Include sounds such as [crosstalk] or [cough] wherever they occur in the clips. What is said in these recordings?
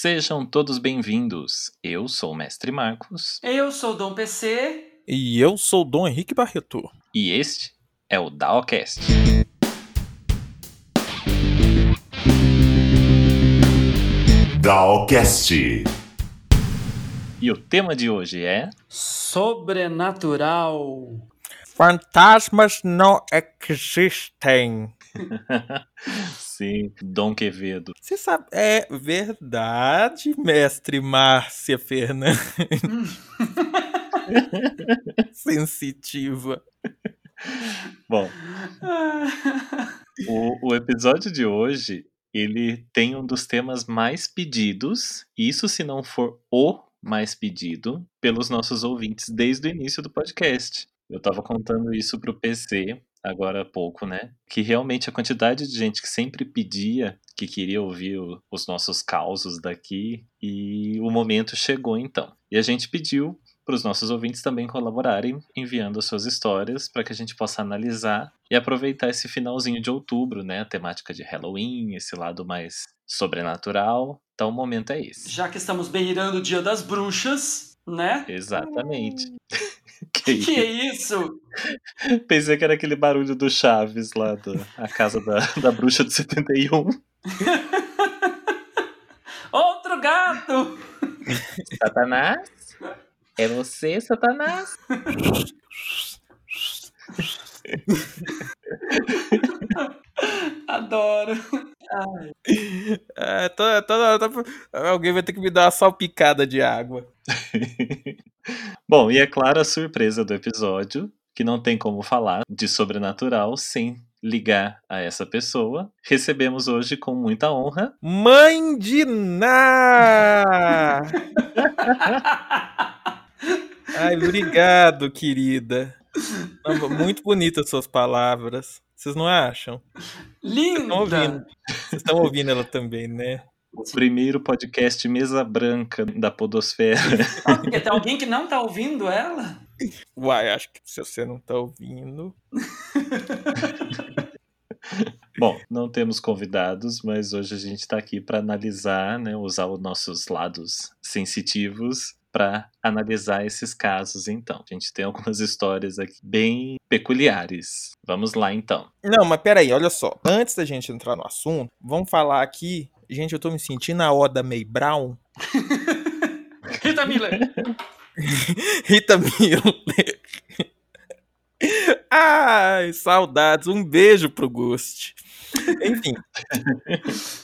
Sejam todos bem-vindos. Eu sou o Mestre Marcos. Eu sou o Dom PC. E eu sou o Dom Henrique Barreto. E este é o Daocast. Daocast. E o tema de hoje é. Sobrenatural. Fantasmas não existem. [laughs] Sim, Dom Quevedo. Você sabe, é verdade, mestre Márcia Fernandes. [laughs] Sensitiva. Bom, o, o episódio de hoje ele tem um dos temas mais pedidos, isso se não for o mais pedido, pelos nossos ouvintes desde o início do podcast. Eu tava contando isso pro PC agora há pouco, né? Que realmente a quantidade de gente que sempre pedia, que queria ouvir o, os nossos causos daqui, e o momento chegou então. E a gente pediu para os nossos ouvintes também colaborarem, enviando as suas histórias para que a gente possa analisar e aproveitar esse finalzinho de outubro, né? A temática de Halloween, esse lado mais sobrenatural. Então o momento é esse. Já que estamos beirando o Dia das Bruxas, né? Exatamente. [laughs] que, que é isso? Pensei que era aquele barulho do Chaves lá, da a casa da, da bruxa de 71. [laughs] Outro gato! Satanás? É você, Satanás? [laughs] [laughs] Adoro. É, toda, toda, toda, alguém vai ter que me dar uma salpicada de água. [laughs] Bom, e é claro a surpresa do episódio, que não tem como falar de sobrenatural sem ligar a essa pessoa. Recebemos hoje com muita honra. Mãe de Ná! [laughs] Ai, obrigado, querida. Muito bonitas suas palavras. Vocês não acham? Linda! Vocês estão ouvindo ela também, né? O primeiro podcast mesa branca da podosfera. Ah, porque tem alguém que não tá ouvindo ela? Uai, acho que se você não tá ouvindo... [laughs] Bom, não temos convidados, mas hoje a gente está aqui para analisar, né, usar os nossos lados sensitivos para analisar esses casos, então. A gente tem algumas histórias aqui bem peculiares. Vamos lá, então. Não, mas peraí, olha só. Antes da gente entrar no assunto, vamos falar aqui. Gente, eu tô me sentindo a Oda May Brown. [laughs] Rita Miller! [laughs] Rita Miller. [laughs] Ai, saudades. Um beijo pro Ghost. Enfim.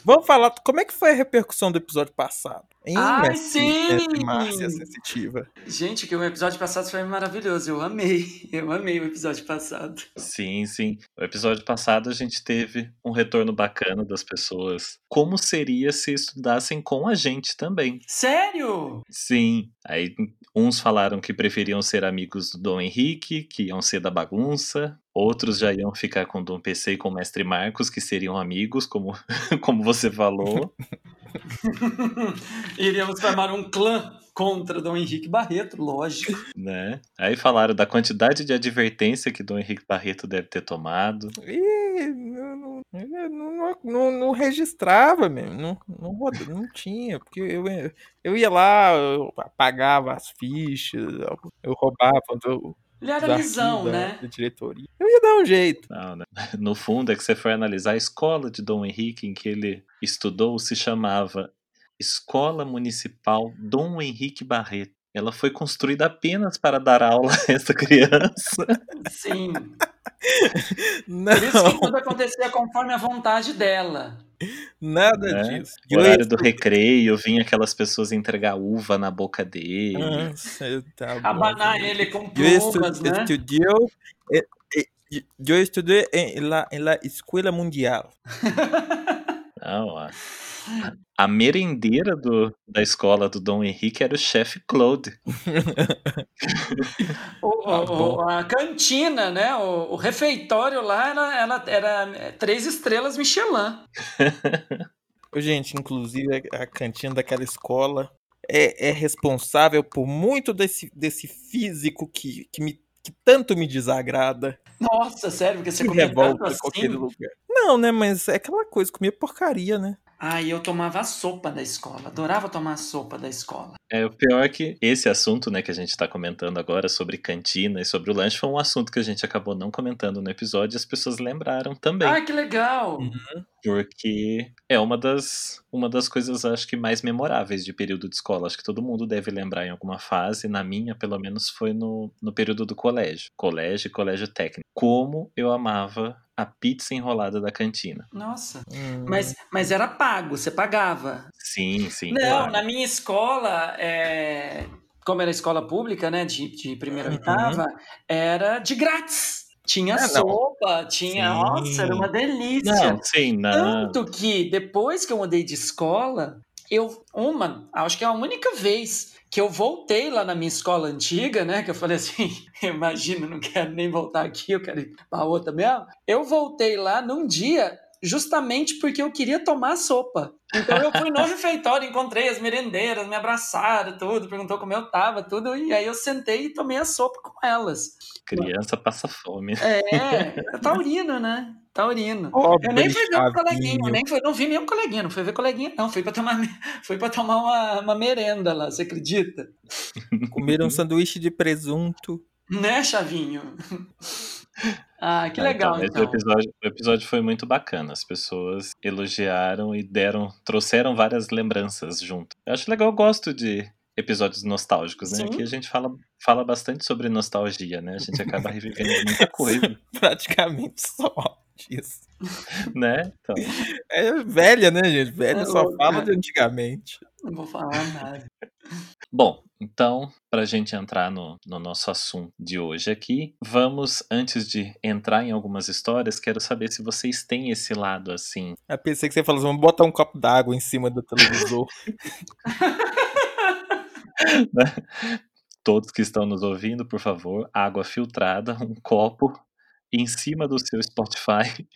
Vamos falar como é que foi a repercussão do episódio passado. Hein, Ai, sim! Márcia sensitiva. Gente, que o episódio passado foi maravilhoso. Eu amei. [laughs] Eu amei o episódio passado. Sim, sim. No episódio passado a gente teve um retorno bacana das pessoas. Como seria se estudassem com a gente também? Sério? Sim. Aí uns falaram que preferiam ser amigos do Dom Henrique, que iam ser da bagunça. Outros já iam ficar com o Dom PC e com o Mestre Marcos, que seriam amigos, como, [laughs] como você falou. [laughs] [laughs] Iríamos formar um clã contra Dom Henrique Barreto, lógico. né? Aí falaram da quantidade de advertência que Dom Henrique Barreto deve ter tomado. Ih, não, não, não, não- não registrava mesmo, não, não, não tinha, porque eu, eu ia lá, eu apagava as fichas, eu roubava do, Ele era dos lisão, da- né? da diretoria. Eu ia dar um jeito. Não, né? No fundo, é que você foi analisar a escola de Dom Henrique em que ele estudou, se chamava Escola Municipal Dom Henrique Barreto. Ela foi construída apenas para dar aula a essa criança. [laughs] Sim. Não, [laughs] Por isso que tudo acontecia conforme a vontade dela. nada né? disso. No horário do recreio, vinha aquelas pessoas entregar uva na boca dele. Nossa, tá bom. Abanar ele com Eu plumas, estu- né? eh, eh, eu estudei em la, em la Escola Mundial. [laughs] Não, a, a merendeira do, da escola do Dom Henrique era o chefe Claude. O- [laughs] o- Tá bom. o- a cantina, né? O, o refeitório lá era, era, era três estrelas Michelin. Gente, inclusive a cantina daquela escola é, é responsável por muito desse, desse físico que, que, me, que tanto me desagrada. Nossa, sério, porque você comia tanto assim? lugar. Não, né? Mas é aquela coisa, comia porcaria, né? Ai, eu tomava a sopa da escola. Adorava tomar a sopa da escola. É, o pior é que esse assunto, né, que a gente tá comentando agora sobre cantina e sobre o lanche foi um assunto que a gente acabou não comentando no episódio e as pessoas lembraram também. Ai, que legal! Porque é uma das, uma das coisas, acho que, mais memoráveis de período de escola. Acho que todo mundo deve lembrar em alguma fase. Na minha, pelo menos, foi no, no período do colégio. Colégio e colégio técnico. Como eu amava a pizza enrolada da cantina. Nossa. Hum. Mas, mas era pago, você pagava. Sim, sim. Não, claro. na minha escola, é, como era escola pública, né, de, de primeira Uhum. oitava, era de grátis. Tinha Ah, não. sopa, tinha. Sim. Nossa, era uma delícia. Não, sim, não. Tanto que depois que eu mudei de escola, eu, uma, acho que é a única vez que eu voltei lá na minha escola antiga, né? Que eu falei assim, [laughs] imagina, não quero nem voltar aqui, eu quero ir pra outra mesmo. Eu voltei lá num dia justamente porque eu queria tomar sopa. Então eu fui no refeitório, encontrei as merendeiras, me abraçaram, tudo, perguntou como eu tava, tudo, e aí eu sentei e tomei a sopa com elas. Criança passa fome. É, é taurino, né? Taurino. Pobre Eu nem fui ver um coleguinha, eu nem fui, não vi nenhum coleguinha, não fui ver coleguinha, não. Fui pra tomar, fui pra tomar uma, uma merenda lá, você acredita? Comeram um sanduíche de presunto. Né, Chavinho? Ah, que Ah, legal, mas então. O episódio, o episódio foi muito bacana. As pessoas elogiaram e deram, trouxeram várias lembranças junto. Eu acho legal, eu gosto de episódios nostálgicos, né? Sim. Aqui a gente fala, fala bastante sobre nostalgia, né? A gente acaba revivendo muita [laughs] coisa, Praticamente só disso. [laughs] né? Então, É velha, né, gente? Velha É só louca. fala de antigamente. Não vou falar nada. [laughs] Bom, então, pra gente entrar no, no nosso assunto de hoje aqui, vamos, antes de entrar em algumas histórias, quero saber se vocês têm esse lado assim. Eu pensei que você falou assim, vamos botar um copo d'água em cima do televisor. [laughs] né? Todos que estão nos ouvindo, por favor, água filtrada, um copo em cima do seu Spotify.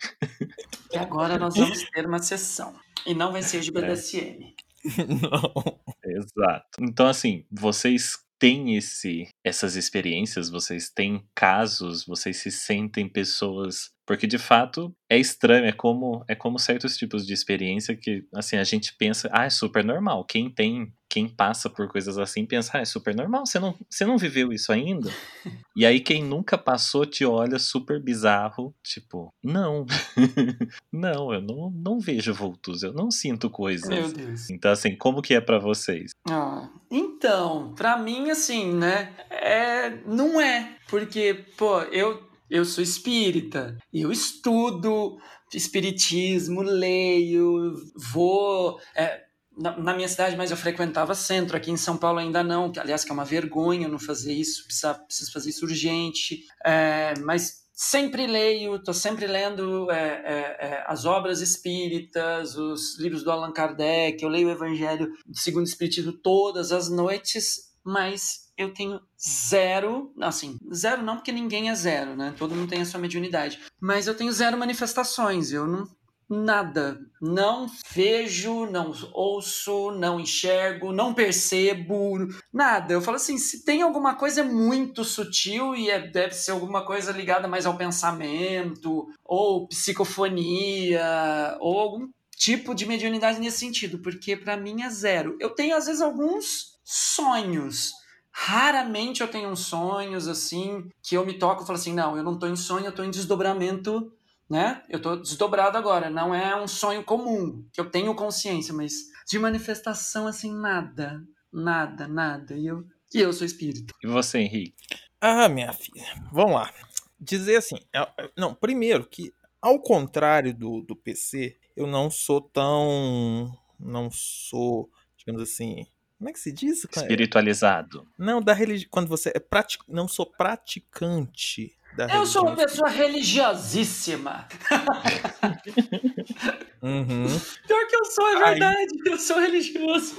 E agora nós [laughs] vamos ter uma sessão. E não vai ser de BDSM. [laughs] Não. Exato. Então, assim, vocês têm esse, essas experiências, vocês têm casos, vocês se sentem pessoas. Porque de fato é estranho, é como, é como certos tipos de experiência que assim, a gente pensa, ah, é super normal. Quem tem, quem passa por coisas assim pensa, ah, é super normal, você não, você não viveu isso ainda? [laughs] e aí quem nunca passou te olha super bizarro, tipo, não. [laughs] não, eu não, não vejo vultos, eu não sinto coisas. Meu Deus. Então, assim, como que é pra vocês? Ah, então, pra mim, assim, né? É, não é. Porque, pô, eu, eu sou espírita. Eu estudo espiritismo, leio, vou. é, na, na minha cidade, mas eu frequentava centro. Aqui em São Paulo ainda não. Que, aliás, que é uma vergonha não fazer isso. Precisa, preciso fazer isso urgente. É, mas sempre leio, estou sempre lendo é, é, é, as obras espíritas, os livros do Allan Kardec, eu leio o Evangelho segundo o Espiritismo todas as noites, mas eu tenho zero, assim, zero não porque ninguém é zero, né? Todo mundo tem a sua mediunidade, mas eu tenho zero manifestações, eu não nada, não vejo, não ouço, não enxergo, não percebo, nada. Eu falo assim, se tem alguma coisa é muito sutil e é, deve ser alguma coisa ligada mais ao pensamento, ou psicofonia, ou algum tipo de mediunidade nesse sentido, porque para mim é zero. Eu tenho às vezes alguns sonhos. Raramente eu tenho uns sonhos assim que eu me toco e falo assim: não, eu não tô em sonho, eu tô em desdobramento né? Eu tô desdobrado agora, não é um sonho comum, que eu tenho consciência, mas de manifestação assim nada, nada, nada. E eu, e eu sou espírito. E você, Henrique? Ah, minha filha, vamos lá. Dizer assim, é- não, primeiro que, ao contrário do, do PC, eu não sou tão. Não sou, digamos assim. Como é que se diz? Espiritualizado. Não, da religião. Quando você é pratic... não sou praticante da Eu sou uma religião. pessoa religiosíssima. [laughs] Uhum. Pior que eu sou, é Ai. verdade. Eu sou religioso.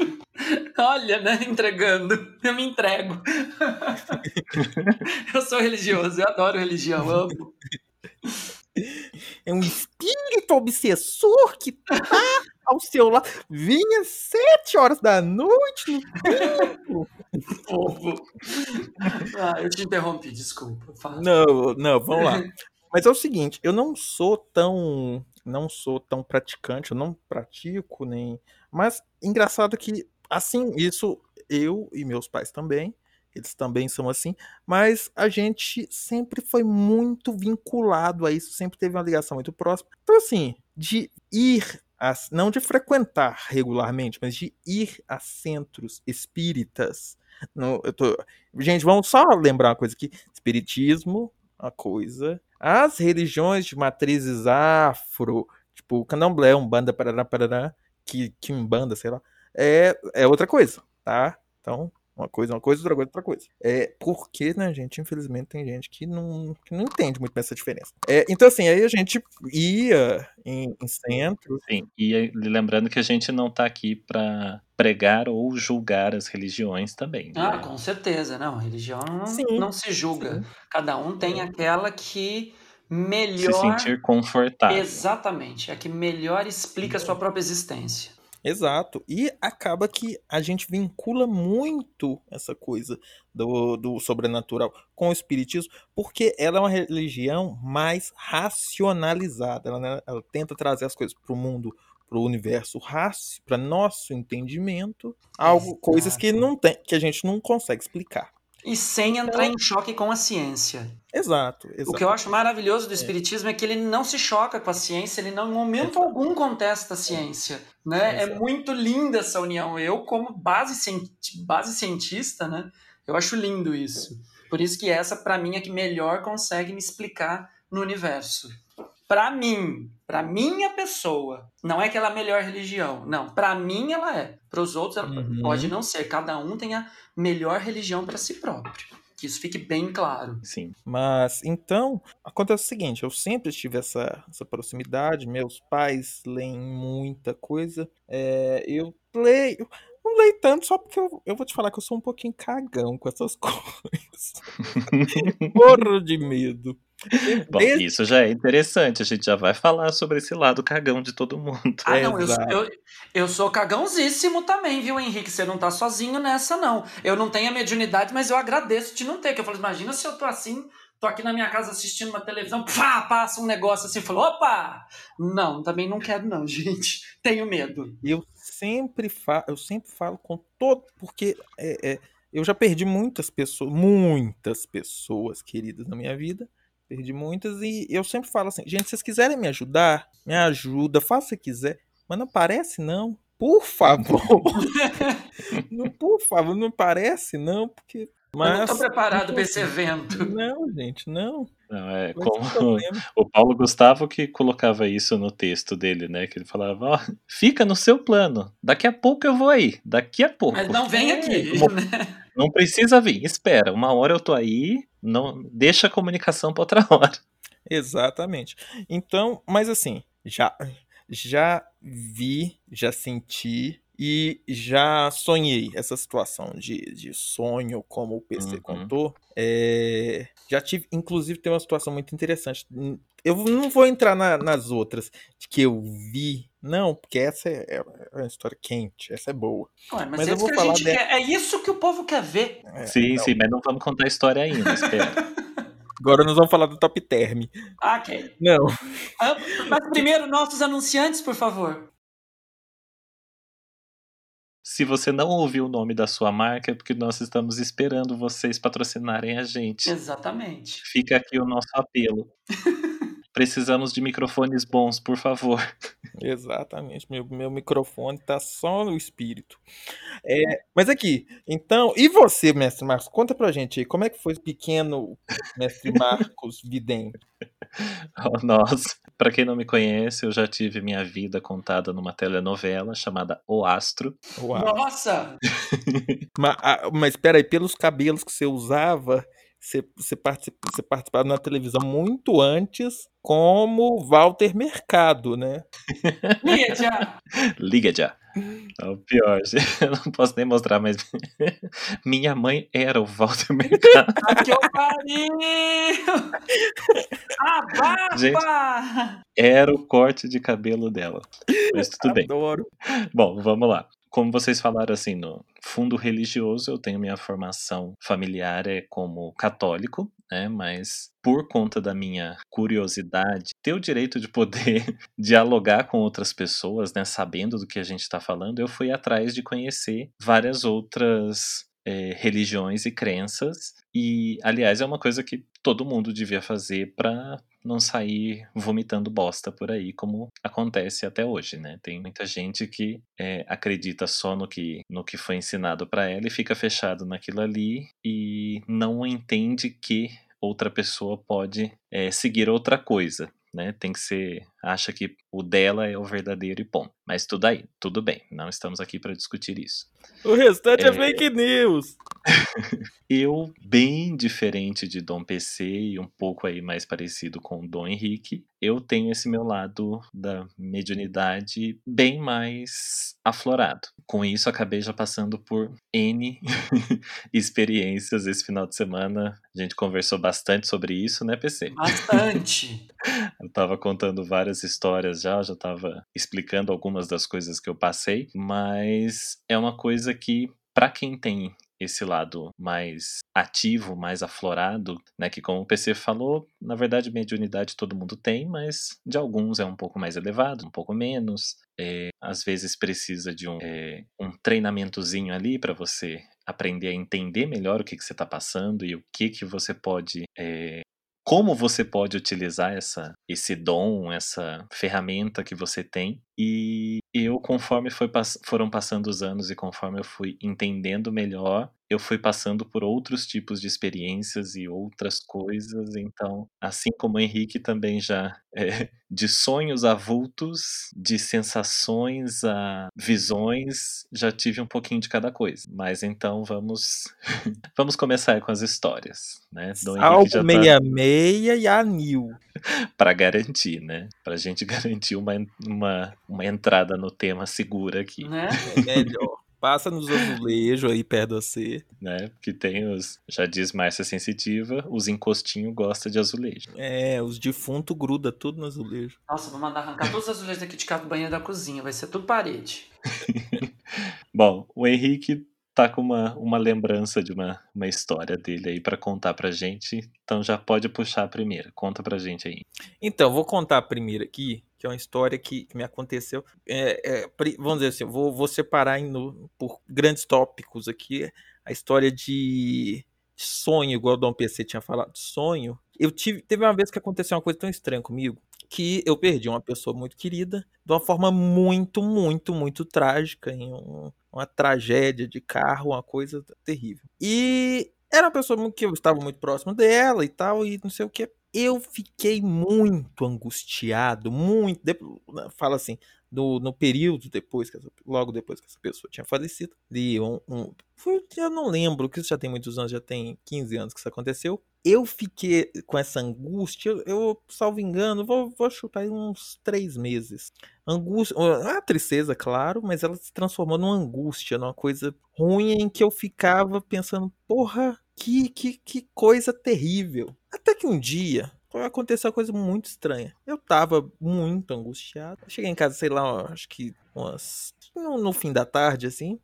Olha, né? Entregando. Eu me entrego. [laughs] eu sou religioso, eu adoro religião, amo. É um espírito obsessor que tá ao seu lado. Vinha sete horas da noite no templo. Povo. Ah, eu te interrompi, desculpa. Fala. Não, não, vamos lá. Mas é o seguinte, eu não sou tão não sou tão praticante, eu não pratico nem. Mas engraçado que, assim, isso eu e meus pais também, eles também são assim, mas a gente sempre foi muito vinculado a isso, sempre teve uma ligação muito próxima. Então, assim, de ir, a, não de frequentar regularmente, mas de ir a centros espíritas. No, eu tô, gente, vamos só lembrar uma coisa aqui: espiritismo, uma coisa. As religiões de matrizes afro, tipo candomblé, umbanda, parará, parará, que, que umbanda, sei lá, é, é outra coisa, tá? Então, uma coisa, uma coisa, outra coisa, outra coisa. É porque, né, gente, infelizmente tem gente que não, que não entende muito essa diferença. É, então, assim, aí a gente ia em, em centro. Sim, e lembrando que a gente não está aqui para pregar ou julgar as religiões também. Ah, né? com certeza, não. A religião sim, não se julga. Sim. Cada um tem aquela que melhor. Se sentir confortável. Exatamente. É a que melhor explica a sua própria existência. Exato. E acaba que a gente vincula muito essa coisa do, do sobrenatural com o espiritismo, porque ela é uma religião mais racionalizada. Ela, né, ela tenta trazer as coisas para o mundo, para o universo para nosso entendimento, algo, Exato. coisas que não tem, que a gente não consegue explicar. E sem entrar em choque com a ciência. Exato, exato. O que eu acho maravilhoso do é. Espiritismo é. é que ele não se choca com a ciência, ele não, em momento é. algum contesta a ciência. Né? É, é muito linda essa união. Eu, como base, base cientista, né? eu acho lindo isso. Por isso que essa, para mim, é que melhor consegue me explicar no universo para mim, para minha pessoa, não é que ela é a melhor religião. Não, para mim ela é. Para os outros ela uhum. pode não ser. Cada um tem a melhor religião para si próprio. Que isso fique bem claro. Sim. Mas então, acontece o seguinte: eu sempre tive essa, essa proximidade, meus pais leem muita coisa. É, eu leio. Não leio tanto só porque eu, eu vou te falar que eu sou um pouquinho cagão com essas [laughs] coisas. Morro de medo. [laughs] Bom, Desde... isso já é interessante. A gente já vai falar sobre esse lado cagão de todo mundo. Ah, não, eu, eu, eu, sou cagãozíssimo também, viu, Henrique? Você não tá sozinho nessa, não. Eu não tenho a mediunidade, mas eu agradeço de não ter. Que eu falo, imagina se eu tô assim, tô aqui na minha casa assistindo uma televisão, pá, passa um negócio assim, falou, opa! Não, também não quero, não, [laughs] gente. Tenho medo. Eu sempre falo, eu sempre falo com todo, porque é, é, eu já perdi muitas pessoas, muitas pessoas queridas na minha vida Perdi muitas e eu sempre falo assim, gente, se vocês quiserem me ajudar, me ajuda, faça se quiser, mas não parece não. Por favor. [laughs] não, por favor, não parece não, porque mas, eu não estou preparado para esse evento. Não, gente, não. Não, é como o Paulo Gustavo que colocava isso no texto dele, né? Que ele falava, ó, fica no seu plano. Daqui a pouco eu vou aí. Daqui a pouco. Mas não vem aqui. Né? Não precisa vir, espera. Uma hora eu tô aí, não deixa a comunicação para outra [laughs] hora. Exatamente. Então, mas assim, já já vi, já senti e já sonhei essa situação de, de sonho, como o PC uhum. contou. É, já tive, inclusive, tem uma situação muito interessante. Eu não vou entrar na, nas outras de que eu vi, não, porque essa é, é, é uma história quente, essa é boa. Ué, mas, mas eu vou falar de... é isso que o povo quer ver. É, sim, sim, mas não vamos contar a história ainda, espera. [laughs] Agora nós vamos falar do top term. Ok. Não. Ah, mas primeiro, nossos anunciantes, por favor. Se você não ouviu o nome da sua marca, é porque nós estamos esperando vocês patrocinarem a gente. Exatamente. Fica aqui o nosso apelo. [laughs] Precisamos de microfones bons, por favor. [laughs] Exatamente. Meu, meu microfone tá só no espírito. É, mas aqui, então, e você, mestre Marcos? Conta pra gente aí, como é que foi o pequeno mestre Marcos Videm? [laughs] Oh, nossa, para quem não me conhece, eu já tive minha vida contada numa telenovela chamada O Astro. O Astro. Nossa! [laughs] mas, mas peraí, pelos cabelos que você usava, você, participava na televisão muito antes como Walter Mercado, né? [laughs] Liga já! Liga já! [laughs] É o pior, [laughs] eu não posso nem mostrar, mas minha mãe era o Walter Mercado. Ah, que eu pariu! Abafa! Gente, era o corte de cabelo dela. Mas tudo bem. Adoro. Bom, vamos lá como vocês falaram assim, no fundo religioso, eu tenho minha formação familiar é como católico. né? Mas por conta da minha curiosidade, ter o direito de poder [laughs] dialogar com outras pessoas, né? Sabendo do que a gente está falando, eu fui atrás de conhecer várias outras é, religiões e crenças. E, aliás, é uma coisa que todo mundo devia fazer para não sair vomitando bosta por aí, como acontece até hoje, né? Tem muita gente que é, acredita só no que, no que foi ensinado para ela e fica fechado naquilo ali e não entende que outra pessoa pode é, seguir outra coisa. Né? Tem que ser, acha que o dela é o verdadeiro e ponto. Mas tudo aí, tudo bem. Não estamos aqui para discutir isso. O restante é, é fake news. [laughs] eu, bem diferente de Dom PC e um pouco aí mais parecido com Dom Henrique, eu tenho esse meu lado da mediunidade bem mais aflorado. Com isso, acabei já passando por N [laughs] experiências esse final de semana. A gente conversou bastante sobre isso, né, PC? Bastante! [laughs] eu tava contando várias histórias já, já tava explicando algumas das coisas que eu passei, mas é uma coisa que para quem tem esse lado mais ativo, mais aflorado, né? Que como o PC falou, na verdade mediunidade todo mundo tem, mas de alguns é um pouco mais elevado, um pouco menos. É, às vezes precisa de um, é, um treinamentozinho ali para você aprender a entender melhor o que, que você está passando e o que, que você pode é, como você pode utilizar essa, esse dom, essa ferramenta que você tem. E eu, conforme foi, foram passando os anos e conforme eu fui entendendo melhor, eu fui passando por outros tipos de experiências e outras coisas. Então, assim como o Henrique também já, é, [laughs] de sonhos a vultos, de sensações a visões, já tive um pouquinho de cada coisa. Mas então vamos [laughs] vamos começar com as histórias, né? Já 66 tá... e Anil. [laughs] para garantir, né? Pra gente garantir uma, uma, uma entrada no tema segura aqui. Né? É melhor. Passa nos azulejos aí perto de você. Né? Que tem os. Já diz Márcia Sensitiva, os encostinhos gostam de azulejo. É, os defuntos gruda tudo no azulejo. Nossa, vou mandar arrancar todos os azulejos daqui de casa do banheiro da cozinha. Vai ser tudo parede. [laughs] Bom, o Henrique tá com uma, uma lembrança de uma, uma história dele aí para contar pra gente. Então já pode puxar a primeira. Conta pra gente aí. Então, vou contar a primeira aqui, que é uma história que, que me aconteceu. É, é, vamos dizer assim, vou, vou separar em, no, por grandes tópicos aqui. A história de sonho, igual o Dom PC tinha falado, sonho. Eu tive, teve uma vez que aconteceu uma coisa tão estranha comigo, que eu perdi uma pessoa muito querida de uma forma muito, muito, muito trágica, em um, uma tragédia de carro, uma coisa terrível. E era uma pessoa que eu estava muito próximo dela e tal, e não sei o que. Eu fiquei muito angustiado, muito. Fala assim, no, no período depois, que essa, logo depois que essa pessoa tinha falecido, de um, um foi, eu não lembro, que isso já tem muitos anos, já tem 15 anos que isso aconteceu. Eu fiquei com essa angústia, eu, salvo engano, vou, vou chutar aí uns três meses. Angústia, a tristeza, claro, mas ela se transformou numa angústia, numa coisa ruim em que eu ficava pensando, porra, que, que, que coisa terrível. Até que um dia, aconteceu uma coisa muito estranha. Eu tava muito angustiado. Cheguei em casa, sei lá, acho que umas. No, no, fim da tarde, assim.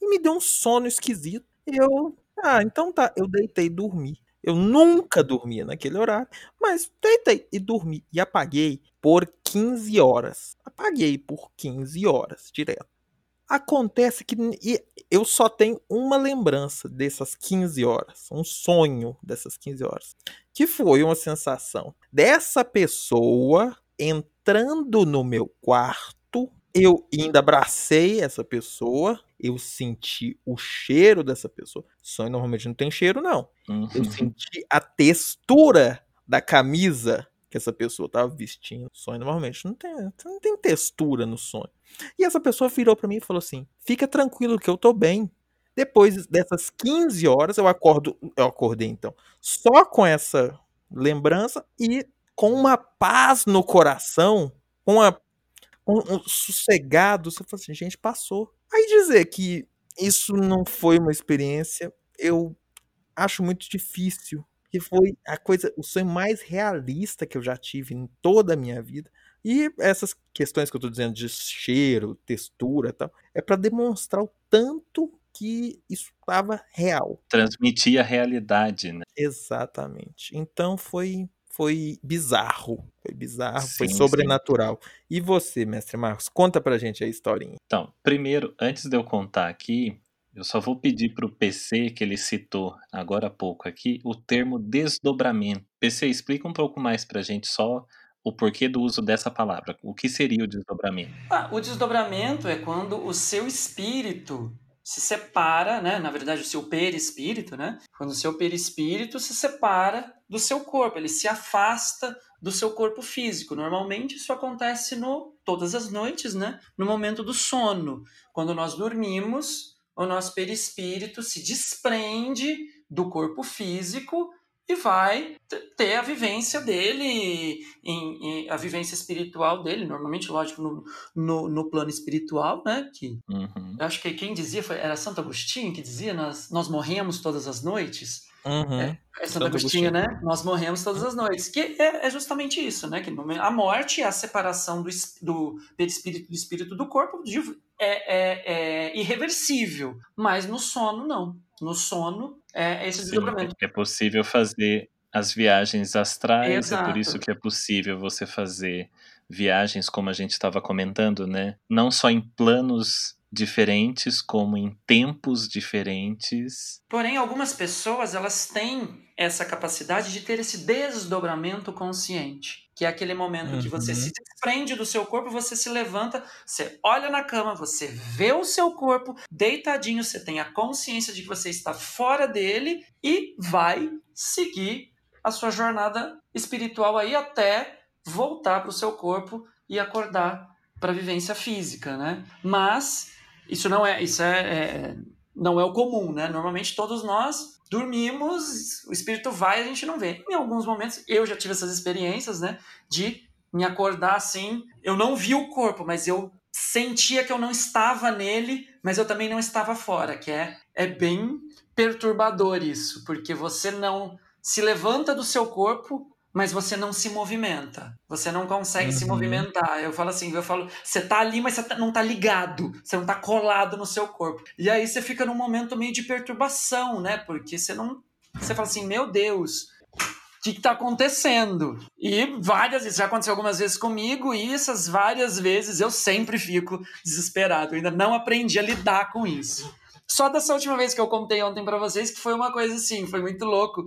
E me deu um sono esquisito. Eu. Ah, então tá. Eu deitei e dormi. Eu nunca dormia naquele horário, mas deitei e dormi. E apaguei por 15 horas. Apaguei por 15 horas direto. Acontece que eu só tenho uma lembrança dessas 15 horas, um sonho dessas 15 horas, que foi uma sensação dessa pessoa entrando no meu quarto. Eu ainda abracei essa pessoa, eu senti o cheiro dessa pessoa. Sonho normalmente não tem cheiro, não. Uhum. Eu senti a textura da camisa que essa pessoa estava vestindo. Sonho normalmente não tem, não tem textura no sonho. E essa pessoa virou para mim e falou assim: "Fica tranquilo que eu tô bem". Depois dessas 15 horas eu acordo, eu acordei então, só com essa lembrança e com uma paz no coração, com uma um, um sossegado, você fala assim, gente, passou. Aí dizer que isso não foi uma experiência, eu acho muito difícil, que foi a coisa, o sonho mais realista que eu já tive em toda a minha vida. E essas questões que eu estou dizendo de cheiro, textura e tal, é para demonstrar o tanto que isso estava real. Transmitia a realidade, né? Exatamente. Então foi foi bizarro. Foi bizarro, Sim, foi sim. sobrenatural. E você, mestre Marcos, conta pra gente a historinha. Então, primeiro, antes de eu contar aqui, eu só vou pedir pro PC, que ele citou agora há pouco aqui, o termo desdobramento. PC, explica um pouco mais pra gente só o porquê do uso dessa palavra. O que seria o desdobramento? Ah, o desdobramento é quando o seu espírito se separa, né? Na verdade, o seu perispírito, né? Quando o seu perispírito se separa do seu corpo, ele se afasta do seu corpo físico. Normalmente isso acontece no todas as noites, né? No momento do sono, quando nós dormimos, o nosso perispírito se desprende do corpo físico e vai ter a vivência dele, em, em, a vivência espiritual dele, normalmente, lógico, no, no, no plano espiritual, né? Que Uhum. eu acho que quem dizia foi, era Santo Agostinho que dizia: nós, nós morremos todas as noites. Uhum. É Santo, Santo Agostinho, Agostinho. né? Nós morremos todas as noites. Que é, é justamente isso, né? Que a morte é a separação do, es- do perispírito do espírito do corpo, de- é, é, é irreversível. Mas no sono, não. No sono, é esse Sim, desdobramento. é possível fazer as viagens astrais, é por Exato. isso que é possível você fazer viagens, como a gente estava comentando, né? Não só em planos diferentes, como em tempos diferentes. Porém, algumas pessoas elas têm essa capacidade de ter esse desdobramento consciente, que é aquele momento que você Uhum. se desprende do seu corpo, você se levanta, você olha na cama, você vê o seu corpo deitadinho, você tem a consciência de que você está fora dele e vai seguir a sua jornada espiritual aí até voltar para o seu corpo e acordar para a vivência física, né? Mas isso não é, isso é, é não é o comum, né? Normalmente todos nós dormimos, o espírito vai a gente não vê. Em alguns momentos, eu já tive essas experiências, né? De me acordar assim, eu não vi o corpo, mas eu sentia que eu não estava nele, mas eu também não estava fora, que é, é bem perturbador isso, porque você não se levanta do seu corpo, mas você não se movimenta. Você não consegue se Uhum. movimentar. Eu falo assim, eu falo, você tá ali, mas você tá- não tá ligado, você não tá colado no seu corpo. E aí você fica num momento meio de perturbação, né? Porque você não. Você fala assim, meu Deus, o que, que tá acontecendo? E várias vezes, já aconteceu algumas vezes comigo, e essas várias vezes eu sempre fico desesperado. Eu ainda não aprendi a lidar com isso. Só dessa última vez que eu contei ontem pra vocês, que foi uma coisa assim, foi muito louco,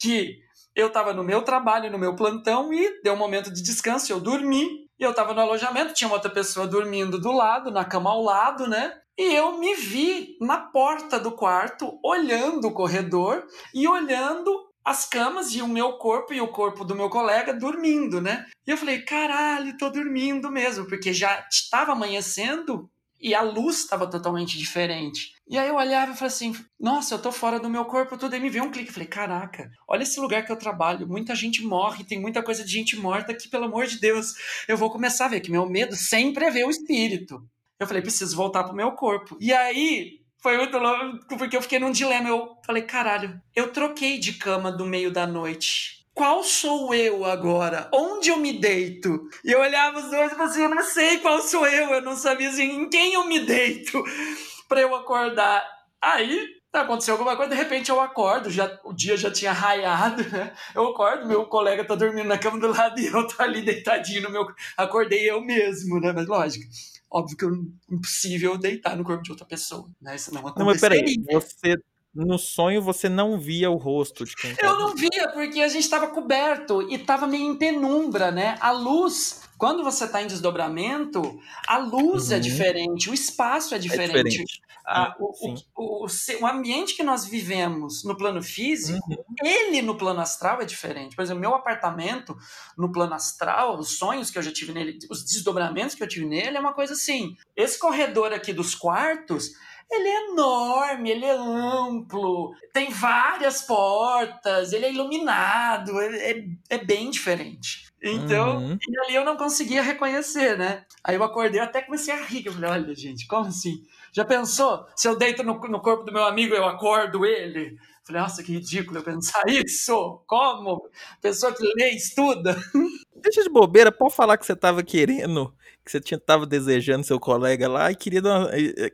que eu tava no meu trabalho, no meu plantão, e deu um momento de descanso, eu dormi, e eu tava no alojamento, tinha outra pessoa dormindo do lado, na cama ao lado, né? E eu me vi na porta do quarto, olhando o corredor e olhando as camas e o meu corpo e o corpo do meu colega dormindo, né? E eu falei, caralho, tô dormindo mesmo, porque já estava amanhecendo e a luz estava totalmente diferente. E aí eu olhava e falei assim, nossa, eu tô fora do meu corpo, tudo. Aí me veio um clique, falei, caraca, olha esse lugar que eu trabalho, muita gente morre, tem muita coisa de gente morta aqui, pelo amor de Deus. Eu vou começar a ver que meu medo sempre é ver o espírito. Eu falei, preciso voltar pro meu corpo. E aí, foi muito louco, porque eu fiquei num dilema. Eu falei, caralho, eu troquei de cama do meio da noite. Qual sou eu agora? Onde eu me deito? E eu olhava os dois e falava assim, eu não sei qual sou eu. Eu não sabia assim, em quem eu me deito [laughs] pra eu acordar. Aí aconteceu alguma coisa, de repente eu acordo, já, o dia já tinha raiado, né? Eu acordo, meu colega tá dormindo na cama do lado [laughs] e eu tô ali deitadinho no meu. Acordei eu mesmo, né? Mas lógico, óbvio que é impossível deitar no corpo de outra pessoa, né? Isso não Não, mas peraí, você no sonho você não via o rosto de quem Eu não via, porque a gente estava coberto e estava meio em penumbra, né? A luz, quando você está em desdobramento, a luz é Uhum. diferente, o espaço é É diferente. diferente. Ah, o, o, o, o ambiente que nós vivemos no plano físico, Uhum. ele no plano astral é diferente. Por exemplo, meu apartamento no plano astral, os sonhos que eu já tive nele, os desdobramentos que eu tive nele, é uma coisa assim. Esse corredor aqui dos quartos, ele é enorme, ele é amplo, tem várias portas, ele é iluminado, é, é, é bem diferente. Então, Uhum. e ali eu não conseguia reconhecer, né? Aí eu acordei, eu até comecei a rir. Eu falei, olha, gente, como assim? Já pensou? Se eu deito no, no corpo do meu amigo, eu acordo ele? Falei, nossa, que ridículo eu pensar [laughs] isso. Como? Pessoa que lê e estuda. [laughs] Deixa de bobeira, pode falar que você tava querendo, que você tinha, tava desejando seu colega lá e queria, dar uma,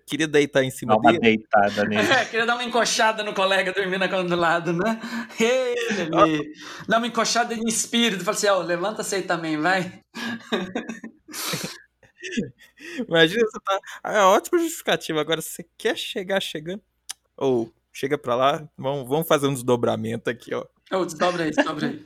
queria deitar em cima Dá uma dele. deitada nele. É, queria dar uma encoxada no colega dormindo na cama do lado, né? [laughs] Ele, dá uma encoxada em espírito. Fala assim, ó, levanta você aí também, vai. Imagina você tá. É ótima justificativa. Agora, se você quer chegar chegando. Ou chega pra lá, vamos, vamos fazer um desdobramento aqui, ó. Ô, desdobra aí, desdobra aí.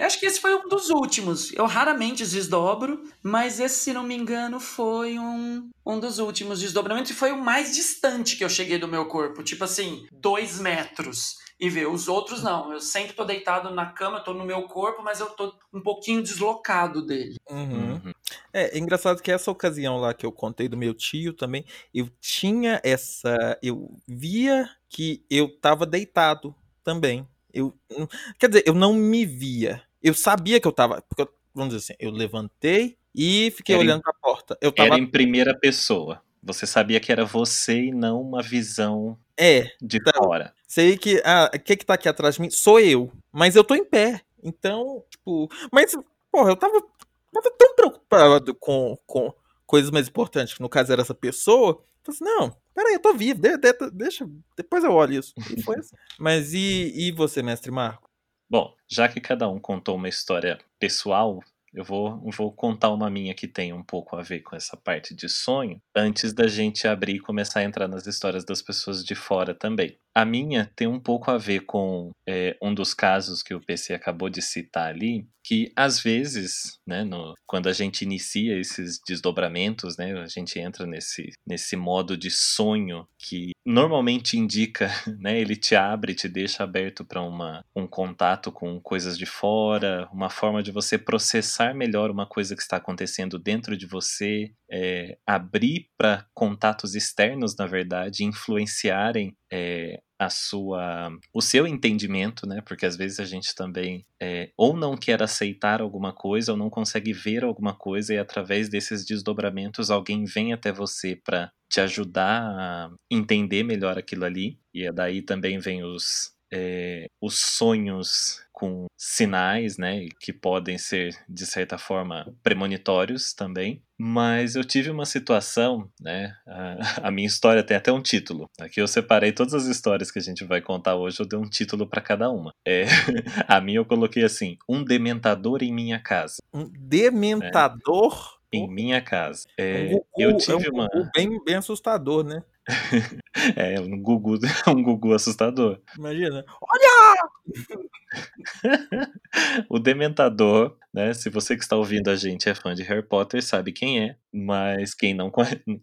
Eu acho que esse foi um dos últimos. Eu raramente desdobro, mas esse, se não me engano, foi um, um dos últimos desdobramentos e foi o mais distante que eu cheguei do meu corpo. Tipo assim, dois metros. E ver, os outros não. Eu sempre tô deitado na cama, tô no meu corpo, mas eu tô um pouquinho deslocado dele. Uhum. Uhum. É, é engraçado que essa ocasião lá que eu contei do meu tio também, eu tinha essa. Eu via que eu tava deitado também. Eu, quer dizer, eu não me via. Eu sabia que eu tava. Porque, eu- vamos dizer assim, eu levantei e fiquei Era em- olhando pra porta. Eu tava. Era em primeira pessoa. Você sabia que era você e não uma visão É, de Tá. fora. sei que. Ah, o que que tá aqui atrás de mim? Sou eu. Mas eu tô em pé. Então, tipo. Mas, porra, eu tava, tava tão preocupado com, com coisas mais importantes, que no caso era essa pessoa. Eu assim, não, peraí, eu tô vivo, de- de- deixa, depois eu olho isso. E assim. [laughs] Mas e, e você, mestre Marco? Bom, já que cada um contou uma história pessoal, eu vou, vou contar uma minha que tem um pouco a ver com essa parte de sonho, antes da gente abrir e começar a entrar nas histórias das pessoas de fora também. A minha tem um pouco a ver com é, um dos casos que o PC acabou de citar ali, que às vezes, né, no- quando a gente inicia esses desdobramentos, né, a gente entra nesse, nesse modo de sonho que normalmente indica, [laughs] né, ele te abre, te deixa aberto para um contato com coisas de fora, uma forma de você processar melhor uma coisa que está acontecendo dentro de você, é, abrir para contatos externos, na verdade, influenciarem é, a sua o seu entendimento, né? Porque às vezes a gente também é, ou não quer aceitar alguma coisa ou não consegue ver alguma coisa e através desses desdobramentos alguém vem até você para te ajudar a entender melhor aquilo ali e é daí também vem os é, os sonhos com sinais, né, que podem ser de certa forma premonitórios também. Mas eu tive uma situação, né, a, [laughs] a minha história tem até um título. Aqui eu separei todas as histórias que a gente vai contar hoje, eu dei um título para cada uma. É, [laughs] a minha eu coloquei assim: um dementador em minha casa. Um dementador? Em minha casa. É, um Gugu, eu é um tive uma. Bem, bem assustador, né? [laughs] É um Gugu, [laughs] um Gugu assustador. Imagina. [laughs] O Dementador, né? Se você que está ouvindo a gente é fã de Harry Potter, sabe quem é. Mas quem não,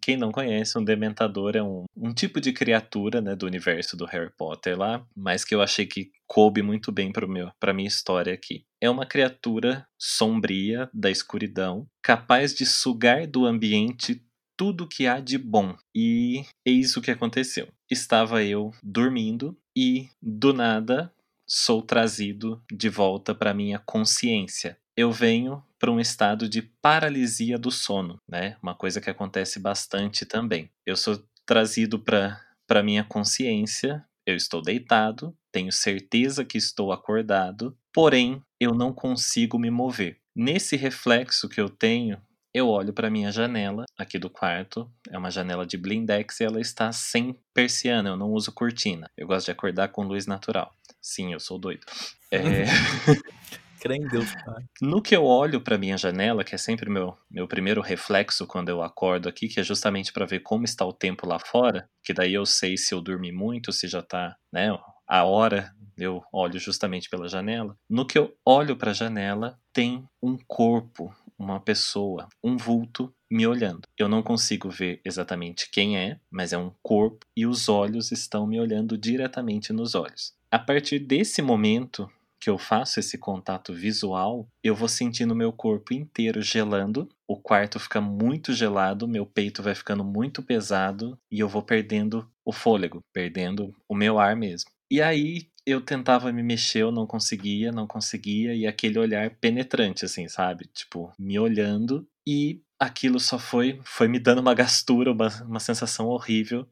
quem não conhece, um Dementador é um, um tipo de criatura, né? Do universo do Harry Potter lá. Mas que eu achei que coube muito bem para pra minha história aqui. É uma criatura sombria da escuridão, capaz de sugar do ambiente tudo que há de bom. E eis o que aconteceu. Estava eu dormindo e, do nada, sou trazido de volta para minha consciência. Eu venho para um estado de paralisia do sono, né? Uma coisa que acontece bastante também. Eu sou trazido para para minha consciência. Eu estou deitado, tenho certeza que estou acordado, porém eu não consigo me mover. Nesse reflexo que eu tenho, eu olho para minha janela aqui do quarto. É uma janela de blindex e ela está sem persiana. Eu não uso cortina. Eu gosto de acordar com luz natural. Sim, eu sou doido. É, [laughs] Crê em Deus, pai. no que eu olho para minha janela, que é sempre meu meu primeiro reflexo quando eu acordo aqui, que é justamente para ver como está o tempo lá fora, que daí eu sei se eu dormi muito, se já tá, né, a hora, eu olho justamente pela janela. No que eu olho para a janela, tem um corpo, uma pessoa, um vulto me olhando. Eu não consigo ver exatamente quem é, mas é um corpo e os olhos estão me olhando diretamente nos olhos. A partir desse momento, que eu faço esse contato visual, eu vou sentindo meu corpo inteiro gelando, o quarto fica muito gelado, meu peito vai ficando muito pesado e eu vou perdendo o fôlego, perdendo o meu ar mesmo. E aí eu tentava me mexer, eu não conseguia, não conseguia, e aquele olhar penetrante, assim, sabe? Tipo, me olhando, e aquilo só foi, foi me dando uma gastura, uma, uma sensação horrível.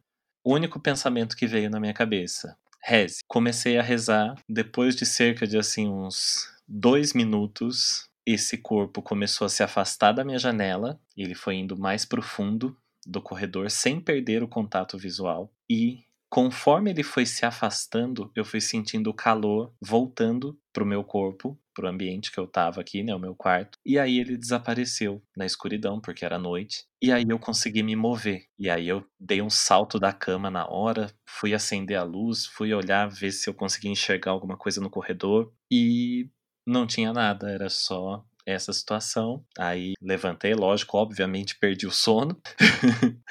o único pensamento que veio na minha cabeça. Reze. Comecei a rezar. Depois de cerca de assim uns dois minutos, esse corpo começou a se afastar da minha janela. Ele foi indo mais profundo do corredor sem perder o contato visual. E conforme ele foi se afastando, eu fui sentindo o calor voltando pro meu corpo, pro ambiente que eu tava aqui, né, o meu quarto. E aí ele desapareceu na escuridão, porque era noite. E aí eu consegui me mover. E aí eu dei um salto da cama na hora, fui acender a luz, fui olhar, ver se eu conseguia enxergar alguma coisa no corredor. E não tinha nada, era só essa situação. Aí levantei, lógico, obviamente perdi o sono. [laughs]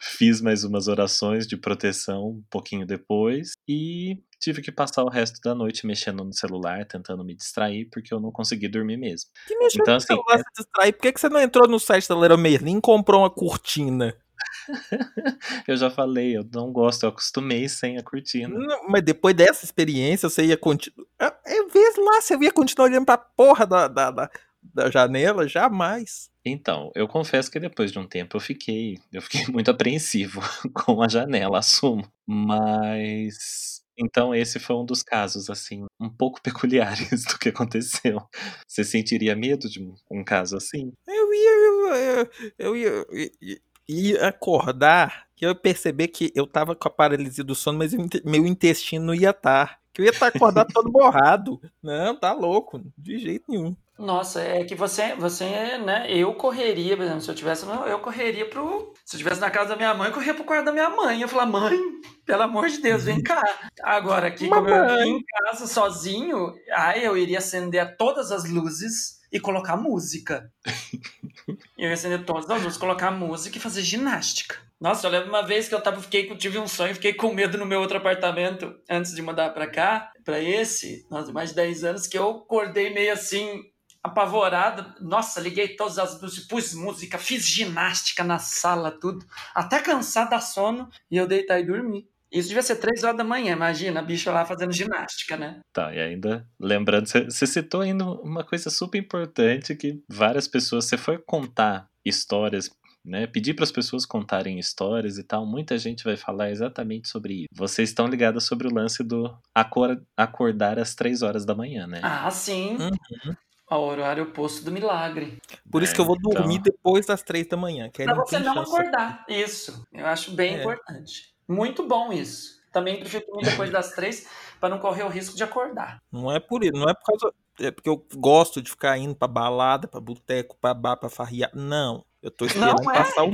Fiz mais umas orações de proteção um pouquinho depois e tive que passar o resto da noite mexendo no celular, tentando me distrair, porque eu não consegui dormir mesmo. Que mexeu Então, no assim, celular se distrair? Por que, que você não entrou no site da Leroy Merlin e comprou uma cortina? [laughs] eu já falei, eu não gosto, eu acostumei sem a cortina. Não, mas depois dessa experiência, você ia continuar. É vez lá, você ia continuar olhando pra porra da, da, da, da janela? Jamais. Então, eu confesso que depois de um tempo eu fiquei, eu fiquei [laughs] muito apreensivo [laughs] com a janela, assumo. Mas então esse foi um dos casos assim, um pouco [laughs] peculiares do que aconteceu. Você sentiria medo de um, caso assim? Eu ia. Eu, eu, eu ia. eu ia- ia acordar que eu perceber que eu tava com a paralisia do sono, mas meu intestino ia estar. Eu ia estar acordado todo borrado. Não, tá louco. De jeito nenhum. Nossa, é que você, você, né? Eu correria, por exemplo, se eu tivesse, eu correria pro. Se eu tivesse na casa da minha mãe, eu corria pro quarto da minha mãe. Eu falar, mãe, pelo amor de Deus, vem cá. Agora, aqui, como eu Mamãe. aqui em casa sozinho, aí eu iria acender todas as luzes e colocar música. [laughs] Eu ia acender todas as luzes, colocar música e fazer ginástica. Nossa, eu lembro uma vez que eu tava, fiquei, tive um sonho, fiquei com medo no meu outro apartamento antes de mudar pra cá, pra esse, nossa, mais de 10 anos, que eu acordei meio assim, apavorado. Nossa, liguei todas as luzes, pus música, fiz ginástica na sala, tudo, até cansar da sono e eu deitar e dormir. Isso devia ser 3 horas da manhã, imagina, a bicha lá fazendo ginástica, né? Tá, e ainda, lembrando, você citou ainda uma coisa super importante que várias pessoas, você foi contar histórias, né, pedir para as pessoas contarem histórias e tal, muita gente vai falar exatamente sobre isso. Vocês estão ligados sobre o lance do acor- acordar às três horas da manhã, né? Ah, sim. Uhum. Ao horário oposto do milagre. Por isso É, que eu vou então- dormir depois das três da manhã. Que Pra não você não chance. acordar. Isso. Eu acho bem É. importante. Muito bom isso. Também prefiro dormir depois das três para não correr o risco de acordar. Não é por isso, não é por causa. É porque eu gosto de ficar indo pra balada, pra boteco, pra bar, pra farriar. Não. Eu tô esperando Não é? passar o.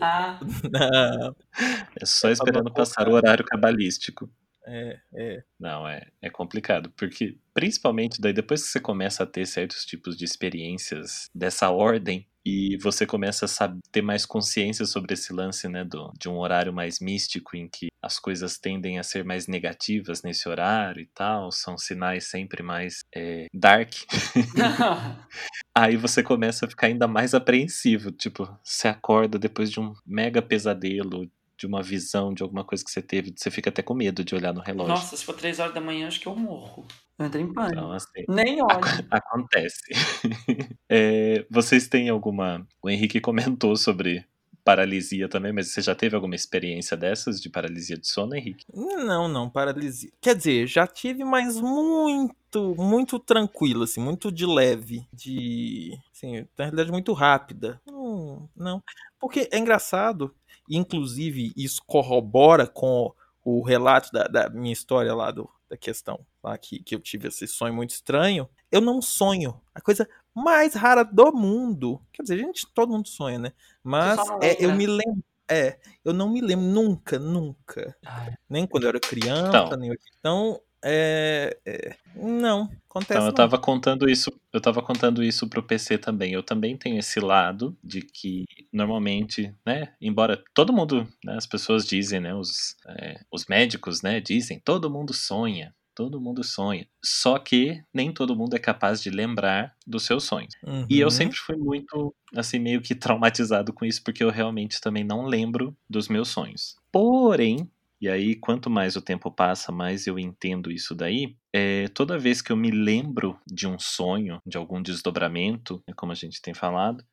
Ah, Não. [laughs] É só É esperando passar o horário cabalístico. É, é. Não, é, é complicado, porque principalmente daí depois que você começa a ter certos tipos de experiências dessa ordem e você começa a saber, ter mais consciência sobre esse lance, né, do, de um horário mais místico em que as coisas tendem a ser mais negativas nesse horário e tal, são sinais sempre mais é, dark. [laughs] [laughs] Aí você começa a ficar ainda mais apreensivo, tipo, você acorda depois de um mega pesadelo, de uma visão de alguma coisa que você teve, você fica até com medo de olhar no relógio. nossa, se for três horas da manhã, acho que eu morro. Eu entro em pânico. Então, assim, Nem olho. Ac- [laughs] Acontece. [laughs] É, vocês têm alguma. O Henrique [laughs] comentou sobre paralisia também, mas você já teve alguma experiência dessas de paralisia de sono, Henrique? Não, não, paralisia. Quer dizer, já tive, mas muito, muito tranquilo, assim, muito de leve. De. Assim, na realidade, muito rápida. Não, não. Porque é engraçado, inclusive isso corrobora com o relato da, da minha história lá do, da questão lá que, que eu tive esse sonho muito estranho. Eu não sonho. A coisa mais rara do mundo. Quer dizer, gente, todo mundo sonha, né? Mas é, eu me lembro. É, eu não me lembro nunca, nunca. Ai, Nem quando eu era criança, Então. nem hoje. Então, é, é, Não, acontece Então, eu não. tava contando isso, eu tava contando isso pro PC também. Eu também tenho esse lado de que normalmente, né, embora todo mundo, né, as pessoas dizem, né, os, é, os médicos, né, dizem, todo mundo sonha, todo mundo sonha. Só que nem todo mundo é capaz de lembrar dos seus sonhos. E eu Uhum. sempre fui muito, assim, meio que traumatizado com isso, porque eu realmente também não lembro dos meus sonhos. Porém, e aí quanto mais o tempo passa, mais eu entendo isso daí, é, toda vez que eu me lembro de um sonho, de algum desdobramento, né, como a gente tem falado,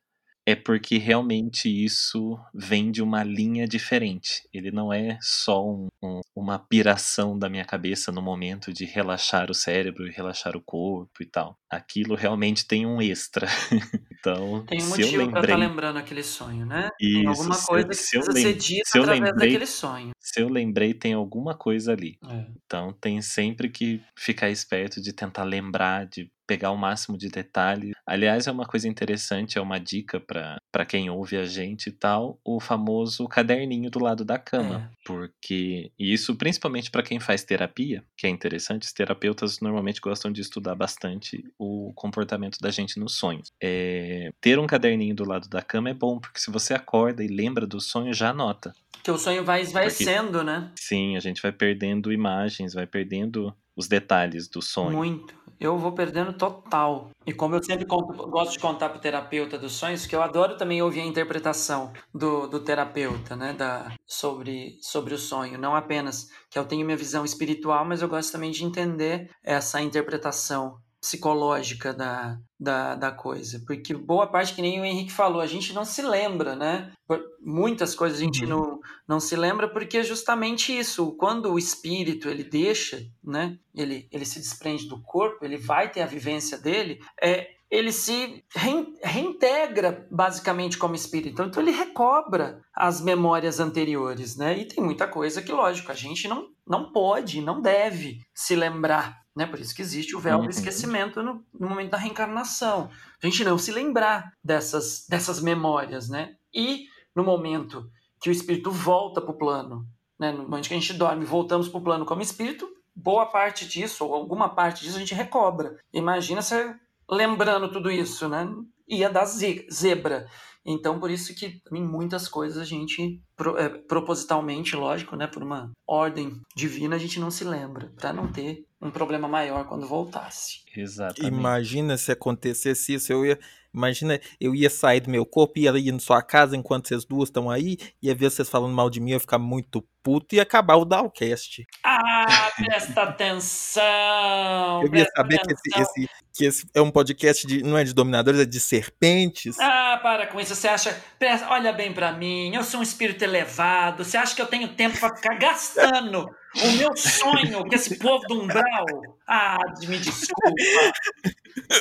é porque realmente isso vem de uma linha diferente. Ele não é só um, um, uma piração da minha cabeça no momento de relaxar o cérebro e relaxar o corpo e tal. Aquilo realmente tem um extra. [laughs] então, Tem um se eu motivo pra estar lembrei. lembrando aquele sonho, né? Tem Isso, alguma se, coisa que se eu precisa ser dita se através lembrei, daquele sonho. se eu lembrei, tem alguma coisa ali. É. Então tem sempre que ficar esperto de tentar lembrar, de pegar o máximo de detalhe. Aliás, é uma coisa interessante, é uma dica para quem ouve a gente e tal, o famoso caderninho do lado da cama. É. Porque e isso principalmente para quem faz terapia, que é interessante, os terapeutas normalmente gostam de estudar bastante o comportamento da gente nos sonhos. É, ter um caderninho do lado da cama é bom, porque se você acorda e lembra do sonho, já anota. Porque o sonho vai esvaecendo, né? Sim, a gente vai perdendo imagens, vai perdendo os detalhes do sonho. Muito. Eu vou perdendo total. E como eu sempre conto- gosto de contar pro terapeuta dos sonhos, que eu adoro também ouvir a interpretação do, do terapeuta, né? Da, sobre, sobre o sonho. Não apenas que eu tenho minha visão espiritual, mas eu gosto também de entender essa interpretação psicológica da, da, da coisa. Porque boa parte, que nem o Henrique falou, a gente não se lembra, né? Muitas coisas a gente Uhum. não, não se lembra porque é justamente isso. Quando o espírito ele deixa, né? Ele, ele se desprende do corpo, ele vai ter a vivência dele, é, ele se rein- reintegra basicamente como espírito. Então ele recobra as memórias anteriores, né? E tem muita coisa que, lógico, a gente não, não pode, não deve se lembrar. Né? Por isso que existe o véu Uhum. do esquecimento no, no momento da reencarnação. A gente não se lembrar dessas, dessas memórias, né? E no momento que o espírito volta para o plano, né? no momento que a gente dorme, voltamos para o plano como espírito, boa parte disso, ou alguma parte disso, a gente recobra. Imagina você lembrando tudo isso, né? Ia dar ze- zebra. Então, por isso que em muitas coisas a gente, pro- é, propositalmente, lógico, né? Por uma ordem divina, a gente não se lembra, para não ter um problema maior quando voltasse. Exatamente. Imagina se acontecesse isso, eu ia, imagina, eu ia sair do meu corpo, ia ir na sua casa enquanto vocês duas estão aí, ia ver vocês falando mal de mim, eu ia ficar muito puto e ia acabar o Dalcast. Ah, [laughs] presta atenção! Eu ia saber que esse, esse- que esse é um podcast de, não é de dominadores, é de serpentes. Ah, para com isso. Você acha. Presta- Olha bem pra mim. Eu sou um espírito elevado. Você acha que eu tenho tempo pra ficar gastando o meu sonho com esse povo do umbral? Ah, me desculpa.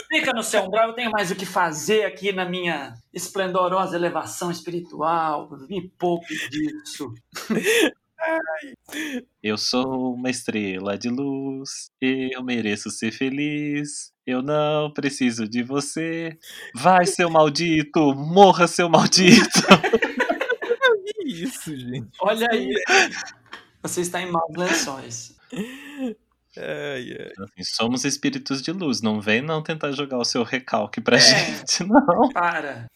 Fica no seu umbral. Eu tenho mais o que fazer aqui na minha esplendorosa elevação espiritual. Me poupe disso. Eu sou uma estrela de luz, eu mereço ser feliz. Eu não preciso de você. Vai, seu maldito! Morra, seu maldito! [laughs] Que isso, gente. Olha aí. Você está em maus lençóis. Ai, ai. Assim, Somos espíritos de luz. Não vem não tentar jogar o seu recalque pra É. gente, [laughs] não. Para.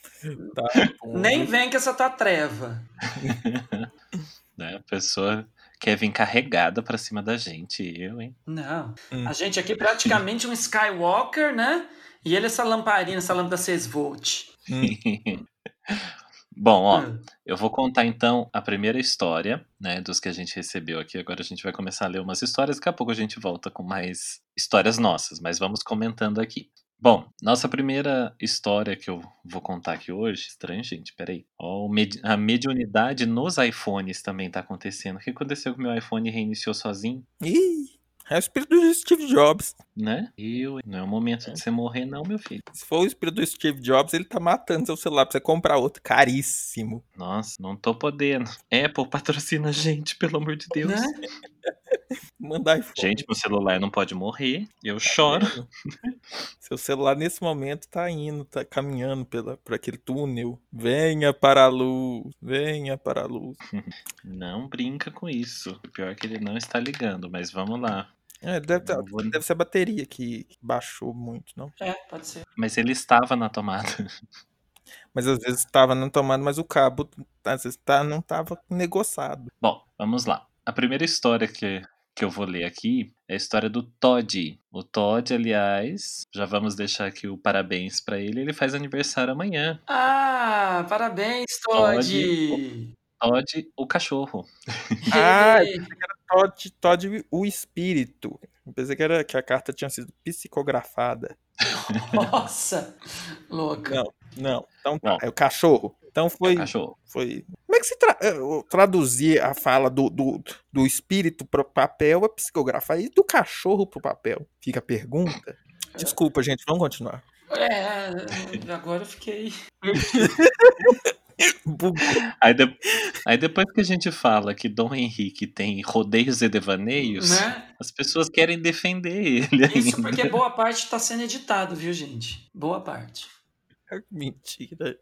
Tá. Nem vem com essa tua treva. [laughs] Né? A pessoa quer vir carregada pra cima da gente. Eu, hein? Não. Hum. A gente aqui é praticamente um Skywalker, né? E ele essa lamparina, essa lâmpada 6 volt. Hum. [laughs] Bom, ó, Hum. eu vou contar então a primeira história, né, dos que a gente recebeu aqui. Agora a gente vai começar a ler umas histórias, daqui a pouco a gente volta com mais histórias nossas, mas vamos comentando aqui. Bom, nossa primeira história que eu vou contar aqui hoje, estranho, gente, peraí. Ó, a mediunidade nos iPhones também tá acontecendo. O que aconteceu com o meu iPhone reiniciou sozinho, Ih, é o espírito do Steve Jobs. Né? Eu, não é o momento de você morrer não, meu filho. Se for o espírito do Steve Jobs, ele tá matando seu celular pra você comprar outro. Caríssimo. Nossa, não tô podendo. Apple patrocina a gente, pelo amor de Deus. Né? [laughs] Mandar iPhone. Gente, meu celular não pode morrer. Eu choro. [laughs] Seu celular nesse momento tá indo, tá caminhando pela, por aquele túnel. Venha para a luz, venha para a luz. [laughs] Não brinca com isso. Pior é que ele não está ligando, mas vamos lá. É, deve, ter- vou- deve ser a bateria que que baixou muito, não? É, pode ser. Mas ele estava na tomada. [laughs] Mas às vezes estava na tomada, mas o cabo às vezes tá, não tava negociado. Bom, vamos lá. A primeira história que, que eu vou ler aqui é a história do Todd. O Todd, aliás, já vamos deixar aqui o parabéns pra ele. Ele faz aniversário amanhã. Ah, parabéns, Todd! Todd, o cachorro. [laughs] Ah, Todd, Todd, o espírito. Eu pensei que, era, que a carta tinha sido psicografada. [laughs] Nossa! Louca. Não, não. Então tá. Não. É o cachorro. Então foi. Cachorro. foi... Como é que se tra... eu traduzir a fala do, do, do espírito pro papel é psicografar e do cachorro pro papel? Fica a pergunta. Desculpa, gente, vamos continuar. É, agora eu fiquei. [laughs] Aí, de- aí depois que a gente fala que Dom Henrique tem rodeios e devaneios, Né? as pessoas querem defender ele Isso ainda. porque boa parte tá sendo editado, viu, gente? Boa parte. Mentira.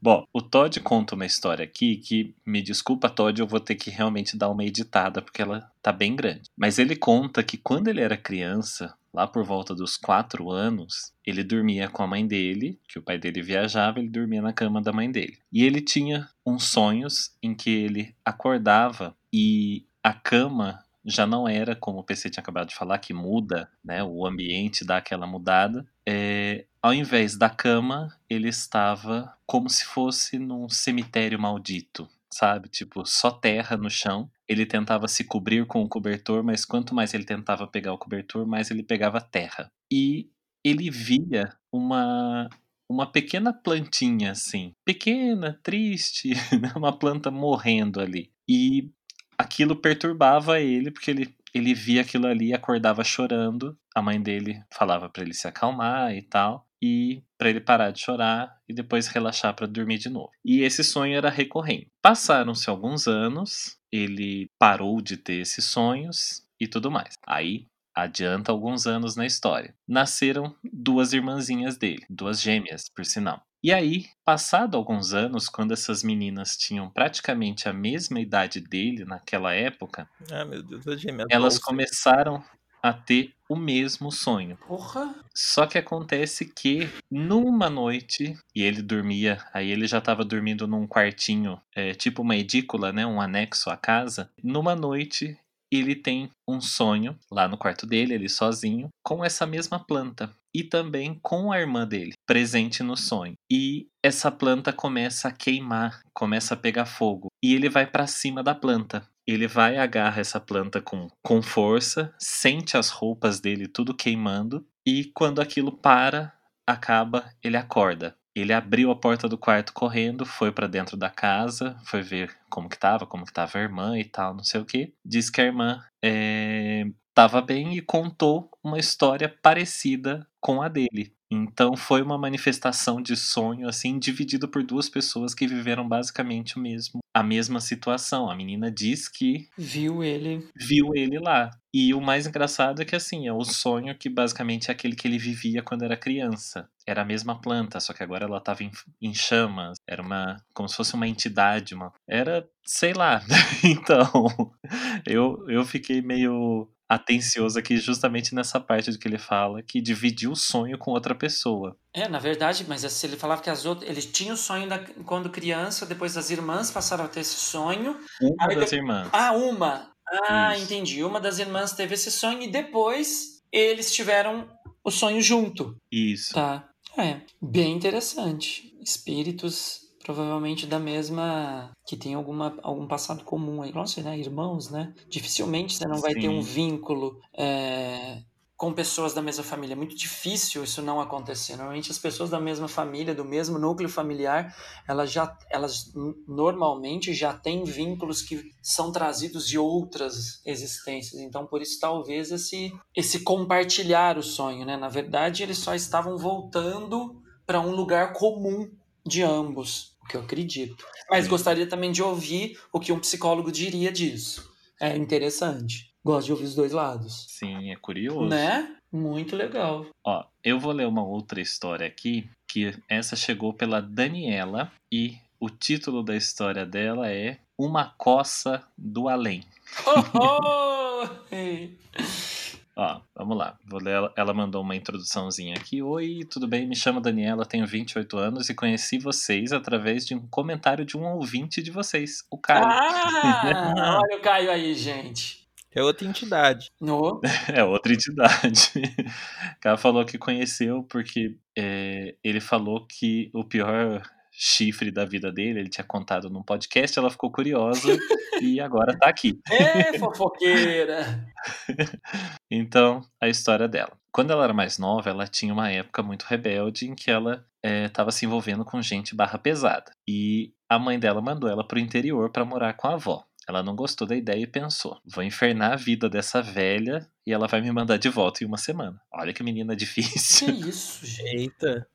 Bom, o Todd conta uma história aqui que, me desculpa, Todd, eu vou ter que realmente dar uma editada porque ela tá bem grande. Mas ele conta que quando ele era criança, lá por volta dos 4 anos, ele dormia com a mãe dele, que o pai dele viajava, ele dormia na cama da mãe dele. E ele tinha uns sonhos em que ele acordava e a cama já não era, como o PC tinha acabado de falar, que muda, né? O ambiente dá aquela mudada. É, ao invés da cama, ele estava como se fosse num cemitério maldito, sabe? Tipo, só terra no chão. Ele tentava se cobrir com o cobertor, mas quanto mais ele tentava pegar o cobertor, mais ele pegava terra. E ele via uma uma pequena plantinha assim, pequena, triste, [laughs] né? uma planta morrendo ali. E aquilo perturbava ele, porque ele, ele via aquilo ali acordava chorando. A mãe dele falava para ele se acalmar e tal, e para ele parar de chorar e depois relaxar para dormir de novo. E esse sonho era recorrente. Passaram-se alguns anos, ele parou de ter esses sonhos e tudo mais. Aí adianta alguns anos na história. Nasceram duas irmãzinhas dele, duas gêmeas, por sinal. E aí, passado alguns anos, quando essas meninas tinham praticamente a mesma idade dele naquela época, Ah, meu Deus, elas começaram a ter o mesmo sonho. Porra! Só que acontece que numa noite, e ele dormia, aí ele já estava dormindo num quartinho, é, tipo uma edícula, né, um anexo à casa. Numa noite, ele tem um sonho lá no quarto dele, ele sozinho, com essa mesma planta. E também com a irmã dele, presente no sonho. E essa planta começa a queimar, começa a pegar fogo. E ele vai para cima da planta. Ele vai agarra essa planta com, com força, sente as roupas dele tudo queimando. E quando aquilo para, acaba, ele acorda. Ele abriu a porta do quarto correndo, foi para dentro da casa, foi ver como que tava, como que tava a irmã e tal, não sei o que. Diz que a irmã é, tava bem e contou uma história parecida com a dele. Então foi uma manifestação de sonho assim dividido por duas pessoas que viveram basicamente o mesmo, a mesma situação. A menina diz que Viu ele. viu ele lá. E o mais engraçado é que assim, é o sonho que basicamente é aquele que ele vivia quando era criança. Era a mesma planta, só que agora ela tava em, em chamas. Era uma. como se fosse uma entidade, uma. Era, sei lá. [laughs] então, eu, eu fiquei meio atencioso aqui justamente nessa parte de que ele fala que dividiu o sonho com outra pessoa. É, na verdade, mas se ele falava que as outras. Ele tinha o sonho da- quando criança, depois as irmãs passaram a ter esse sonho. Uma Aí das irmãs. Ah, uma! Ah, Isso. entendi. Uma das irmãs teve esse sonho e depois eles tiveram o sonho junto. Isso. Tá. É, bem interessante. Espíritos provavelmente da mesma que tem alguma algum passado comum aí. Nossa, né? Irmãos, né? Dificilmente você não vai ter um Sim. vínculo é, com pessoas da mesma família. É muito difícil isso não acontecer. Normalmente as pessoas da mesma família, do mesmo núcleo familiar, elas já elas normalmente já têm vínculos que são trazidos de outras existências. Então, por isso talvez esse esse compartilhar o sonho, né? Na verdade, eles só estavam voltando para um lugar comum de ambos, que eu acredito. Mas Sim. gostaria também de ouvir o que um psicólogo diria disso. É interessante. Gosto de ouvir os dois lados. Sim, é curioso. Né? Muito legal. Ó, eu vou ler uma outra história aqui, que essa chegou pela Daniela e o título da história dela é Uma Coça do Além. Oh, oh! [laughs] Ó, vamos lá. Vou ler ela, ela mandou uma introduçãozinha aqui. Oi, tudo bem? Me chamo Daniela, tenho 28 anos e conheci vocês através de um comentário de um ouvinte de vocês, o Caio. Ah, [laughs] olha o Caio aí, gente. É outra entidade. No... [laughs] É outra entidade. O cara falou que conheceu porque é, ele falou que o pior chifre da vida dele, ele tinha contado num podcast, ela ficou curiosa [laughs] e agora tá aqui. É, fofoqueira! [laughs] então, a história dela. Quando ela era mais nova, ela tinha uma época muito rebelde em que ela estava se envolvendo com gente barra pesada. E a mãe dela mandou ela pro interior para morar com a avó. Ela não gostou da ideia e pensou: vou infernar a vida dessa velha e ela vai me mandar de volta em uma semana. Olha que menina [laughs] difícil. Que isso, gente. Eita.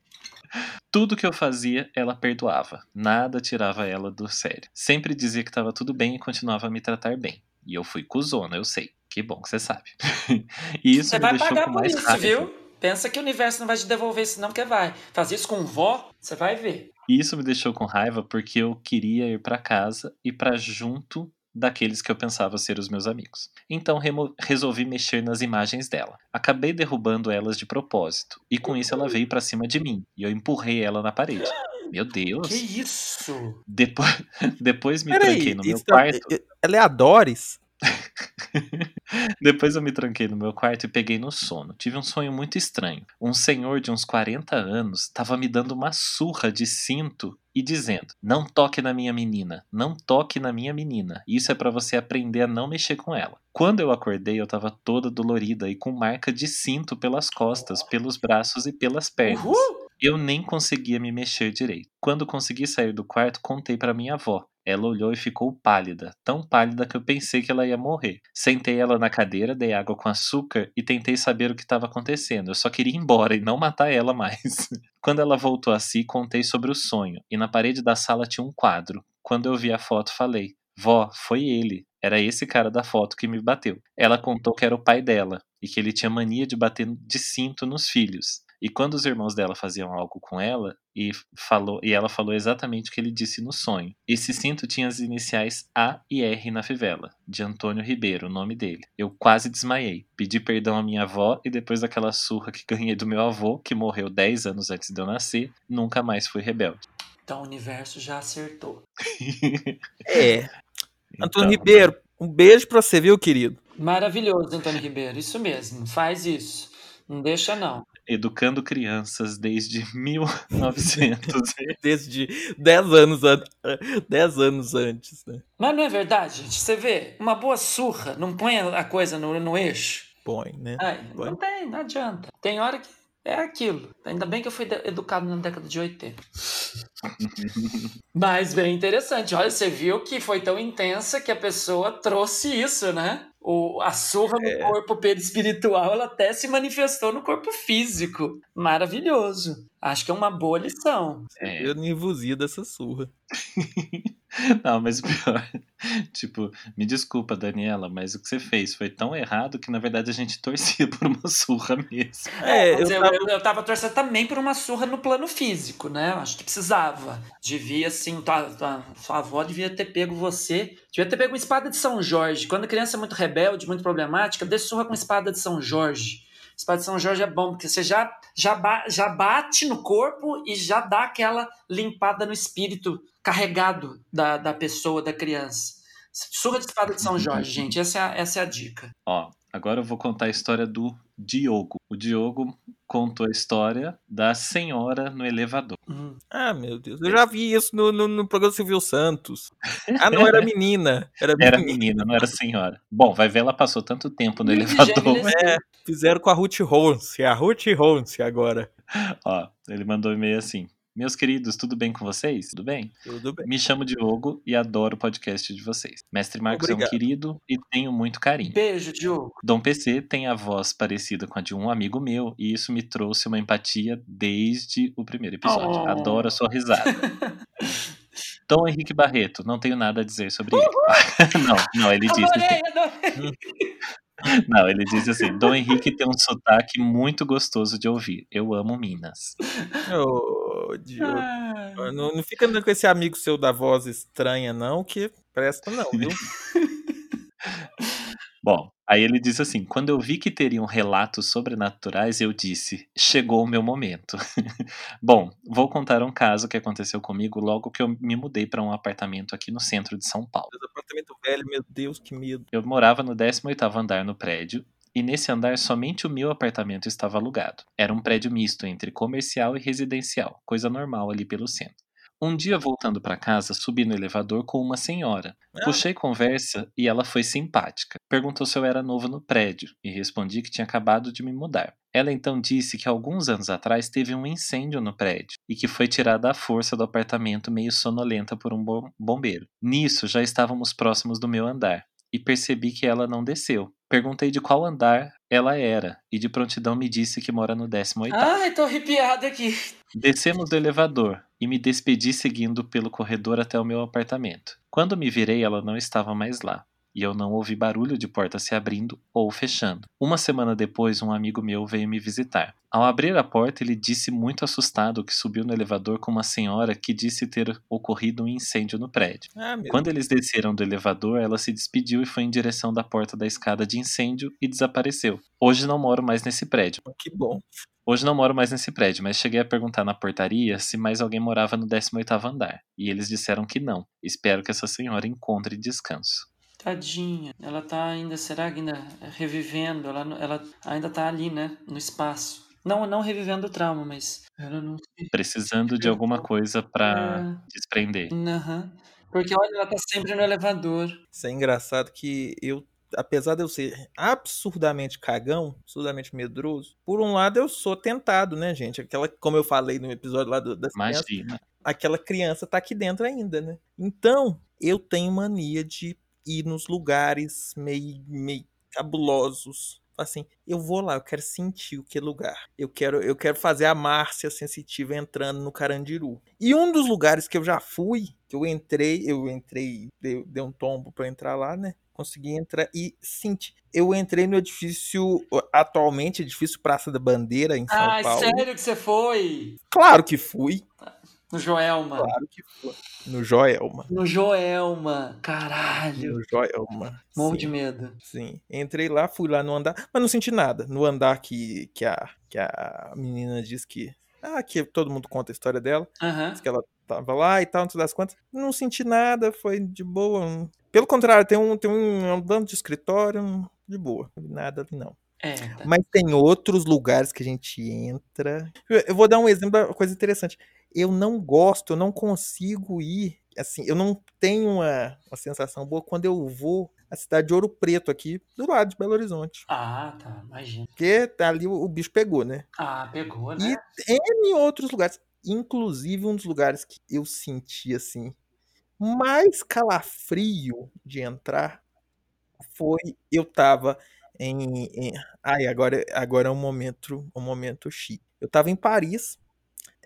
Tudo que eu fazia, ela perdoava. Nada tirava ela do sério. Sempre dizia que estava tudo bem e continuava a me tratar bem. E eu fui cuzona, eu sei. Que bom que você sabe. [laughs] e isso Você me vai deixou pagar com por isso, raiva. viu? Pensa que o universo não vai te devolver isso não, porque vai. Fazer isso com vó, você vai ver. E isso me deixou com raiva porque eu queria ir pra casa e pra junto daqueles que eu pensava ser os meus amigos. Então resolvi mexer nas imagens dela. Acabei derrubando elas de propósito e com isso ela veio pra cima de mim e eu empurrei ela na parede. Meu Deus. Que isso? Depois, [laughs] depois me Peraí, tranquei no meu é- quarto. ela é a Doris? [laughs] Depois eu me tranquei no meu quarto e peguei no sono. Tive um sonho muito estranho. Um senhor de uns 40 anos estava me dando uma surra de cinto e dizendo: Não toque na minha menina, não toque na minha menina. Isso é pra você aprender a não mexer com ela. Quando eu acordei, eu tava toda dolorida e com marca de cinto pelas costas, pelos braços e pelas pernas. Uhul! Eu nem conseguia me mexer direito. Quando consegui sair do quarto, contei para minha avó. Ela olhou e ficou pálida, tão pálida que eu pensei que ela ia morrer. Sentei ela na cadeira, dei água com açúcar e tentei saber o que estava acontecendo. Eu só queria ir embora e não matar ela mais. [laughs] Quando ela voltou a si, contei sobre o sonho, e na parede da sala tinha um quadro. Quando eu vi a foto, falei: Vó, foi ele. Era esse cara da foto que me bateu. Ela contou que era o pai dela e que ele tinha mania de bater de cinto nos filhos. E quando os irmãos dela faziam algo com ela, e, falou, e ela falou exatamente o que ele disse no sonho. Esse cinto tinha as iniciais A e R na fivela, de Antônio Ribeiro, o nome dele. Eu quase desmaiei. Pedi perdão à minha avó e depois daquela surra que ganhei do meu avô, que morreu 10 anos antes de eu nascer, nunca mais fui rebelde. Então o universo já acertou. É. [laughs] Antônio Então, Ribeiro, um beijo pra você, viu, querido? Maravilhoso, Antônio Ribeiro. Isso mesmo. Faz isso. Não deixa, não. Educando crianças desde [laughs] 1900. [laughs] Desde 10 anos, an... 10 anos antes, né? Mas não é verdade, gente. Você vê, uma boa surra não põe a coisa no, no eixo. Põe, né? Ai, Põe. não tem, não adianta. Tem hora que é aquilo. Ainda bem que eu fui educado na década de 80. [laughs] Mas bem interessante. Olha, você viu que foi tão intensa que a pessoa trouxe isso, né? O, a surra no corpo perispiritual, ela até se manifestou no corpo físico. Maravilhoso. Acho que é uma boa lição. É. Eu nervosia dessa surra. [laughs] [laughs] Não, mas o pior, [laughs] tipo, me desculpa, Daniela, mas o que você fez foi tão errado que na verdade a gente [laughs] torcia por uma surra mesmo. É, Mas eu eu, tava- eu, eu tava torcendo também por uma surra no plano físico, né? Acho que precisava. Devia, assim, tua, tua- sua avó devia ter pego você. Devia ter pego uma espada de São Jorge. Quando a criança é muito rebelde, muito problemática, dê surra com espada de São Jorge. Espada de São Jorge é bom, porque você já, já, ba- já bate no corpo e já dá aquela limpada no espírito carregado da, da pessoa, da criança. Surra de espada de São Jorge, [laughs] gente. Essa é a, essa é a dica. Ó, agora eu vou contar a história do Diogo. O Diogo contou a história da senhora no elevador. Hum. Ah, meu Deus. Eu já vi isso no, no, no programa Silvio Santos. Ah, não, era [laughs] menina. Era, Era menina. menina, não era senhora. Bom, vai ver, ela passou tanto tempo no elevador. É, fizeram com a Ruth Ronce. A Ruth Ronce agora. Ó, ele mandou um e-mail assim. Meus queridos, tudo bem com vocês? Tudo bem? Tudo bem. Me chamo Diogo e adoro o podcast de vocês. Mestre Marcos é um Obrigado. querido e tenho muito carinho. Beijo, Diogo. Dom PC tem a voz parecida com a de um amigo meu e isso me trouxe uma empatia desde o primeiro episódio. Oh. Adoro a sua risada. [laughs] Dom Henrique Barreto, não tenho nada a dizer sobre ele. [laughs] não, não, ele disse. Adorei, adorei. Não, ele disse assim: Dom Henrique tem um sotaque muito gostoso de ouvir. Eu amo Minas. Diogo. Ah, Não, não fica andando com esse amigo seu da voz estranha, não, que presta não, viu? [laughs] Bom, aí ele diz assim: quando eu vi que teriam relatos sobrenaturais, eu disse: chegou o meu momento. [laughs] Bom, vou contar um caso que aconteceu comigo logo que eu me mudei para um apartamento aqui no centro de São Paulo. Apartamento velho, meu Deus, que medo. Eu morava no 18º andar no prédio, e nesse andar somente o meu apartamento estava alugado. Era um prédio misto entre comercial e residencial, coisa normal ali pelo centro. Um dia voltando para casa, subi no elevador com uma senhora. Ah. Puxei conversa e ela foi simpática. Perguntou se eu era novo no prédio e respondi que tinha acabado de me mudar. Ela então disse que alguns anos atrás teve um incêndio no prédio e que foi tirada à força do apartamento meio sonolenta por um bom- bombeiro. Nisso já estávamos próximos do meu andar e percebi que ela não desceu. Perguntei de qual andar ela era e de prontidão me disse que mora no 18º. Ai, tô arrepiada aqui. Descemos do elevador e me despedi seguindo pelo corredor até o meu apartamento. Quando me virei, ela não estava mais lá. E eu não ouvi barulho de porta se abrindo ou fechando. Uma semana depois, um amigo meu veio me visitar. Ao abrir a porta, ele disse muito assustado que subiu no elevador com uma senhora que disse ter ocorrido um incêndio no prédio. Ah, Quando eles desceram do elevador, ela se despediu e foi em direção da porta da escada de incêndio e desapareceu. Hoje não moro mais nesse prédio. Que bom. Hoje não moro mais nesse prédio, mas cheguei a perguntar na portaria se mais alguém morava no 18º andar. E eles disseram que não. Espero que essa senhora encontre descanso. Tadinha. Ela tá ainda, será que ainda revivendo? Ela, ela ainda tá ali, né? No espaço. Não, não revivendo o trauma, mas ela não. Precisando de alguma coisa pra É. desprender. Aham. Porque olha, ela tá sempre no elevador. Isso é engraçado que eu, apesar de eu ser absurdamente cagão, absurdamente medroso, por um lado eu sou tentado, né, gente? Aquela, como eu falei no episódio lá do, das crianças, Imagina. aquela criança tá aqui dentro ainda, né? Então, eu tenho mania de ir nos lugares meio, meio cabulosos. Assim, eu vou lá, eu quero sentir o que lugar. Eu quero, eu quero fazer a Márcia sensitiva entrando no Carandiru. E um dos lugares que eu já fui, que eu entrei, eu entrei, dei, dei um tombo pra entrar lá, né? Consegui entrar e senti. Eu entrei no edifício, atualmente, edifício Praça da Bandeira, em São Ai, Paulo. sério que você foi? Claro que fui. No Joelma. Claro que fui. No Joelma. No Joelma. Caralho. No Joelma. Morro de medo. Sim. Entrei lá, fui lá no andar, mas não senti nada. No andar que, que, a, que a menina disse que. Ah, que todo mundo conta a história dela. Aham. Diz que ela tava lá e tal, não sei das quantas. Não senti nada, foi de boa. Pelo contrário, tem um, tem um andando de escritório, de boa. Nada ali não. É. tá. Mas tem outros lugares que a gente entra. Eu vou dar um exemplo da coisa interessante. Eu não gosto, eu não consigo ir. Assim, eu não tenho uma, uma sensação boa quando eu vou à cidade de Ouro Preto, aqui do lado de Belo Horizonte. Ah, tá. Imagina. Porque tá ali o, o bicho pegou, né? Ah, pegou, E né? N outros lugares. Inclusive, um dos lugares que eu senti assim mais calafrio de entrar foi eu tava em, em- ai agora agora é um momento um momento chique eu tava em Paris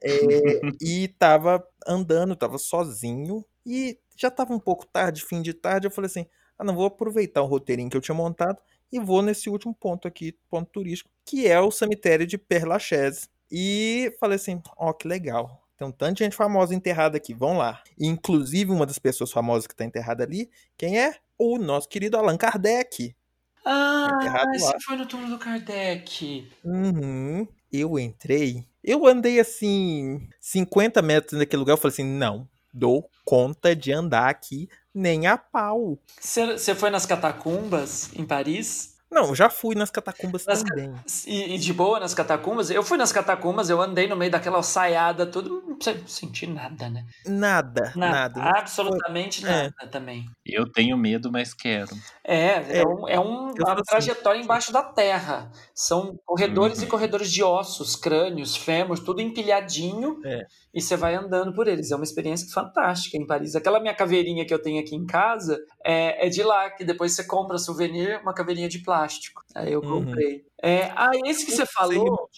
é, [laughs] e tava andando tava sozinho e já tava um pouco tarde fim de tarde eu falei assim ah não vou aproveitar o roteirinho que eu tinha montado e vou nesse último ponto aqui ponto turístico que é o cemitério de Père Lachaise e falei assim ó que legal tem um tanto de gente famosa enterrada aqui, vão lá. Inclusive, uma das pessoas famosas que tá enterrada ali, quem é? O nosso querido Allan Kardec. Ah, enterrado lá. você foi no túmulo do Kardec. Uhum. Eu entrei, eu andei assim, 50 metros naquele lugar, eu falei assim, não, dou conta de andar aqui nem a pau. Você foi nas catacumbas em Paris? Não, eu já fui nas catacumbas Nas também. E, e de boa nas catacumbas? Eu fui nas catacumbas, eu andei no meio daquela saiada, tudo. Não sei- senti nada, né? Nada, Nada. nada. Absolutamente É. nada também. Eu tenho medo, mas quero. É, é, É, um- é um- uma assim. trajetória embaixo da terra. São corredores e Uhum. corredores de ossos, crânios, fêmurs, tudo empilhadinho. É. E você vai andando por eles. É uma experiência fantástica em Paris. Aquela minha caveirinha que eu tenho aqui em casa é, é de lá, que depois você compra souvenir, uma caveirinha de plástico. Aí eu Uhum. comprei. É, ah, esse que você falou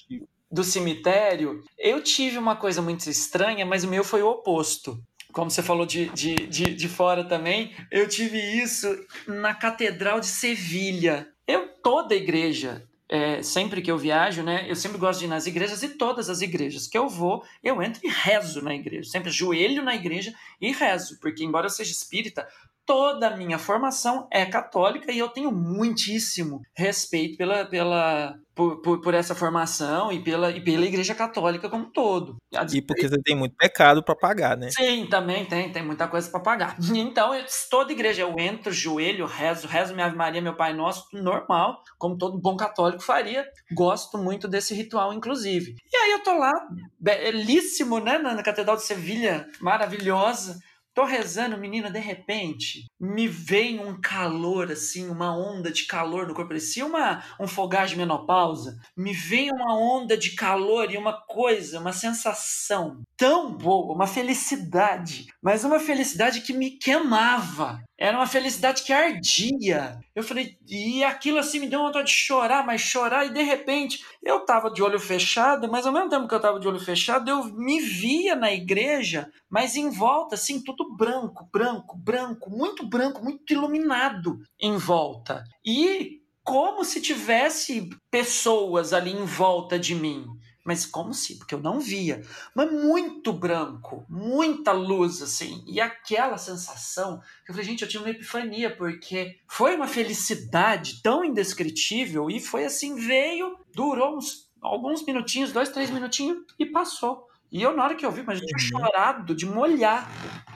do cemitério, eu tive uma coisa muito estranha, mas o meu foi o oposto. Como você falou de, de, de, de fora também, eu tive isso na Catedral de Sevilha. Eu, toda igreja, é, sempre que eu viajo, né, eu sempre gosto de ir nas igrejas e todas as igrejas que eu vou, eu entro e rezo na igreja. Sempre joelho na igreja e rezo, porque embora eu seja espírita, toda a minha formação é católica e eu tenho muitíssimo respeito pela, pela, por, por, por, essa formação e pela, e pela Igreja Católica como um todo. E porque você tem muito pecado para pagar, né? Sim, também tem, tem muita coisa para pagar. [laughs] Então, eu, toda igreja eu entro, joelho, rezo, rezo minha Ave Maria, meu Pai Nosso, normal, como todo bom católico faria. Gosto muito desse ritual, inclusive. E aí eu tô lá, belíssimo, né, na Catedral de Sevilha, maravilhosa Tô rezando, menina, de repente, me vem um calor, assim, uma onda de calor no corpo. Parecia uma, um fogagem de menopausa. Me vem uma onda de calor e uma coisa, uma sensação tão boa, uma felicidade. Mas uma felicidade que me queimava. Era uma felicidade que ardia. Eu falei, e aquilo assim me deu vontade de chorar, mas chorar, e de repente eu tava de olho fechado, mas ao mesmo tempo que eu tava de olho fechado, eu me via na igreja, mas em volta, assim, tudo branco, branco, branco, muito branco, muito iluminado em volta. E como se tivesse pessoas ali em volta de mim. Mas como se? Porque eu não via. Mas muito branco, muita luz, assim. E aquela sensação, eu falei, gente, eu tive uma epifania, porque foi uma felicidade tão indescritível e foi assim, veio, durou uns alguns minutinhos, dois, três minutinhos e passou. E eu, na hora que eu vi, mas eu tinha uhum. chorado de molhar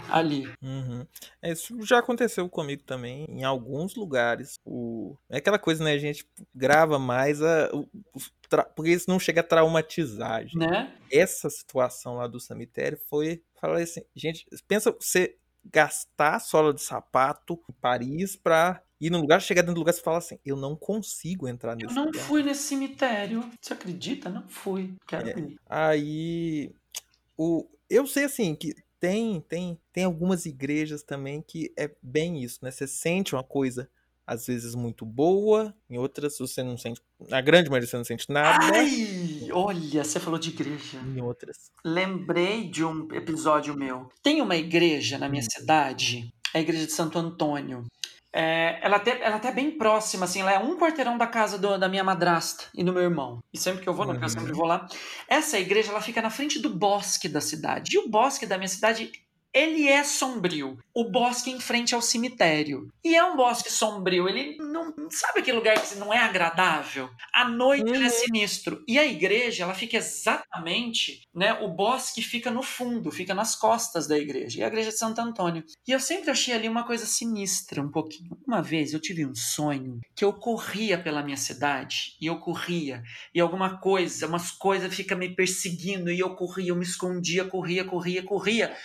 ali. Uhum. É, isso já aconteceu comigo também, em alguns lugares. O... É aquela coisa, né? A gente grava mais a... tra... porque isso não chega a traumatizar. Gente. Né? Essa situação lá do cemitério foi. Falei assim, gente, pensa você gastar sola de sapato em Paris pra ir num lugar, chegar dentro do lugar e falar assim: eu não consigo entrar nesse Eu não lugar. fui nesse cemitério. Você acredita? Não fui. Quero é. ir. Aí. O, eu sei assim que tem, tem, tem algumas igrejas também que é bem isso, né? Você sente uma coisa às vezes muito boa, em outras você não sente, na grande maioria você não sente nada. Ai, olha, você falou de igreja. Em outras. Lembrei de um episódio meu. Tem uma igreja na minha hum. cidade, a igreja de Santo Antônio. É, ela, até, ela até é bem próxima, assim, ela é um quarteirão da casa do, da minha madrasta e do meu irmão. E sempre que eu vou, uhum. eu sempre vou lá. Essa igreja, ela fica na frente do bosque da cidade. E o bosque da minha cidade ele é sombrio. O bosque em frente ao cemitério. E é um bosque sombrio. Ele não. Sabe aquele lugar que não é agradável? À noite uhum. ele é uhum. sinistro. E a igreja, ela fica exatamente. né? O bosque fica no fundo, fica nas costas da igreja. E a igreja de Santo Antônio. E eu sempre achei ali uma coisa sinistra, um pouquinho. Uma vez eu tive um sonho que eu corria pela minha cidade. E eu corria. E alguma coisa, umas coisas fica me perseguindo. E eu corria, eu me escondia, corria, corria, corria.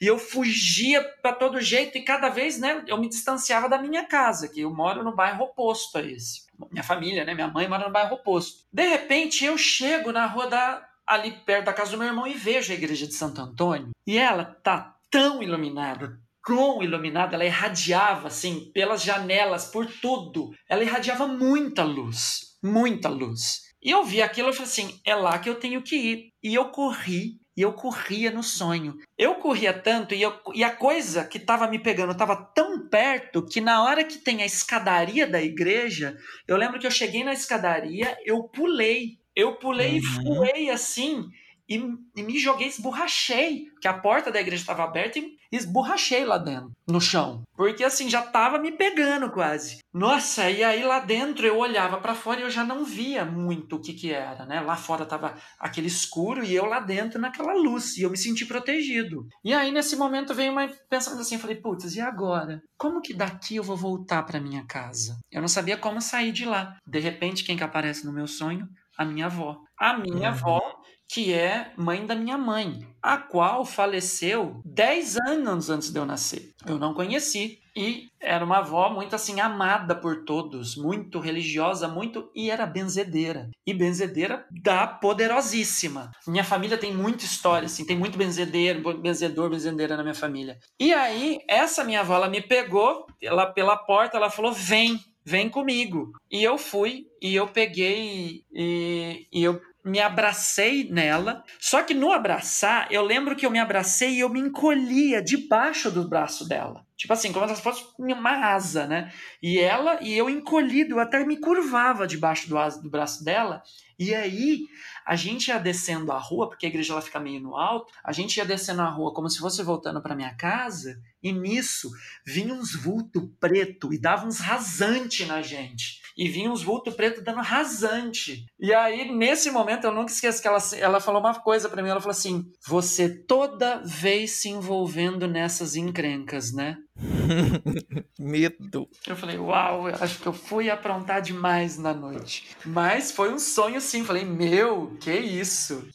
E eu fugia para todo jeito e cada vez, né, eu me distanciava da minha casa, que eu moro no bairro oposto a esse. Minha família, né, minha mãe mora no bairro oposto. De repente, eu chego na rua da ali perto da casa do meu irmão e vejo a igreja de Santo Antônio, e ela tá tão iluminada, tão iluminada, ela irradiava assim pelas janelas, por tudo. Ela irradiava muita luz, muita luz. E eu vi aquilo e falei assim: é lá que eu tenho que ir. E eu corri e eu corria no sonho. Eu corria tanto e, eu, e a coisa que estava me pegando estava tão perto que na hora que tem a escadaria da igreja, eu lembro que eu cheguei na escadaria, eu pulei. Eu pulei uhum. e fui assim e, e, me joguei, esborrachei, que a porta da igreja estava aberta e esborrachei lá dentro, no chão. Porque assim, já tava me pegando quase. Nossa, e aí lá dentro eu olhava para fora e eu já não via muito o que que era, né? Lá fora tava aquele escuro e eu lá dentro naquela luz, e eu me senti protegido. E aí nesse momento veio uma pensando assim, falei, putz, e agora? Como que daqui eu vou voltar para minha casa? Eu não sabia como sair de lá. De repente, quem que aparece no meu sonho? A minha avó. A minha uhum. avó que é mãe da minha mãe, a qual faleceu 10 anos antes de eu nascer. Eu não conheci. E era uma avó muito assim amada por todos, muito religiosa, muito e era benzedeira. E benzedeira da poderosíssima. Minha família tem muita história assim, tem muito benzedeiro, benzedor, benzedeira na minha família. E aí essa minha avó ela me pegou, ela pela porta, ela falou: "Vem, vem comigo". E eu fui e eu peguei e, e eu me abracei nela. Só que no abraçar, eu lembro que eu me abracei e eu me encolhia debaixo do braço dela. Tipo assim, como se fosse uma asa, né? E ela e eu encolhido, eu até me curvava debaixo do, asa, do braço dela. E aí a gente ia descendo a rua, porque a igreja ela fica meio no alto, a gente ia descendo a rua como se fosse voltando para minha casa, e nisso vinha uns vulto preto e dava uns rasante na gente. E vinha uns vulto preto dando rasante. E aí, nesse momento, eu nunca esqueço que ela, ela falou uma coisa para mim. Ela falou assim: Você toda vez se envolvendo nessas encrencas, né? [laughs] Medo. Eu falei, uau, eu acho que eu fui aprontar demais na noite. Mas foi um sonho sim. Falei, meu, que isso?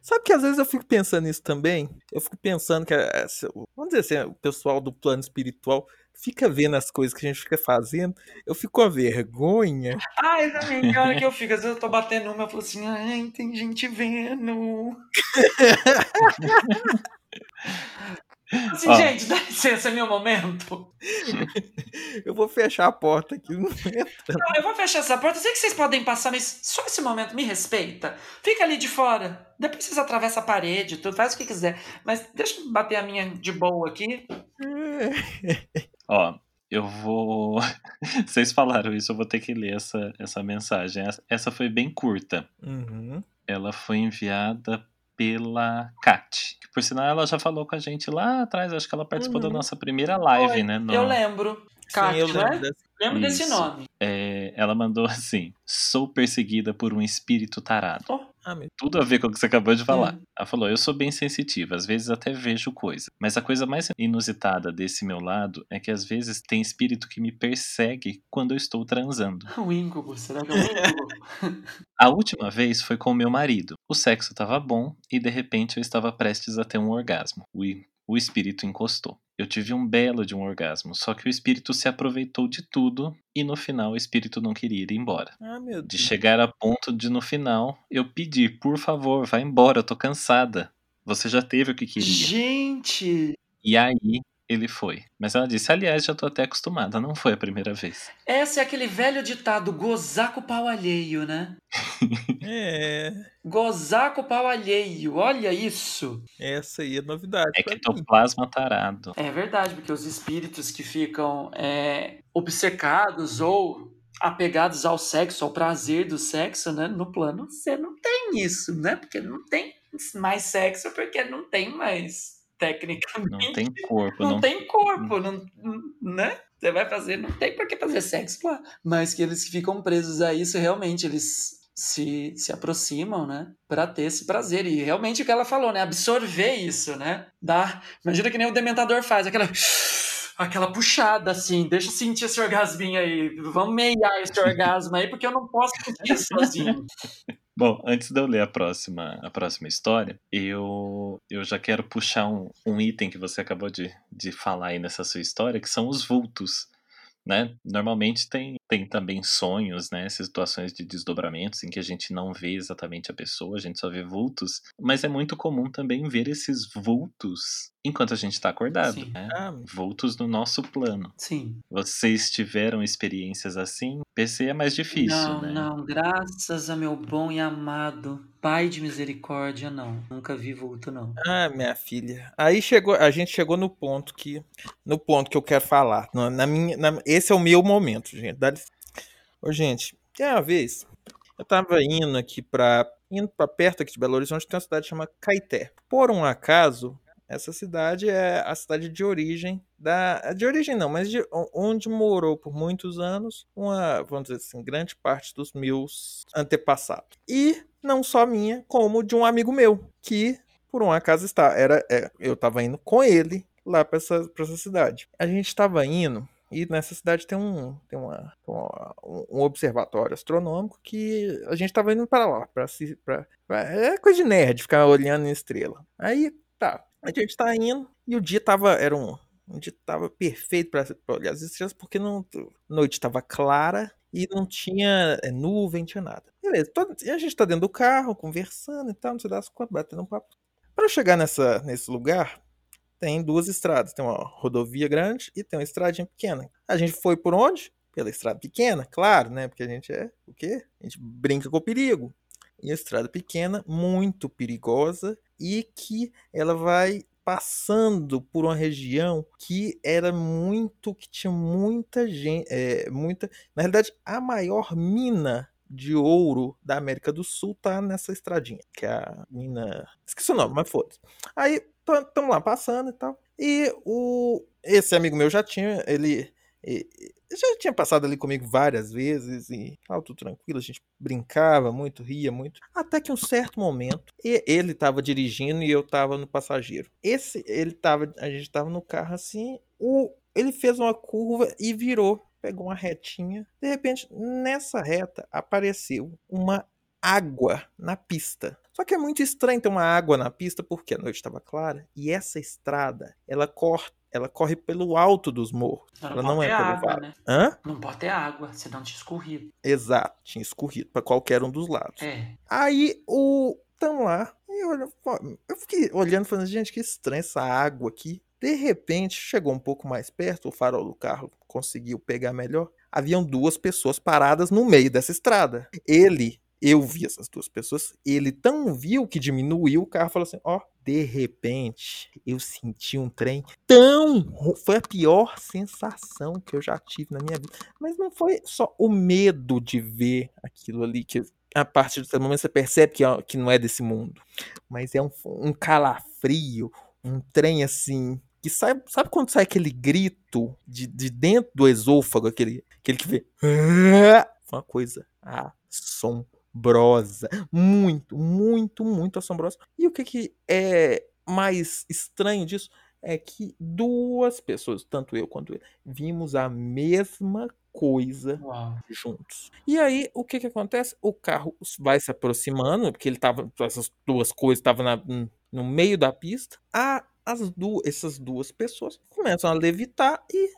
Sabe que às vezes eu fico pensando nisso também? Eu fico pensando que, é, vamos dizer assim, o pessoal do plano espiritual fica vendo as coisas que a gente fica fazendo, eu fico com a vergonha. Ai, também, hora que eu fico, às vezes eu tô batendo uma, eu falo assim, ai, tem gente vendo. [laughs] Assim, Ó. gente, dá licença, é meu momento. Eu vou fechar a porta aqui. Não, eu vou fechar essa porta. Eu sei que vocês podem passar, mas só esse momento me respeita. Fica ali de fora. Depois vocês atravessam a parede, tudo, faz o que quiser. Mas deixa eu bater a minha de boa aqui. Ó, eu vou. [laughs] Vocês falaram isso, eu vou ter que ler essa, essa mensagem. Essa foi bem curta. Uhum. Ela foi enviada pela Kat. Que por sinal ela já falou com a gente lá atrás, acho que ela participou uhum. da nossa primeira live, Foi. né? No... Eu lembro. Kat, eu lembro, né? lembro desse nome. É, ela mandou assim: sou perseguida por um espírito tarado. Oh. Ah, Tudo a ver com o que você acabou de falar. Hum. Ela falou: Eu sou bem sensitiva, às vezes até vejo coisa. Mas a coisa mais inusitada desse meu lado é que às vezes tem espírito que me persegue quando eu estou transando. O íncubo, será que é o íncubo? [laughs] a última vez foi com o meu marido. O sexo estava bom e de repente eu estava prestes a ter um orgasmo. O, o espírito encostou. Eu tive um belo de um orgasmo, só que o espírito se aproveitou de tudo e no final o espírito não queria ir embora. Ah, meu Deus. De chegar a ponto de no final eu pedir, por favor, vá embora, eu tô cansada. Você já teve o que queria. Gente! E aí ele foi. Mas ela disse, aliás, já tô até acostumada, não foi a primeira vez. Esse é aquele velho ditado, gozar com o pau alheio, né? [laughs] é. Gozar com o pau alheio, olha isso. Essa aí é novidade. Ectoplasma tarado. É verdade, porque os espíritos que ficam é, obcecados ou apegados ao sexo, ao prazer do sexo, né? No plano, você não tem isso, né? Porque não tem mais sexo, porque não tem mais tecnicamente. Não tem corpo. Não, não... tem corpo, não, né? Você vai fazer, não tem por que fazer sexo lá. Mas que eles ficam presos a isso, realmente, eles se, se aproximam, né? Pra ter esse prazer. E realmente o que ela falou, né? Absorver isso, né? Dá. Imagina que nem o dementador faz, aquela. Aquela puxada, assim, deixa eu sentir esse orgasminho aí. Vamos meiar esse [laughs] orgasmo aí, porque eu não posso sentir sozinho. [laughs] Bom, antes de eu ler a próxima, a próxima história, eu, eu já quero puxar um, um item que você acabou de, de falar aí nessa sua história, que são os vultos. Né? Normalmente tem, tem também sonhos, né? Situações de desdobramentos em que a gente não vê exatamente a pessoa, a gente só vê vultos, mas é muito comum também ver esses vultos enquanto a gente está acordado, Sim. né? Ah. Voltos no nosso plano. Sim. Vocês tiveram experiências assim? PC é mais difícil, não, né? Não, graças a meu bom e amado Pai de misericórdia, não. Nunca vi vulto, não. Ah, minha filha. Aí chegou, a gente chegou no ponto que, no ponto que eu quero falar. Na, na minha, na, esse é o meu momento, gente. Dá Ô, gente, tem uma vez eu tava indo aqui para indo para perto aqui de Belo Horizonte, tem uma cidade chamada Caeté. Por um acaso, essa cidade é a cidade de origem da de origem não, mas de onde morou por muitos anos uma, vamos dizer assim, grande parte dos meus antepassados. E não só minha, como de um amigo meu que por um acaso está, era é, eu estava indo com ele lá para essa, essa cidade. A gente estava indo e nessa cidade tem um, tem uma, um observatório astronômico que a gente estava indo para lá, para é coisa de nerd, ficar olhando em estrela. Aí tá, a gente tá indo e o dia tava. Era um. Um dia tava perfeito para olhar as estrelas, porque não, noite tava clara e não tinha é, nuvem, tinha nada. Beleza, e a gente tá dentro do carro, conversando e tal, não sei das quantas, batendo um papo. Para chegar nessa, nesse lugar, tem duas estradas. Tem uma rodovia grande e tem uma estradinha pequena. A gente foi por onde? Pela estrada pequena, claro, né? Porque a gente é o quê? A gente brinca com o perigo. e a estrada pequena, muito perigosa e que ela vai passando por uma região que era muito que tinha muita gente, é, muita, na realidade a maior mina de ouro da América do Sul tá nessa estradinha, que é a mina, esqueci o nome, mas foda-se. Aí estamos lá passando e tal. E o esse amigo meu já tinha, ele já tinha passado ali comigo várias vezes e tal, tudo tranquilo, a gente brincava muito, ria muito. Até que um certo momento, ele estava dirigindo e eu estava no passageiro. Esse, ele tava, a gente estava no carro assim, o, ele fez uma curva e virou, pegou uma retinha. De repente, nessa reta apareceu uma água na pista. Só que é muito estranho ter uma água na pista porque a noite estava clara e essa estrada, ela corta ela corre pelo alto dos morros. Não, ela não, não é pelo água, vale. né? Hã? Não pode ter água, senão tinha escorrido. Exato, tinha escorrido para qualquer um dos lados. É. Aí o tamo lá, e olha, eu fiquei olhando falando, gente, que estranho essa água aqui. De repente, chegou um pouco mais perto, o farol do carro conseguiu pegar melhor. Haviam duas pessoas paradas no meio dessa estrada. Ele eu vi essas duas pessoas. Ele tão viu que diminuiu o carro falou assim: ó, de repente eu senti um trem tão. Foi a pior sensação que eu já tive na minha vida. Mas não foi só o medo de ver aquilo ali, que a partir do momento você percebe que, que não é desse mundo. Mas é um, um calafrio, um trem assim. Que sai, sabe quando sai aquele grito de, de dentro do esôfago, aquele, aquele que vê. [laughs] Uma coisa assombrosa assombrosa. Muito, muito, muito assombrosa. E o que, que é mais estranho disso é que duas pessoas, tanto eu quanto ele, vimos a mesma coisa Uau. juntos. E aí, o que que acontece? O carro vai se aproximando, porque ele tava, essas duas coisas estavam no meio da pista. A, as duas, essas duas pessoas começam a levitar e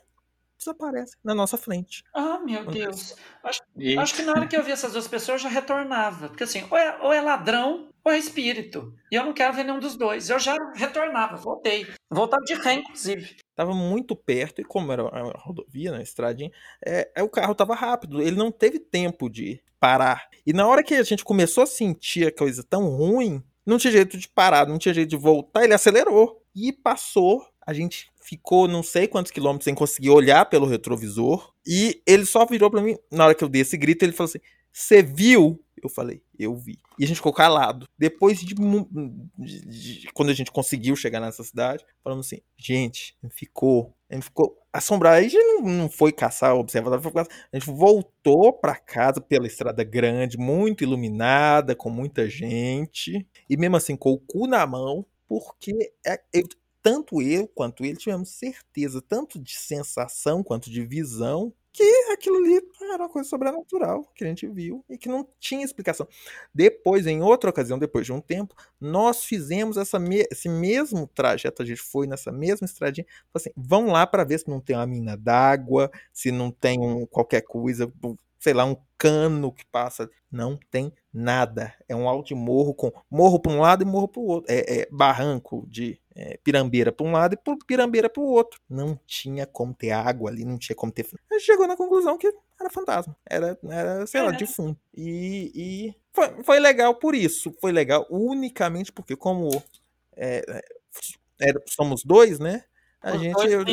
desaparece na nossa frente. Ah, meu Deus. Acho, acho, que na hora que eu vi essas duas pessoas, eu já retornava. Porque assim, ou é, ou é, ladrão ou é espírito. E eu não quero ver nenhum dos dois. Eu já retornava, voltei. Voltava de ré, inclusive. Tava muito perto, e como era uma rodovia, na né, estradinha, é, é, o carro tava rápido. Ele não teve tempo de parar. E na hora que a gente começou a sentir a coisa tão ruim, não tinha jeito de parar, não tinha jeito de voltar, ele acelerou. E passou a gente ficou não sei quantos quilômetros sem conseguir olhar pelo retrovisor. E ele só virou para mim, na hora que eu dei esse grito, ele falou assim: Você viu? Eu falei, eu vi. E a gente ficou calado. Depois de, de, de, Quando a gente conseguiu chegar nessa cidade, falamos assim: gente, ficou. A gente ficou assombrado. A gente não, não foi caçar o observatório, a gente voltou para casa pela estrada grande, muito iluminada, com muita gente. E mesmo assim, com o cu na mão, porque é, eu, tanto eu quanto ele tivemos certeza, tanto de sensação quanto de visão, que aquilo ali era uma coisa sobrenatural que a gente viu e que não tinha explicação. Depois, em outra ocasião, depois de um tempo, nós fizemos essa me esse mesmo trajeto, a gente foi nessa mesma estradinha, assim, vão lá para ver se não tem uma mina d'água, se não tem um, qualquer coisa, sei lá, um cano que passa. Não tem nada. É um alto morro com morro para um lado e morro para o outro. É, é, barranco de é, pirambeira para um lado e pirambeira para o outro. Não tinha como ter água ali, não tinha como ter. A gente chegou na conclusão que era fantasma. Era, era sei lá, defunto. E, e foi, foi legal por isso. Foi legal unicamente porque, como é, é, somos dois, né? A Os gente. Eu,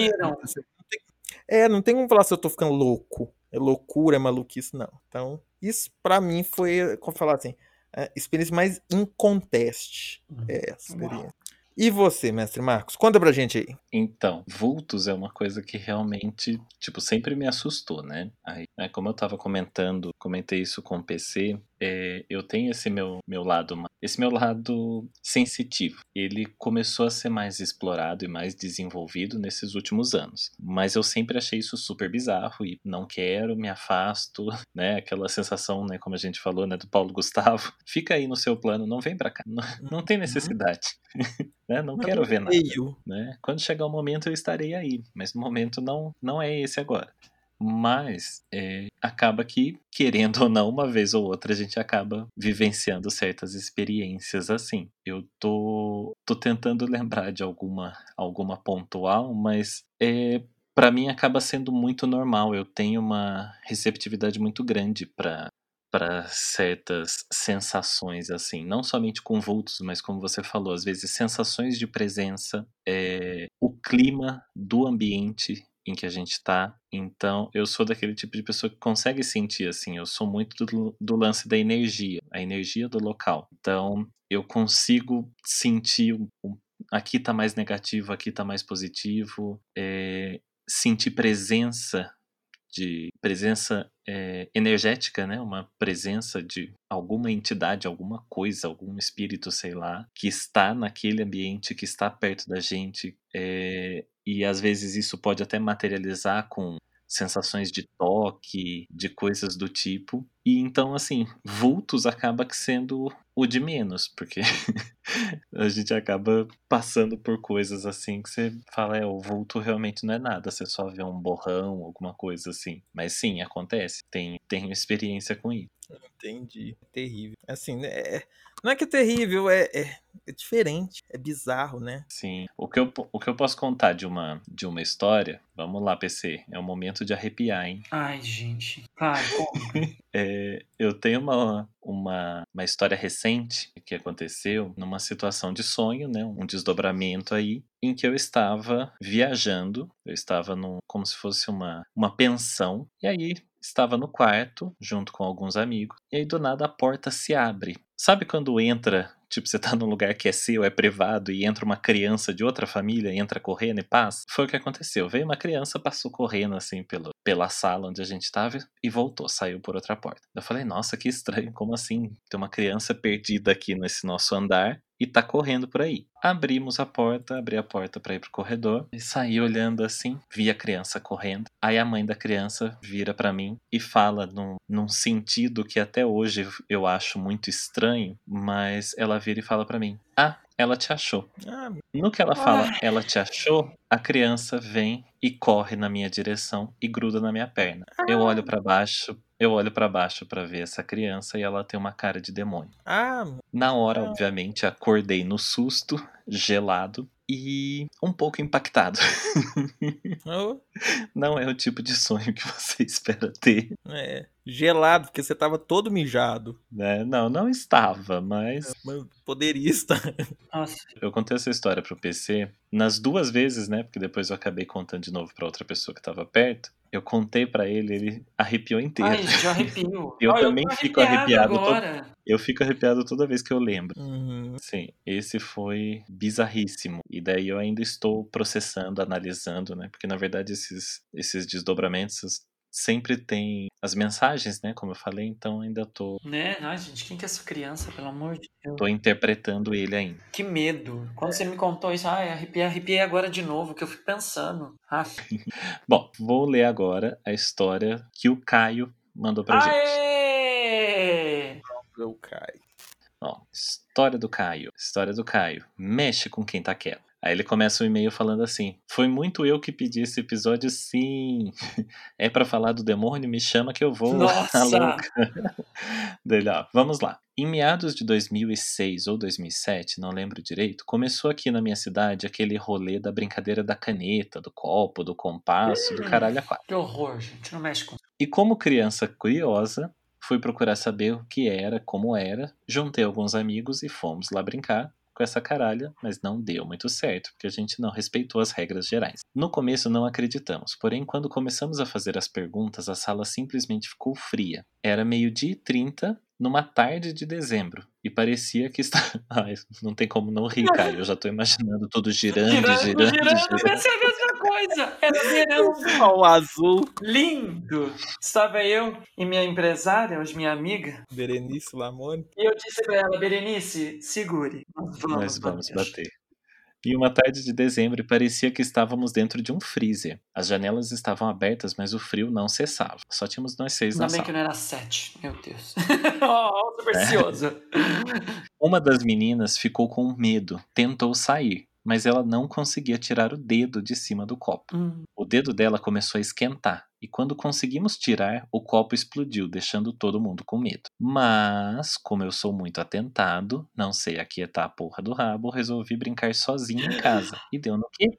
é, não tem como falar se eu tô ficando louco é loucura, é maluquice, não. Então, isso para mim foi, como falar assim, a experiência mais inconteste. Uhum. É essa experiência. E você, mestre Marcos? Conta pra gente aí. Então, vultos é uma coisa que realmente, tipo, sempre me assustou, né? Aí, né, como eu tava comentando, comentei isso com o PC, é, eu tenho esse meu, meu lado, esse meu lado sensitivo. Ele começou a ser mais explorado e mais desenvolvido nesses últimos anos. Mas eu sempre achei isso super bizarro e não quero, me afasto, [laughs] né? Aquela sensação, né, como a gente falou, né, do Paulo Gustavo. [laughs] Fica aí no seu plano, não vem pra cá. Não, não tem uhum. necessidade. [laughs] né? Não, não quero ver nada. Né? Quando chegar o momento eu estarei aí, mas no momento não, não é esse agora. Mas é, acaba que, querendo ou não, uma vez ou outra a gente acaba vivenciando certas experiências assim. Eu tô, tô tentando lembrar de alguma, alguma pontual, mas é, para mim acaba sendo muito normal. Eu tenho uma receptividade muito grande para para certas sensações, assim, não somente com vultos, mas como você falou, às vezes sensações de presença, é, o clima do ambiente em que a gente tá. Então, eu sou daquele tipo de pessoa que consegue sentir, assim, eu sou muito do, do lance da energia, a energia do local. Então, eu consigo sentir aqui tá mais negativo, aqui tá mais positivo, é, sentir presença de presença é, energética, né? Uma presença de alguma entidade, alguma coisa, algum espírito, sei lá, que está naquele ambiente, que está perto da gente. É, e às vezes isso pode até materializar com sensações de toque, de coisas do tipo. E então, assim, vultos acaba sendo o de menos, porque [laughs] a gente acaba passando por coisas assim que você fala, é, o vulto realmente não é nada, você só vê um borrão, alguma coisa assim. Mas sim, acontece. Tenho, tenho experiência com isso. Entendi. Terrível. Assim, né, é, não é que é terrível, é, é, é, diferente, é bizarro, né? Sim. O que, eu, o que eu posso contar de uma, de uma história, vamos lá, PC, é o momento de arrepiar, hein? Ai, gente. Ai, como? [laughs] é, eu tenho uma, uma, uma história recente que aconteceu numa situação de sonho, né? Um desdobramento aí, em que eu estava viajando, eu estava num, como se fosse uma, uma pensão, e aí estava no quarto, junto com alguns amigos, e aí do nada a porta se abre. Sabe quando entra, tipo, você tá num lugar que é seu, é privado, e entra uma criança de outra família, entra correndo e passa? Foi o que aconteceu. Veio uma criança, passou correndo assim pelo, pela sala onde a gente tava e voltou, saiu por outra porta. Eu falei, nossa, que estranho, como assim? Tem uma criança perdida aqui nesse nosso andar e tá correndo por aí. Abrimos a porta, abri a porta para ir pro corredor e saí olhando assim, vi a criança correndo. Aí a mãe da criança vira para mim e fala num, num sentido que até hoje eu acho muito estranho, mas ela vira e fala para mim: "Ah, ela te achou. Ah, No que ela fala, ela te achou, a criança vem e corre na minha direção e gruda na minha perna. Eu olho para baixo, eu olho para baixo para ver essa criança e ela tem uma cara de demônio. ah, Na hora, Ah. obviamente, acordei no susto, gelado e um pouco impactado. [laughs] oh, Não é o tipo de sonho que você [laughs] espera ter, é, gelado, porque você tava todo mijado. né? Não, não estava, mas Mas Poderia estar. [laughs] Nossa. eu contei essa história pro PC nas duas vezes, né? Porque depois eu acabei contando de novo pra outra pessoa que tava perto. Eu contei pra ele, ele arrepiou inteiro. Ai, já arrepio. [laughs] Eu Ai, também tô fico arrepiado agora. Eu fico arrepiado toda vez que eu lembro. Uhum. Sim, esse foi bizarríssimo. E daí eu ainda estou processando, analisando, né? Porque na verdade esses, esses desdobramentos sempre tem as mensagens, né? Como eu falei, então ainda tô, Né? Ai, gente, quem que é essa criança, pelo amor de Deus? tô interpretando ele ainda. Que medo. Quando você me contou isso, ai, arrepiei, arrepiei agora de novo, que eu fico pensando. Ah, [laughs] Bom, vou ler agora a história que o Caio mandou pra gente. Aê! Eu caio. Ó, história do Caio. História do Caio. Mexe com quem tá quieto. Aí ele começa o e-mail falando assim: Foi muito eu que pedi esse episódio, sim. [laughs] É pra falar do demônio? Me chama que eu vou. [laughs] Nossa! Dele, ó, vamos lá. Em meados de 2006 ou 2007, não lembro direito, começou aqui na minha cidade aquele rolê da brincadeira da caneta, do copo, do compasso, do Hum. caralho a quatro. Que horror, gente. Não mexe com. E como criança curiosa, fui procurar saber o que era, como era, juntei alguns amigos e fomos lá brincar com essa caralha, mas não deu muito certo, porque a gente não respeitou as regras gerais. No começo não acreditamos, porém quando começamos a fazer as perguntas, a sala simplesmente ficou fria. Era meio-dia e 30 numa tarde de dezembro, e parecia que está... [laughs] Ai, não tem como não rir, Caio, eu já tô imaginando tudo girando, girando, girando. girando. Pensei a mesma coisa. Era verão. [laughs] Sol azul. Lindo. Estava eu e minha empresária, hoje minha amiga, Berenice Lamone. e eu disse pra ela, Berenice, segure. Nós vamos, Nós vamos bater. bater. Em uma tarde de dezembro, e parecia que estávamos dentro de um freezer. As janelas estavam abertas, mas o frio não cessava. Só tínhamos nós seis Ainda na bem sala. que não era sete. Meu Deus. [laughs] Oh, supersticioso. Uma das meninas ficou com medo, tentou sair, mas ela não conseguia tirar o dedo de cima do copo. Hum. O dedo dela começou a esquentar, e quando conseguimos tirar, o copo explodiu, deixando todo mundo com medo. Mas, como eu sou muito atentado, não sei aquietar a porra do rabo, resolvi brincar sozinho em casa. E deu no quê?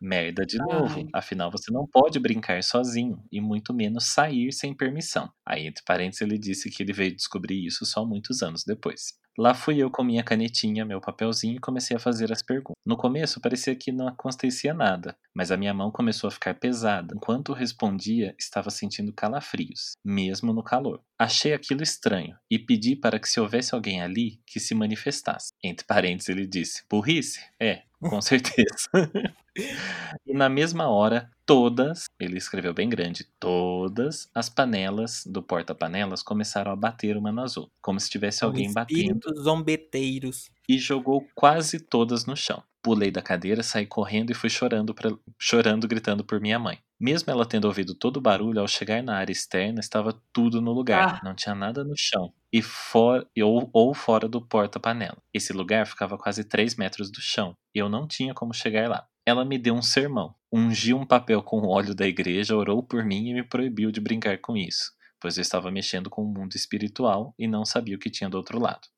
Merda de novo. Ai. Afinal, você não pode brincar sozinho e muito menos sair sem permissão. Aí, entre parênteses, ele disse que ele veio descobrir isso só muitos anos depois. Lá fui eu com minha canetinha, meu papelzinho e comecei a fazer as perguntas. No começo parecia que não acontecia nada, mas a minha mão começou a ficar pesada. Enquanto respondia, estava sentindo calafrios, mesmo no calor. Achei aquilo estranho e pedi para que se houvesse alguém ali, que se manifestasse. Entre parênteses ele disse, burrice? É, com certeza. [laughs] e na mesma hora, todas, ele escreveu bem grande, todas as panelas do porta-panelas começaram a bater uma nas outras, como se tivesse alguém batendo Espíritos zombeteiros. e jogou quase todas no chão. Pulei da cadeira, saí correndo e fui chorando, pra- chorando, gritando por minha mãe. Mesmo ela tendo ouvido todo o barulho, ao chegar na área externa, estava tudo no lugar. Ah. Não tinha nada no chão. E fora, ou, ou fora do porta-panela. Esse lugar ficava a quase 3 metros do chão. E eu não tinha como chegar lá. Ela me deu um sermão. Ungiu um papel com o óleo da igreja, orou por mim e me proibiu de brincar com isso. Pois eu estava mexendo com o mundo espiritual e não sabia o que tinha do outro lado.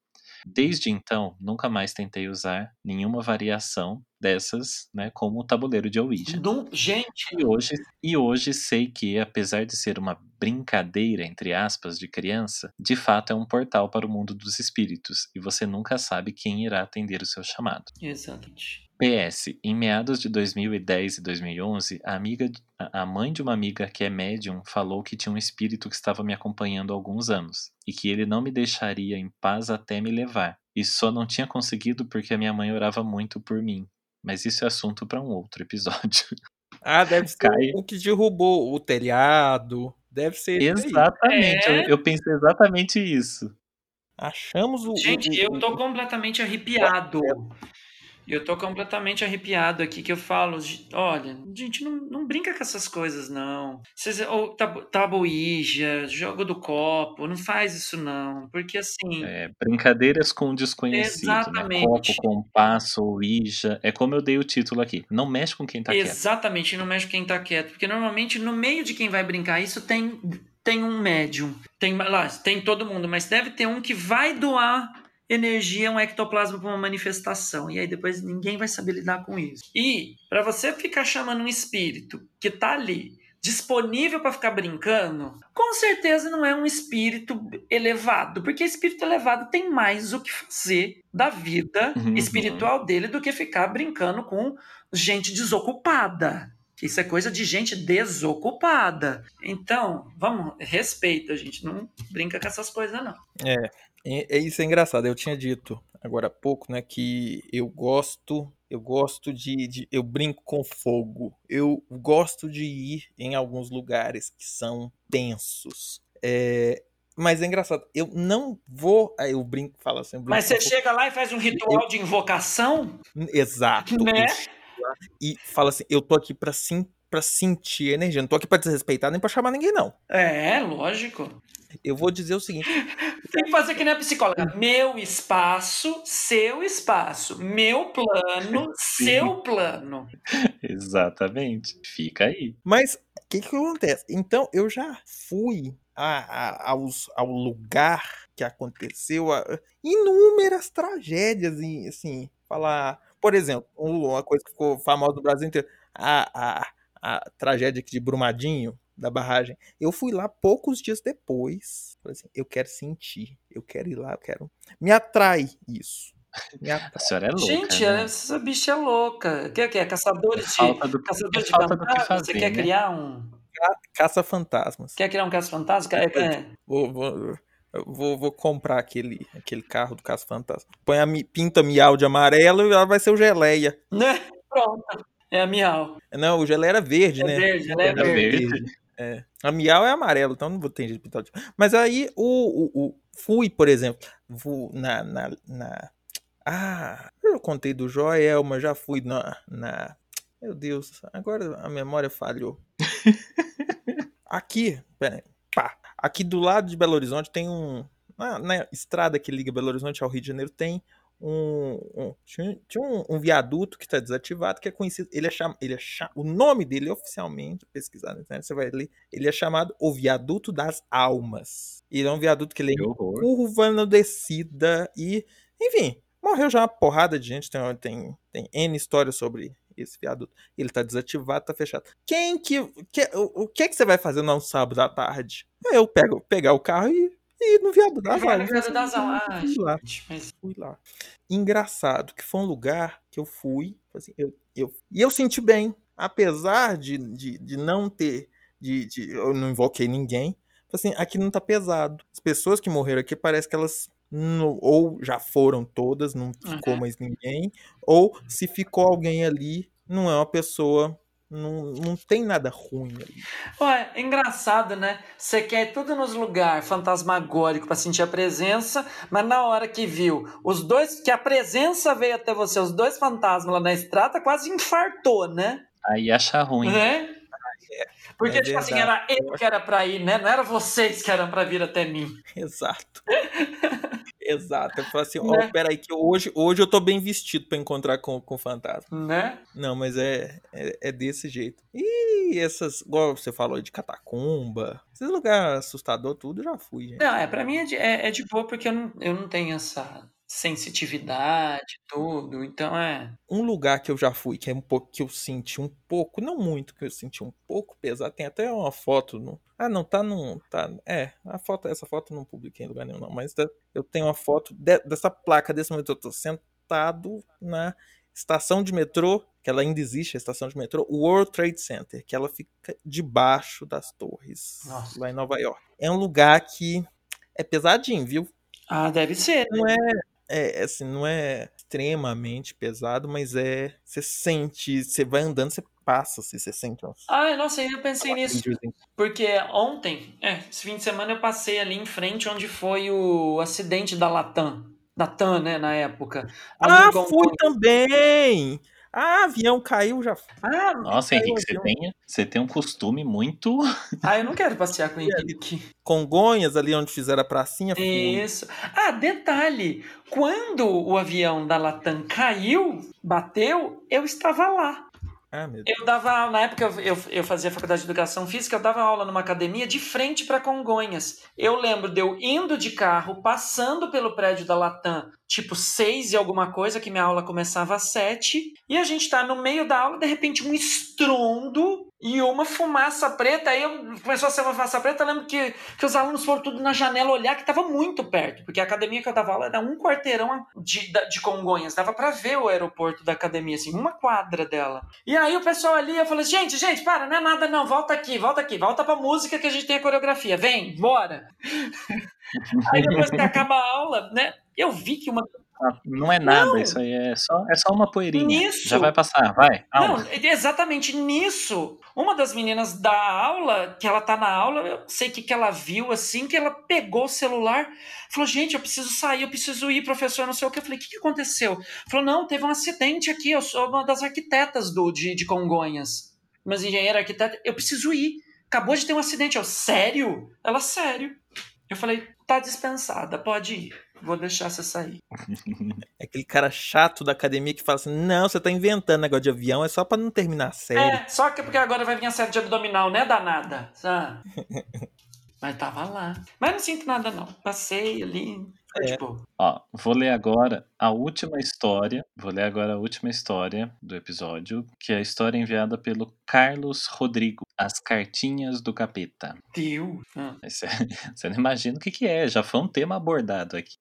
Desde então, nunca mais tentei usar nenhuma variação dessas, né, como o tabuleiro de Ouija. Não- gente, E hoje, e hoje sei que, apesar de ser uma brincadeira, entre aspas, de criança, de fato é um portal para o mundo dos espíritos, e você nunca sabe quem irá atender o seu chamado. exatamente. PS, em meados de 2010 e 2011, a, amiga, a a mãe de uma amiga que é médium falou que tinha um espírito que estava me acompanhando há alguns anos e que ele não me deixaria em paz até me levar. E só não tinha conseguido porque a minha mãe orava muito por mim. Mas isso é assunto para um outro episódio. [laughs] Ah, deve ser Cai. o que derrubou o telhado. Deve ser exatamente, É. eu, eu pensei exatamente isso. Achamos o. Gente, o- eu o- tô completamente arrepiado. Eu tô completamente arrepiado aqui que eu falo, "Gi- olha, gente, não, não brinca com essas coisas, não. Vocês, ou tabu, tabuíja, jogo do copo, não faz isso, não. Porque assim. É, brincadeiras com o desconhecido, né? Exatamente. Copo, compasso, ouija. É como eu dei o título aqui. Não mexe com quem tá quieto. Exatamente, não mexe com quem tá quieto. Porque normalmente no meio de quem vai brincar isso tem, tem um médium. Tem, lá, tem todo mundo, mas deve ter um que vai doar energia, um ectoplasma para uma manifestação. E aí depois ninguém vai saber lidar com isso. E para você ficar chamando um espírito que tá ali disponível para ficar brincando, com certeza não é um espírito elevado, porque espírito elevado tem mais o que fazer da vida Uhum. espiritual dele do que ficar brincando com gente desocupada. Isso é coisa de gente desocupada. Então, vamos, respeita, gente. Não brinca com essas coisas, não. É, é, isso é engraçado. Eu tinha dito agora há pouco, né, que eu gosto, eu gosto de, de- eu brinco com fogo. Eu gosto de ir em alguns lugares que são tensos. É, mas é engraçado. Eu não vou, aí eu brinco, falo assim, eu brinco Mas você fogo. chega lá e faz um ritual de invocação, Exato. né? E fala assim, eu tô aqui pra, sim, pra sentir energia. Não tô aqui pra desrespeitar nem pra chamar ninguém, não. É, lógico. Eu vou dizer o seguinte: Tem que fazer que nem a psicóloga. Meu espaço, seu espaço. Meu plano, [laughs] Sim. seu plano. Exatamente. Fica aí. Mas o que, que acontece? Então, eu já fui a- a- aos, ao lugar que aconteceu a- inúmeras tragédias, e, assim, falar. Por exemplo, um- uma coisa que ficou famosa no Brasil inteiro: a, a, a tragédia aqui de Brumadinho, da barragem. Eu fui lá poucos dias depois. Falei assim, eu quero sentir, eu quero ir lá, eu quero. Me atrai isso. Me [laughs] atrai. A senhora é louca. Gente, né? essa bicha é louca. Quer que é? Caçadores de. falta do, Caçadores é de falta do que fantasmas? fazer, Você quer né? criar um. Caça fantasmas. Quer criar um caso fantasma? É, é. Vou, vou, eu vou, vou comprar aquele, aquele carro do Caça Fantasma. Põe a mi- pinta miau de amarelo e ela vai ser o geleia. Né? [laughs] Pronto. É a miau. Não, o geleia era verde, É né? verde, é verde. verde. É. A miau é amarelo, então não vou ter jeito de pintar de... Mas aí o, o, o- fui, por exemplo, vou na, na, na- Ah, eu contei do Joel, mas já fui na, na. Meu Deus, agora a memória falhou. [laughs] Aqui, pera aí, pá. Aqui do lado de Belo Horizonte tem um. Na, na estrada que liga Belo Horizonte ao Rio de Janeiro tem um. um- tinha tinha um, um viaduto que está desativado, que é conhecido. Ele é cham, ele é cha- O nome dele oficialmente, pesquisar na internet, você vai ler. Ele é chamado o Viaduto das Almas. Ele é um viaduto que ele é curva na descida e, enfim, morreu já uma porrada de gente, tem, tem, tem N histórias sobre esse viaduto. Ele tá desativado, tá fechado. Quem que. que o, o que que você vai fazer no sábado à tarde? Eu pego, pegar o carro e ir no viaduto das Vai no viaduto das aulas. Fui lá, mas fui lá. Engraçado que foi um lugar que eu fui, assim, eu, eu, e eu senti bem. Apesar de, de, de não ter. De, de- eu não invoquei ninguém. Assim, aqui não tá pesado. As pessoas que morreram aqui parece que elas não- ou já foram todas, não ficou Uhum. mais ninguém, ou se ficou alguém ali, não é uma pessoa. Não, não tem nada ruim ali. Ué, é engraçado, né? Você quer ir tudo nos lugares fantasmagóricos pra sentir a presença, mas na hora que viu os dois, que a presença veio até você, os dois fantasmas lá na estrada, quase infartou, né? Aí acha ruim. Né? Porque, É tipo assim, era eu que era pra ir, né? Não era vocês que eram pra vir até mim. [laughs] Exato. [laughs] Exato. Eu falo assim, ó, Né? peraí, que hoje, hoje eu tô bem vestido pra encontrar com, com o fantasma. Né? Não, mas é, é, é desse jeito. E essas, igual você falou de catacumba, esses lugares assustador, tudo eu já fui, gente. Não, é, pra mim é de, é, é de boa porque eu não, eu não tenho essa sensitividade, tudo. Então é. Um lugar que eu já fui, que é um pouco que eu senti um pouco, não muito, que eu senti um pouco pesado. Tem até uma foto no. Ah, não, tá num. Tá, é, a foto, essa foto eu não publiquei em lugar nenhum, não. Mas tá- eu tenho uma foto de- dessa placa desse momento. Eu tô sentado na estação de metrô, que ela ainda existe, a estação de metrô, World Trade Center, que ela fica debaixo das torres, Nossa. lá em Nova York. É um lugar que é pesadinho, viu? Ah, deve ser. né? não é, é assim, não é extremamente pesado, mas é. Você sente, você vai andando, você passa, assim, você sente. Ah, nossa, eu pensei nisso. Porque ontem, é, esse fim de semana eu passei ali em frente onde foi o acidente da Latam. Da TAM, né, na época. Ali Ah, fui também! Ah, avião caiu já. Ah, Nossa, Caiu Henrique, você tem, você tem um costume muito. [laughs] ah, eu não quero passear com o Henrique. Congonhas, ali onde fizeram a pracinha. Isso. Ah, detalhe. Quando o avião da Latam caiu, bateu, eu estava lá. Ah. Eu dava na época eu, eu, eu fazia faculdade de educação física, eu dava aula numa academia de frente para Congonhas. Eu lembro de eu indo de carro, passando pelo prédio da Latam, tipo seis e alguma coisa, que minha aula começava às sete, e a gente tá no meio da aula, de repente um estrondo e uma fumaça preta. Aí começou a ser uma fumaça preta, eu lembro que, que os alunos foram tudo na janela olhar, que tava muito perto, porque a academia que eu dava aula era um quarteirão de, de Congonhas, dava para ver o aeroporto da academia, assim, uma quadra dela. E aí o pessoal ali, eu falei, gente, gente, para, não é nada não, volta aqui, volta aqui, volta pra música que a gente tem a coreografia, vem, bora. Aí depois que acaba a aula, né, eu vi que uma... Ah, Não é nada, Não. isso aí é só, é só uma poeirinha. Nisso. Já vai passar, vai. Não, exatamente nisso. Uma das meninas da aula, que ela tá na aula, eu sei o que, que ela viu, assim, que ela pegou o celular, falou, gente, eu preciso sair, eu preciso ir, professor, não sei o que. Eu falei, o que, que aconteceu? Falou, não, teve um acidente aqui, eu sou uma das arquitetas do, de, de Congonhas. Mas engenheira arquiteta, eu preciso ir. Acabou de ter um acidente. Eu, sério? Ela, sério. Eu falei, tá dispensada, pode ir. Vou deixar você sair. [laughs] É aquele cara chato da academia que fala assim: não, você tá inventando negócio de avião, é só pra não terminar a série. É, só que porque agora vai vir a série de abdominal, né, danada? Sabe? [laughs] Mas tava lá. Mas não sinto nada, não. Passei ali. Foi É. tipo. Ó, vou ler agora a última história. Vou ler agora a última história do episódio, que é a história enviada pelo Carlos Rodrigo, As Cartinhas do Capeta. Tio. Ah. Mas [laughs] Você você não imagina o que, que é, já foi um tema abordado aqui.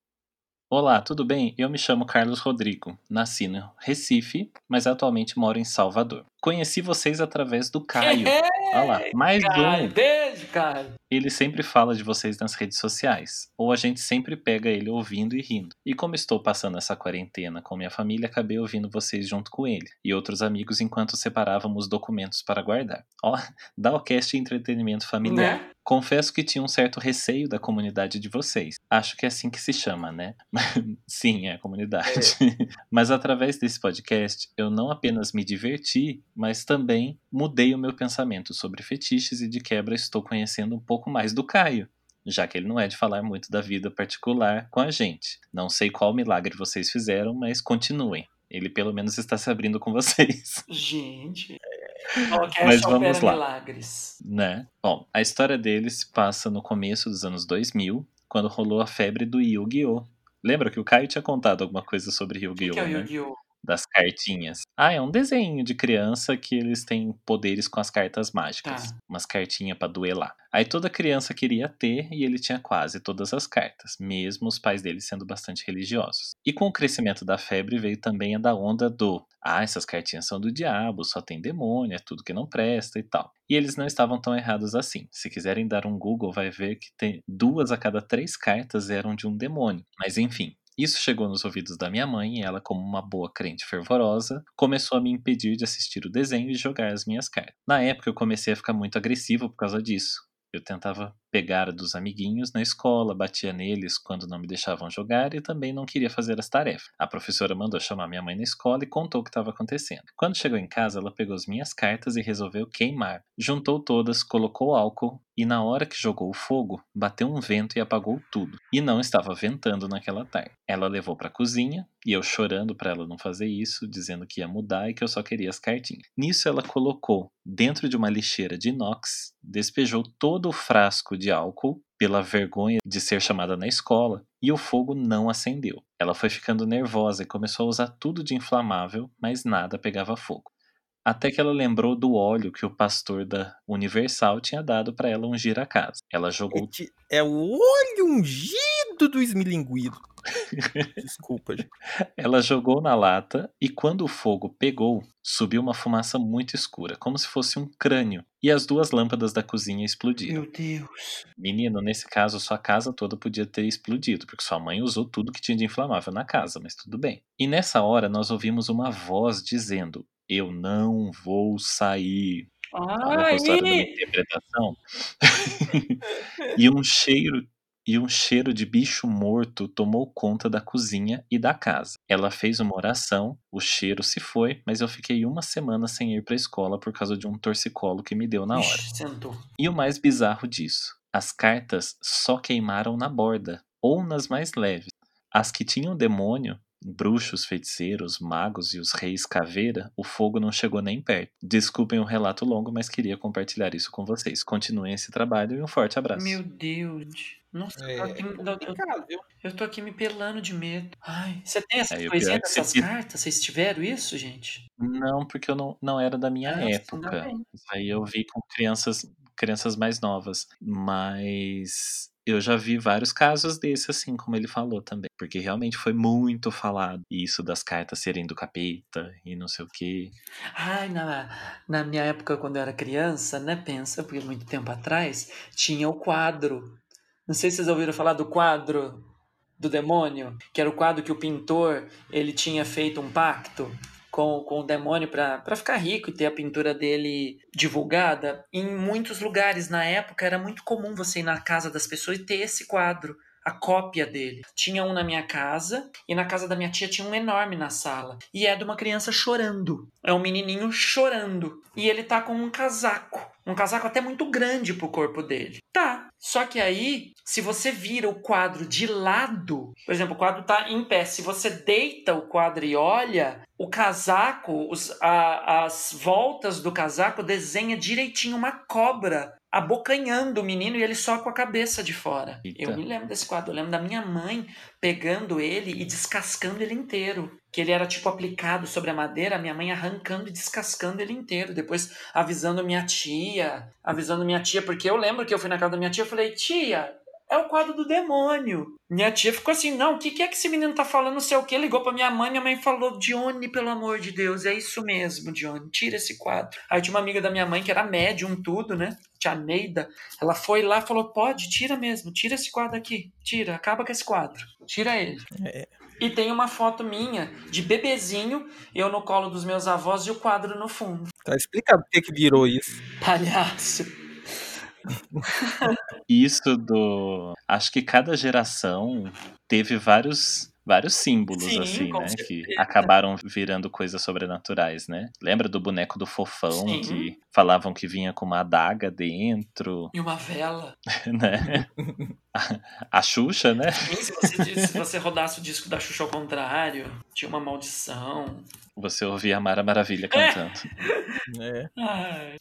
Olá, tudo bem? Eu me chamo Carlos Rodrigo. Nasci no Recife, mas atualmente moro em Salvador. Conheci vocês através do Caio. [laughs] Olha lá, mais Caio, um. beijo, Caio. Ele sempre fala de vocês nas redes sociais, ou a gente sempre pega ele ouvindo e rindo. E como estou passando essa quarentena com minha família, acabei ouvindo vocês junto com ele e outros amigos enquanto separávamos documentos para guardar. Ó, [laughs] dá o cast entretenimento familiar. Né? Confesso que tinha um certo receio da comunidade de vocês. Acho que é assim que se chama, né? [laughs] Sim, é a comunidade. [laughs] mas através desse podcast, eu não apenas me diverti, mas também mudei o meu pensamento sobre fetiches e de quebra estou conhecendo um pouco mais do Caio. Já que ele não é de falar muito da vida particular com a gente. Não sei qual milagre vocês fizeram, mas continuem. Ele pelo menos está se abrindo com vocês. Gente. Cash Mas vamos lá. milagres. né? Bom, a história dele se passa no começo dos anos 2000, quando rolou a febre do Yu-Gi-Oh! Lembra que o Caio tinha contado alguma coisa sobre O que, Yu-Gi-Oh! que é o né? Yu-Gi-Oh? Das cartinhas. Ah, é um desenho de criança que eles têm poderes com as cartas mágicas. Tá. Umas cartinhas pra duelar. Aí toda criança queria ter e ele tinha quase todas as cartas, mesmo os pais dele sendo bastante religiosos. E com o crescimento da febre veio também a da onda do ah, essas cartinhas são do diabo, só tem demônio, é tudo que não presta e tal. E eles não estavam tão errados assim. Se quiserem dar um Google, vai ver que tem duas a cada três cartas eram de um demônio. Mas enfim, isso chegou nos ouvidos da minha mãe e ela, como uma boa crente fervorosa, começou a me impedir de assistir o desenho e jogar as minhas cartas. Na época eu comecei a ficar muito agressivo por causa disso. Eu tentava pegar dos amiguinhos na escola, batia neles quando não me deixavam jogar e também não queria fazer as tarefas. A professora mandou chamar minha mãe na escola e contou o que estava acontecendo. Quando chegou em casa, ela pegou as minhas cartas e resolveu queimar. Juntou todas, colocou álcool e na hora que jogou o fogo, bateu um vento e apagou tudo. E não estava ventando naquela tarde. Ela levou para a cozinha e eu chorando para ela não fazer isso, dizendo que ia mudar e que eu só queria as cartinhas. Nisso ela colocou dentro de uma lixeira de inox, despejou todo o frasco de álcool pela vergonha de ser chamada na escola e o fogo não acendeu. Ela foi ficando nervosa e começou a usar tudo de inflamável, mas nada pegava fogo. Até que ela lembrou do óleo que o pastor da Universal tinha dado para ela ungir a casa. Ela jogou. É o óleo ungido do esmilinguido. [laughs] Desculpa, gente. Ela jogou na lata e quando o fogo pegou, subiu uma fumaça muito escura, como se fosse um crânio, e as duas lâmpadas da cozinha explodiram. Meu Deus. Menino, nesse caso, sua casa toda podia ter explodido, porque sua mãe usou tudo que tinha de inflamável na casa, mas tudo bem. E nessa hora nós ouvimos uma voz dizendo: Eu não vou sair. Olha a história da minha interpretação. [laughs] e um cheiro e um cheiro de bicho morto tomou conta da cozinha e da casa. Ela fez uma oração, o cheiro se foi, mas eu fiquei uma semana sem ir para a escola por causa de um torcicolo que me deu na hora. Ixi. E o mais bizarro disso, as cartas só queimaram na borda ou nas mais leves. As que tinham demônio bruxos, feiticeiros, magos e os reis caveira, o fogo não chegou nem perto. Desculpem o relato longo, mas queria compartilhar isso com vocês. Continuem esse trabalho e um forte abraço. Meu Deus. Nossa, É, eu, tô aqui, eu- eu- tô aqui me pelando de medo. Ai, você tem essas É, é você dessas fica- cartas? Vocês tiveram isso, gente? Não, porque eu não, não era da minha Ah, época. Isso aí eu vi com crianças, crianças mais novas. Mas eu já vi vários casos desse, assim, como ele falou também. Porque realmente foi muito falado. Isso das cartas serem do capeta e não sei o quê. Ai, na, na minha época, quando eu era criança, né? Pensa, porque muito tempo atrás, tinha o quadro. Não sei se vocês ouviram falar do quadro do demônio, que era o quadro que o pintor ele tinha feito um pacto com, com o demônio para ficar rico e ter a pintura dele divulgada. Em muitos lugares na época era muito comum você ir na casa das pessoas e ter esse quadro. A cópia dele. Tinha um na minha casa e na casa da minha tia tinha um enorme na sala. E é de uma criança chorando. É um menininho chorando. E ele tá com um casaco. Um casaco até muito grande pro corpo dele. Tá. Só que aí, se você vira o quadro de lado, por exemplo, o quadro tá em pé. Se você deita o quadro e olha, o casaco, os, a- as voltas do casaco desenha direitinho uma cobra abocanhando o menino e ele só com a cabeça de fora. Eita. Eu me lembro desse quadro. Eu lembro da minha mãe pegando ele e descascando ele inteiro. Que ele era tipo aplicado sobre a madeira, a minha mãe arrancando e descascando ele inteiro. Depois avisando minha tia, avisando minha tia, porque eu lembro que eu fui na casa da minha tia e falei, tia, é o quadro do demônio. Minha tia ficou assim, não, o que, que é que esse menino tá falando, não sei o que. Ligou pra minha mãe, minha mãe falou, Dione, pelo amor de Deus, é isso mesmo, Dione, tira esse quadro. Aí tinha uma amiga da minha mãe que era médium, tudo, né? Tia Neida. Ela foi lá e falou, pode, tira mesmo, tira esse quadro aqui, tira, acaba com esse quadro, tira ele. É. E tem uma foto minha de bebezinho, eu no colo dos meus avós e o quadro no fundo. Tá explicado por que virou isso. Palhaço. Isso do. Acho que cada geração teve vários. Vários símbolos, Sim, assim, né? Que certeza. acabaram virando coisas sobrenaturais, né? Lembra do boneco do fofão Sim. que falavam que vinha com uma adaga dentro, E uma vela. [laughs] né? A, a Xuxa, né? E se você, se você rodasse o disco da Xuxa ao contrário, tinha uma maldição. Você ouvia a Mara Maravilha cantando. [laughs] É. Ai.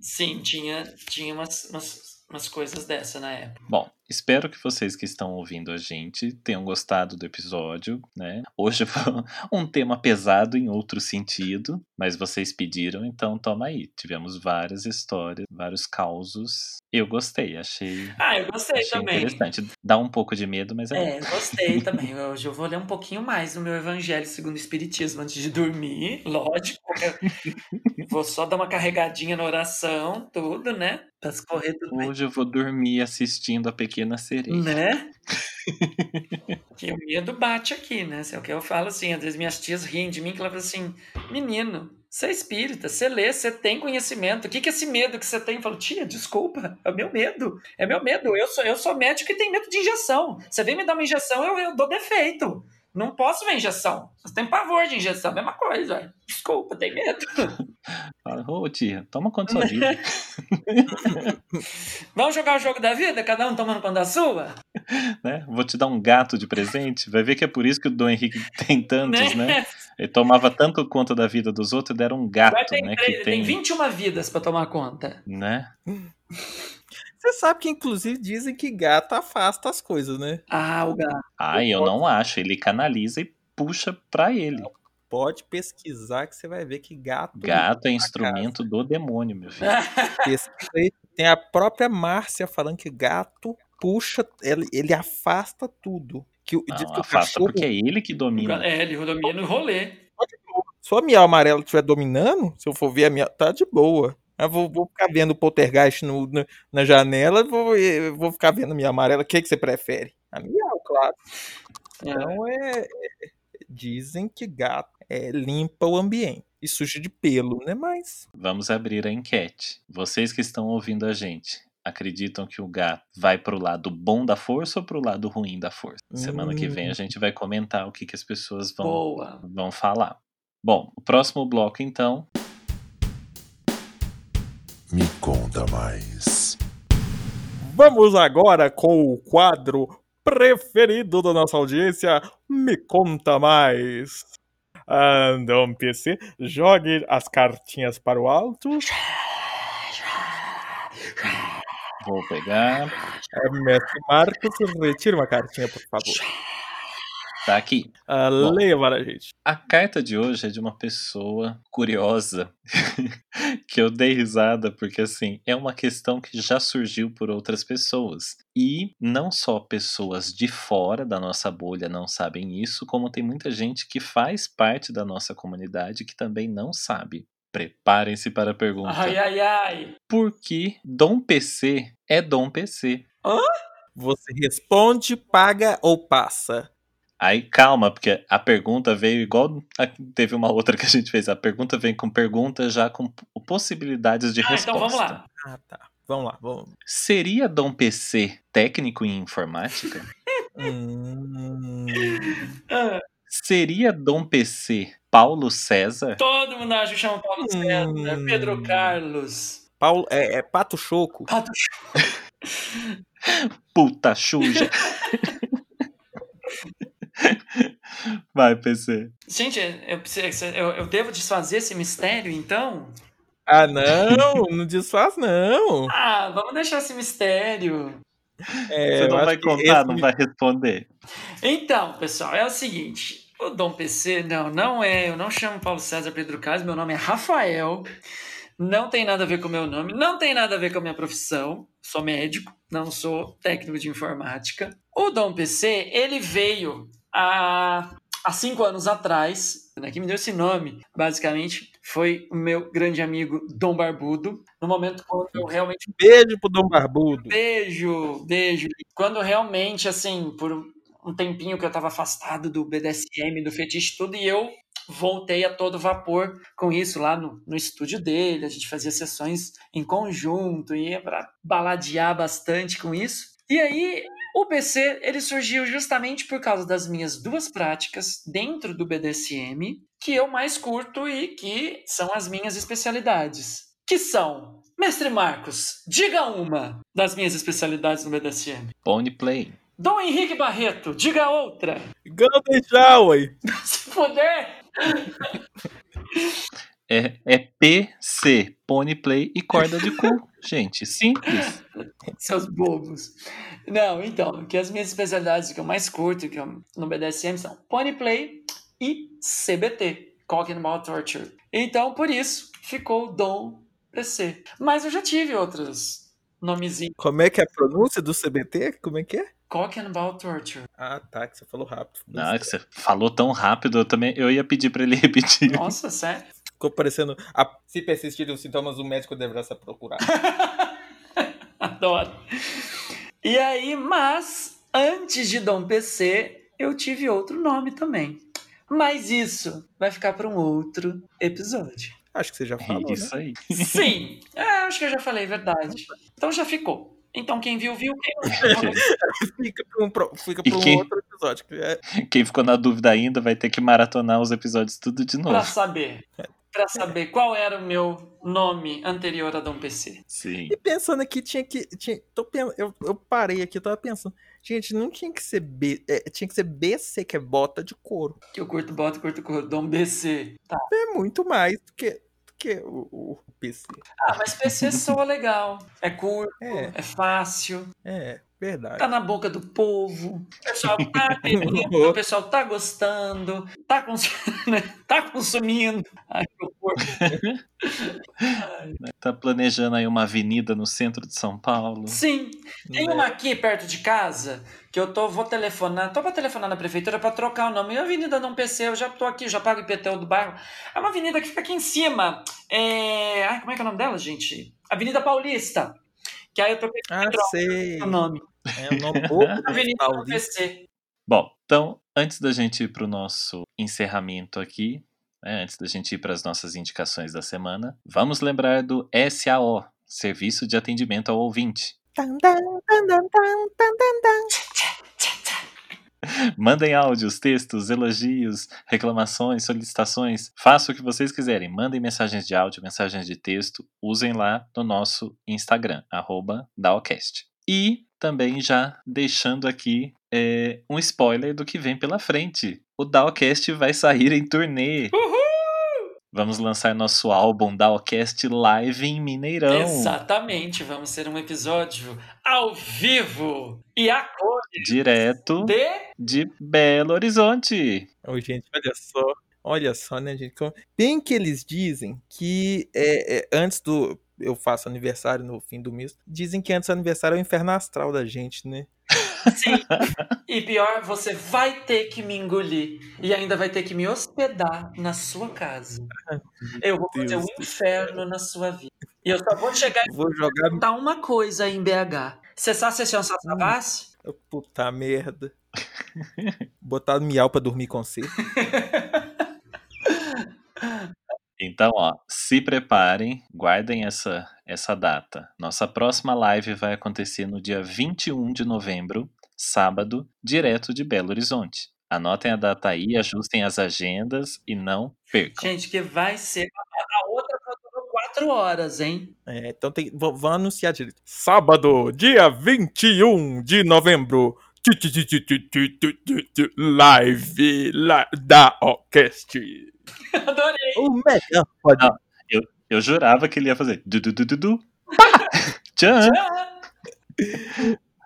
Sim, tinha, tinha umas, umas, umas coisas dessa na época. Bom, espero que vocês que estão ouvindo a gente tenham gostado do episódio, né? Hoje [laughs] foi um tema pesado em outro sentido, mas vocês pediram, então toma aí. Tivemos várias histórias, vários causos. Eu gostei, achei. Ah, eu gostei achei também. interessante. Dá um pouco de medo, mas é. É, gostei [laughs] também. Hoje eu vou ler um pouquinho mais no meu Evangelho segundo o Espiritismo antes de dormir, lógico. vou só dar uma carregadinha na oração, tudo, né? Pra escorrer tudo bem. Hoje eu vou dormir assistindo a Pequena Sereia. Né? [laughs] que o medo bate aqui, né? É o que eu falo assim, às vezes minhas tias riem de mim, que elas falam assim, menino, você é espírita, você lê, você tem conhecimento. O que, que é esse medo que você tem? Eu falo, tia, desculpa, é o meu medo. É meu medo. Eu sou, eu sou médico e tenho medo de injeção. Você vem me dar uma injeção, eu, eu dou defeito. Não posso ver injeção. Você tem pavor de injeção, mesma coisa. Desculpa, tem medo. Ô tia, toma conta da sua vida. [laughs] Vamos jogar o jogo da vida? Cada um tomando conta da sua? né? Vou te dar um gato de presente. Vai ver que é por isso que o Dom Henrique [laughs] tem tantos, né? Ele tomava tanto conta da vida dos outros e deram um gato, Agora tem, né? três- Que tem tem, 21 vidas pra tomar conta. né? [laughs] Você sabe que, inclusive, dizem que gato afasta as coisas, né? Ah, o gato. Ah, eu não acho. Ele canaliza e puxa pra ele. Pode pesquisar que você vai ver que gato. Gato é instrumento do demônio, meu filho. [laughs] Tem a própria Márcia falando que gato puxa, ele, ele afasta tudo. Que, o- diz Não, que o afasta cachorro, porque é ele que domina. É, ele domina o rolê. se a miau amarela estiver dominando, se eu for ver a minha, tá de boa. Eu vou, vou ficar vendo o poltergeist no, na, na janela, vou, vou ficar vendo a minha amarela. O que, que você prefere? A miau, claro. É. Então é, é- Dizem que gato é, limpa o ambiente. E suja de pelo, né? Mas. Vamos abrir a enquete. Vocês que estão ouvindo a gente, acreditam que o gato vai pro lado bom da força ou pro lado ruim da força? Semana que vem a gente vai comentar o que, que as pessoas vão, Boa. vão falar. Bom, o próximo bloco então Me conta mais. Vamos agora com o quadro preferido da nossa audiência, Me Conta Mais. Andam PC, jogue as cartinhas para o alto. Vou pegar. É, Mestre Marcos, retira uma cartinha, por favor. Tá aqui. Ah, leia para a gente. A carta de hoje é de uma pessoa curiosa [laughs] que eu dei risada porque assim é uma questão que já surgiu por outras pessoas e não só pessoas de fora da nossa bolha não sabem isso, como tem muita gente que faz parte da nossa comunidade que também não sabe. Preparem-se para a pergunta. Ai, ai, ai. Por que Dom PC é Dom PC? Você responde, paga ou passa? Aí calma, porque a pergunta veio igual a- teve uma outra que a gente fez. A pergunta vem com pergunta já com possibilidades de Ah, resposta. então vamos lá. Ah, tá. Vamos lá, vamos. Seria Dom PC técnico em informática? [laughs] Hum, Ah, Seria Dom PC Paulo César? todo mundo acha que chama Paulo César, Hum. Pedro Carlos. Paulo, é, é Pato Choco. Pato Puta suja. [laughs] [laughs] Vai, PC. Gente, eu, eu, eu devo desfazer esse mistério, então? Ah, não, não desfaz, não. Ah, vamos deixar esse mistério. É, Você não vai contar, esse- não vai responder. Então, pessoal, é o seguinte. O Dom PC, não, não é. Eu não chamo Paulo César Pedro Carlos, meu nome é Rafael. Não tem nada a ver com o meu nome, não tem nada a ver com a minha profissão. Sou médico, não sou técnico de informática. O Dom PC, ele veio há, há cinco anos atrás, né, que me deu esse nome, basicamente, foi o meu grande amigo Dom Barbudo. No momento quando eu realmente Beijo pro Dom Barbudo. Beijo, beijo. Quando realmente, assim, por um tempinho que eu tava afastado do BDSM, do fetiche, tudo, e eu voltei a todo vapor com isso lá no, no estúdio dele. A gente fazia sessões em conjunto, ia pra baladear bastante com isso. E aí, o PC, ele surgiu justamente por causa das minhas duas práticas dentro do BDSM, que eu mais curto e que são as minhas especialidades. Que são Mestre Marcos, diga uma das minhas especialidades no BDSM. Pony Play. Dom Henrique Barreto, diga outra. Golden Shower. [laughs] Se puder. [laughs] É, é PC, Pony Play e corda de cu. [laughs] Gente, simples. Seus bobos. Não, então, que as minhas especialidades que eu mais curto que eu, no BDSM são Pony Play e CBT, Cock and Ball Torture. Então, por isso, ficou Dom PC. Mas eu já tive outros nomezinhos. Como é que é a pronúncia do CBT? Como é que é? Cock and Ball Torture. Ah, tá, que você falou rápido. Não, é que você falou tão rápido, eu também eu ia pedir pra ele [laughs] repetir. Nossa, sério? Ficou parecendo. a- se persistirem os sintomas, o médico deverá se procurar. [laughs] Adoro. E aí, mas antes de Dom PC, eu tive outro nome também. Mas isso vai ficar para um outro episódio. Acho que você já É falou, né? isso aí. Sim, é, acho que eu já falei a verdade. Então já ficou. Então quem viu, viu. Quem não [laughs] Fica pra um, fica pra um quem- outro episódio. que é- Quem ficou na dúvida ainda vai ter que maratonar os episódios tudo de Pra novo. saber. Pra saber qual era o meu nome anterior a Dom PC. Sim. E pensando aqui, tinha que. Tinha, tô, eu, eu parei aqui, eu tava pensando. Gente, não tinha que ser B. é, tinha que ser BC, que é bota de couro. Que eu curto bota, curto cor. Dom BC. Tá. É muito mais do que, do que o, o PC. Ah, mas PC soa legal. É curto, É, é fácil. é, verdade. tá na boca do povo, o pessoal tá [laughs] querendo, o pessoal tá gostando, tá, cons... [laughs] né, tá consumindo. Ai. [laughs] Tá planejando aí uma avenida no centro de São Paulo. Sim, tem Né? uma aqui perto de casa que eu tô, vou telefonar, tô pra telefonar na prefeitura pra trocar o nome. É a Avenida Dom PC, eu já tô aqui, já pago o IPTU do bairro. É uma avenida que fica aqui em cima. É... Ai, como é que é o nome dela, gente? Avenida Paulista. Que aí eu tô Ah, sei. o nome. É o nome Avenida. [laughs] PC. Bom, então, antes da gente ir para o nosso encerramento aqui, né, antes da gente ir para as nossas indicações da semana, vamos lembrar do SAO, Serviço de Atendimento ao Ouvinte. Tan, tan, tan, tan, tan, tan, tan, tan. Mandem áudios, textos, elogios, reclamações, solicitações. Façam o que vocês quiserem. Mandem mensagens de áudio, mensagens de texto. Usem lá no nosso Instagram, arroba Daocast. E também já deixando aqui é, um spoiler do que vem pela frente. O Daocast vai sair em turnê. Vamos lançar nosso álbum Daocast Live em Mineirão. Exatamente, vamos ter um episódio ao vivo e a cor Direto de de Belo Horizonte. Ô, gente, olha só. Olha só, né, gente? Bem que eles dizem que é, é, antes do. Eu faço aniversário no fim do mês. Dizem que antes do aniversário é o inferno astral da gente, né? Sim. E pior, você vai ter que me engolir e ainda vai ter que me hospedar na sua casa. Eu vou fazer Deus um do inferno na sua vida. E eu só vou chegar e Vou jogar. contar uma coisa aí em BH. Você sabe se é um Sassabassi? Puta merda. Botar miau pra dormir com você. [laughs] Então, ó, se preparem, guardem essa, essa data. Nossa próxima live vai acontecer no dia 21 de novembro, sábado, direto de Belo Horizonte. Anotem a data aí, uhum. ajustem as agendas e não percam. Gente, que vai ser a outra quatro horas, hein? É, então tem, vou, vou anunciar direito. Sábado, dia 21 de novembro, Live da Orquestra. [laughs] Adorei. O melhor pode. Não, eu, eu jurava que ele ia fazer. Du, du, du, du, du. [laughs] Tchau.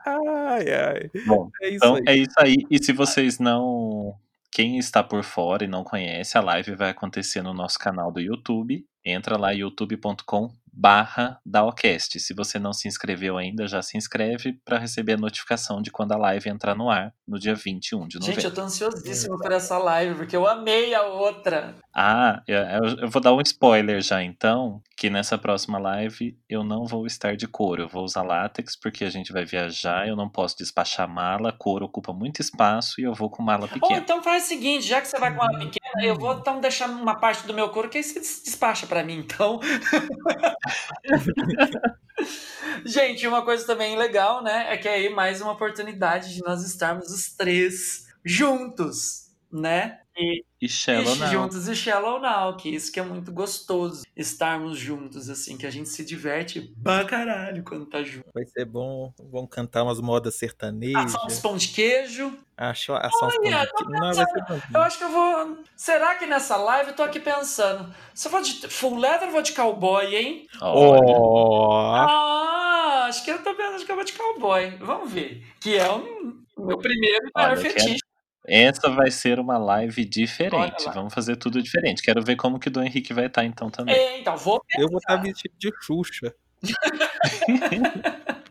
Ai, ai. Bom, É isso Então aí. é isso aí. E se vocês não. Quem está por fora e não conhece, a live vai acontecer no nosso canal do YouTube. Entra lá youtube.com barra Daocast. Se você não se inscreveu ainda, já se inscreve para receber a notificação de quando a live entrar no ar no dia 21 de novembro. Gente, eu tô ansiosíssimo por essa live, porque eu amei a outra. Ah, eu, eu- eu vou dar um spoiler já então, que nessa próxima live eu não vou estar de couro, eu vou usar látex porque a gente vai viajar, eu não posso despachar mala, couro ocupa muito espaço e eu vou com mala Ou pequena. então faz o seguinte, já que você vai com uma pequena, eu vou então deixar uma parte do meu couro que aí você des- despacha pra mim, então. [laughs] Gente, uma coisa também legal, né, é que aí mais uma oportunidade de nós estarmos os três juntos né? E, E Shallow e Now. juntos e Shallow Now, que isso que é muito gostoso, estarmos juntos, assim, que a gente se diverte pra caralho quando tá junto. Vai ser bom. Vão cantar umas modas sertanejas. Assar uns pão de queijo. Achar assar uns pão de- Não, vai ser bom. Eu acho que eu vou. Será que nessa live eu tô aqui pensando? Se eu vou de full leather, eu vou de cowboy, hein? Ó, Ah, acho que eu tô pensando que eu vou de cowboy. Vamos ver. Que é o meu primeiro e maior fetiche. Essa vai ser uma live diferente. Vamos fazer tudo diferente. Quero ver como que o Dom Henrique vai estar então também. É, então, vou eu vou estar vestido de Xuxa. [laughs]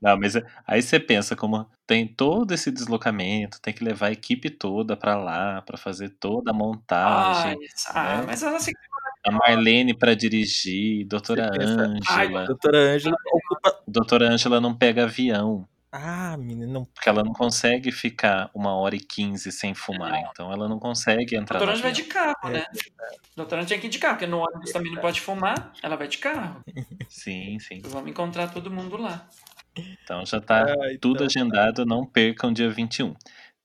Não, mas aí você pensa como tem todo esse deslocamento, tem que levar a equipe toda pra lá pra fazer toda a Ah, montagem, isso. Ah, né? mas eu não sei. a Marlene pra dirigir, doutora Ângela. Doutora Ângela ocupa. Doutora Ângela não pega avião, Ah, menina, não. porque ela não consegue ficar uma hora e quinze sem fumar, então ela não consegue entrar no Doutora vai de carro, É né? Doutora Ângela tinha que ir de carro, porque no ônibus também não pode fumar. Ela vai de carro. Sim, sim. Vamos encontrar todo mundo lá. Então já tá Ai, tudo então, agendado, não percam dia 21.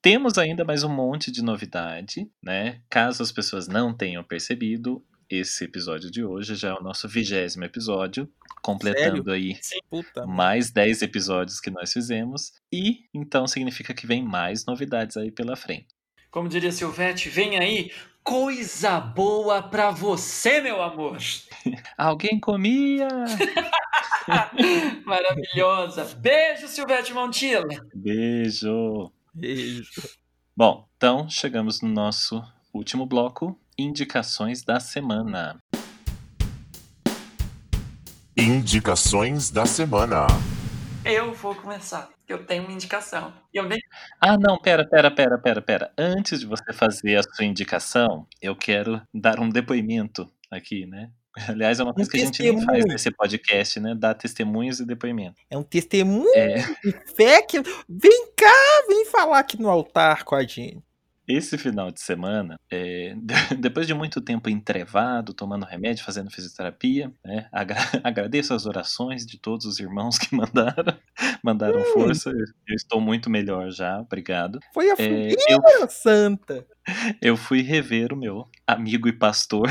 Temos ainda mais um monte de novidade, né? Caso as pessoas não tenham percebido, esse episódio de hoje já é o nosso vigésimo episódio, completando aí Puta. mais 10 episódios que nós fizemos, e então significa que vem mais novidades aí pela frente. Como diria Silvete, vem aí coisa boa pra você, meu amor. [laughs] Alguém comia! [laughs] Maravilhosa. Beijo, Silvete Montilla. Beijo! Beijo. Bom, então chegamos no nosso último bloco, indicações da semana. Indicações da semana. Eu vou começar. Eu tenho uma indicação. Eu nem Ah, não, pera, pera, pera, pera, pera. Antes de você fazer a sua indicação, eu quero dar um depoimento aqui, né? [laughs] Aliás, é uma coisa que a gente nem faz nesse podcast, né? Dar testemunhos e depoimento. É um testemunho É, de fé que. Vem cá, vem falar aqui no altar com a gente. Esse final de semana, é, [laughs] depois de muito tempo entrevado, tomando remédio, fazendo fisioterapia, né? agra- [laughs] agradeço as orações de todos os irmãos que [laughs] mandaram, mandaram força. Eu, estou muito melhor já, obrigado. Foi a É, fogueira eu santa. eu fui rever o meu amigo e pastor,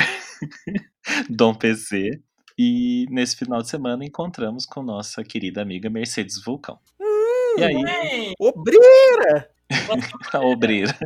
Dom PC, e nesse final de semana encontramos com nossa querida amiga Mercedes Vulcão. E aí, Obreira! [laughs] a obreira,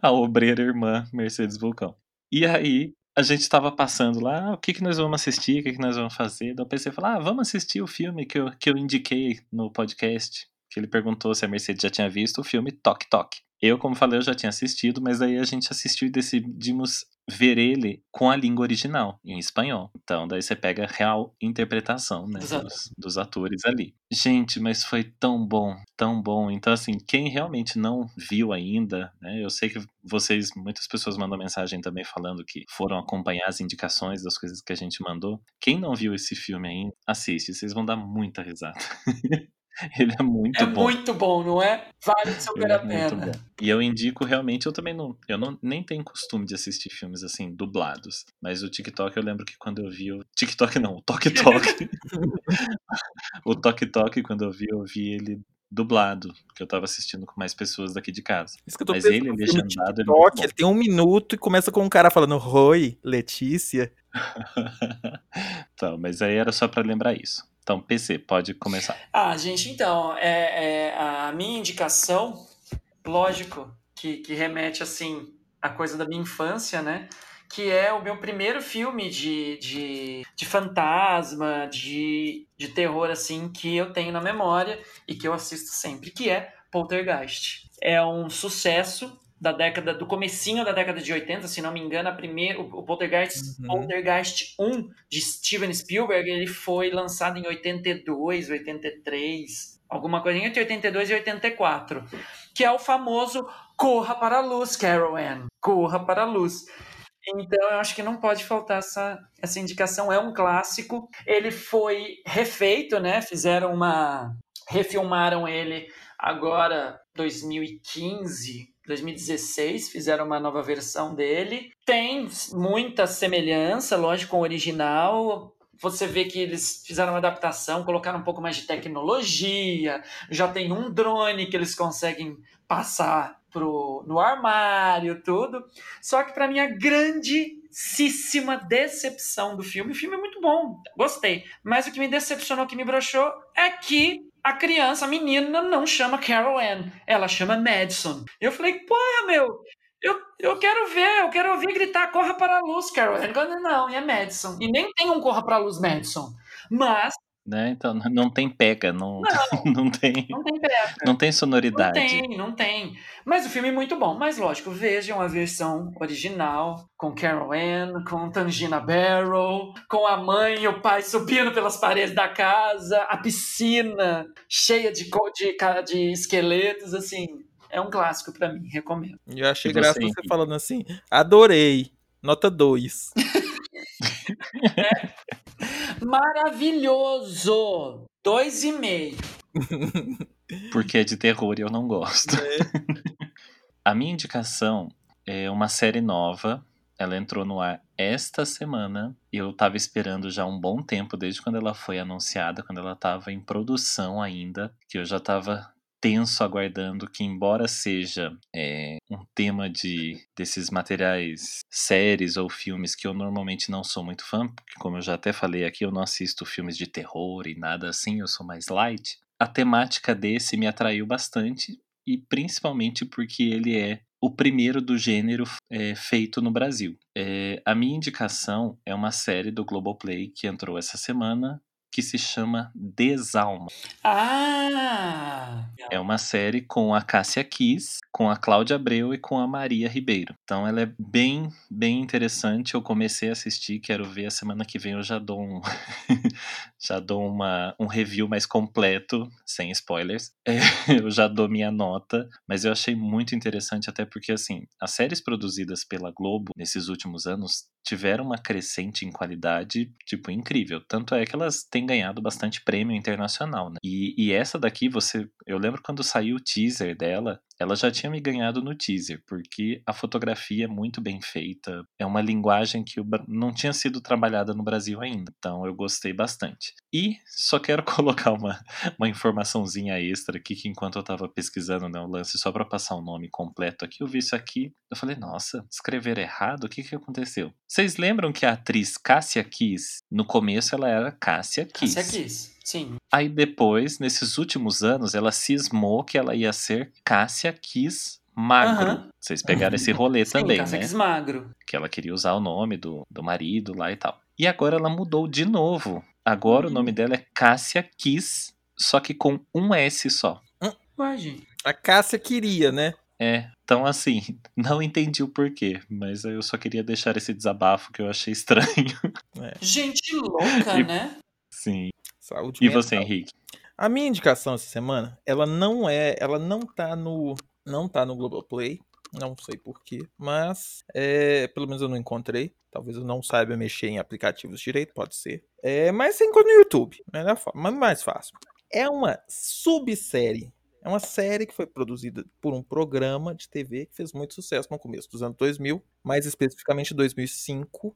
a obreira irmã Mercedes Vulcão. E aí, a gente tava passando lá, ah, o que que nós vamos assistir, o que que nós vamos fazer? Daí PC falou, ah, vamos assistir o filme que eu, que eu indiquei no podcast. Que ele perguntou se a Mercedes já tinha visto o filme Toque Toque. Eu, como falei, eu já tinha assistido, mas aí a gente assistiu e decidimos ver ele com a língua original, em espanhol. Então, daí você pega a real interpretação né, Dos dos, atores ali. Gente, mas foi tão bom, tão bom. Então, assim, quem realmente não viu ainda, né? Eu sei que vocês, muitas pessoas mandam mensagem também falando que foram acompanhar as indicações das coisas que a gente mandou. Quem não viu esse filme ainda, assiste, vocês vão dar muita risada. [laughs] [laughs] Ele é muito é bom. muito bom, não é? Vale super Ele a é muito pena. E eu indico realmente, eu também não, eu não nem tenho costume de assistir filmes assim dublados, mas o TikTok eu lembro que quando eu vi o [laughs] TikTok não, o Tok Tok. [laughs] o Tok Tok quando eu vi, eu vi ele dublado, que eu tava assistindo com mais pessoas daqui de casa. Isso que eu tô Mas ele, ele filme legendado, é TikTok, muito bom. ele tem um minuto e começa com um cara falando Oi, Letícia. então, mas aí era só pra lembrar isso. Então, PC, pode começar. Ah, gente, então, é, é, a minha indicação, lógico, que, que remete, assim, à coisa da minha infância, né? Que é o meu primeiro filme de, de, de fantasma, de, de terror, assim, que eu tenho na memória e que eu assisto sempre, que é Poltergeist. É um sucesso da década, do comecinho da década de 80, se não me engano, a primeira, o, o Poltergeist, Uhum. Poltergeist 1 de Steven Spielberg, ele foi lançado em 82, 83, alguma coisa entre 82 e 84, que é o famoso Corra para a Luz, Carol Ann, Corra para a Luz. Então eu acho que não pode faltar essa, essa indicação, é um clássico. Ele foi refeito, né? Fizeram uma refilmaram ele agora 2015, 2016, fizeram uma nova versão dele. Tem muita semelhança, lógico, com o original. Você vê que eles fizeram uma adaptação, colocaram um pouco mais de tecnologia, já tem um drone que eles conseguem passar pro, no armário, tudo. Só que para minha grandíssima decepção do filme, o filme é muito bom, gostei. Mas o que me decepcionou, que me broxou, é que a criança, a menina, não chama Carol Ann, ela chama Madison. Eu falei, porra, meu, eu, eu quero ver, eu quero ouvir gritar Corra para a Luz, Carol Ann. Não, é Madison. E nem tem um Corra para a Luz Madison. Mas né? Então não tem pega, não, Não, [laughs] não tem, não tem pega. não tem Não sonoridade. tem, não tem. Mas o filme é muito bom. Mas lógico, vejam a versão original, com Carol Ann, com Tangina Barrow, com a mãe e o pai subindo pelas paredes da casa, a piscina cheia de, de, de esqueletos, assim. É um clássico pra mim, recomendo. E eu achei E você, graça você Henrique? falando assim, adorei, nota 2. [laughs] [laughs] Maravilhoso! Dois e meio. [laughs] Porque é de terror e eu não gosto. [laughs] A minha indicação é uma série nova. Ela entrou no ar esta semana. Eu tava esperando já um bom tempo, desde quando ela foi anunciada, quando ela tava em produção ainda, que eu já tava tenso aguardando que, embora seja é, um tema de desses materiais, séries ou filmes que eu normalmente não sou muito fã, porque como eu já até falei aqui, eu não assisto filmes de terror e nada assim, eu sou mais light. A temática desse me atraiu bastante e principalmente porque ele é o primeiro do gênero é, feito no Brasil. É, a minha indicação é uma série do Globoplay que entrou essa semana que se chama Desalma. Ah! É uma série com a Cássia Kiss, com a Cláudia Abreu e com a Maria Ribeiro. Então ela é bem, bem interessante. Eu comecei a assistir, quero ver a semana que vem eu já dou um, [laughs] já dou uma, um review mais completo, sem spoilers. [laughs] É, eu já dou minha nota, mas eu achei muito interessante até porque assim, as séries produzidas pela Globo nesses últimos anos tiveram uma crescente em qualidade, tipo, incrível. Tanto é que elas têm ganhado bastante prêmio internacional, né? E, e essa daqui, você. Eu lembro quando saiu o teaser dela, ela já tinha me ganhado no teaser, porque a fotografia é muito bem feita, é uma linguagem que não tinha sido trabalhada no Brasil ainda, então eu gostei bastante. E só quero [laughs] colocar uma, uma informaçãozinha extra aqui, que enquanto eu tava pesquisando né, o lance, só para passar o nome completo aqui, eu vi isso aqui, eu falei, nossa, escrever errado? O que que aconteceu? Vocês lembram que a atriz Cássia Kiss, no começo ela era Cássia Kiss. Cássia Kiss. Sim. Aí depois, nesses últimos anos, ela cismou que ela ia ser Cássia Kiss Magro. Aham. Vocês pegaram esse rolê [laughs] Sim, também, Cássia né? Kiss magro. Que ela queria usar o nome do, do marido lá e tal. E agora ela mudou de novo. Agora o nome dela é Cássia Kiss, só que com um S só. Ué, gente. A Cássia queria, né? É, então assim, [laughs] não entendi o porquê, mas eu só queria deixar esse desabafo que eu achei estranho. [laughs] Gente louca, E- né? Sim. Saúde E mental. você, Henrique? A minha indicação essa semana, ela não é, ela não tá no, não tá no Globoplay, não sei porquê, mas é, pelo menos eu não encontrei. Talvez eu não saiba mexer em aplicativos direito, pode ser. É, mas você encontra no YouTube, melhor forma, mais fácil. É uma subsérie, é uma série que foi produzida por um programa de TV que fez muito sucesso no começo dos anos 2000, mais especificamente 2005.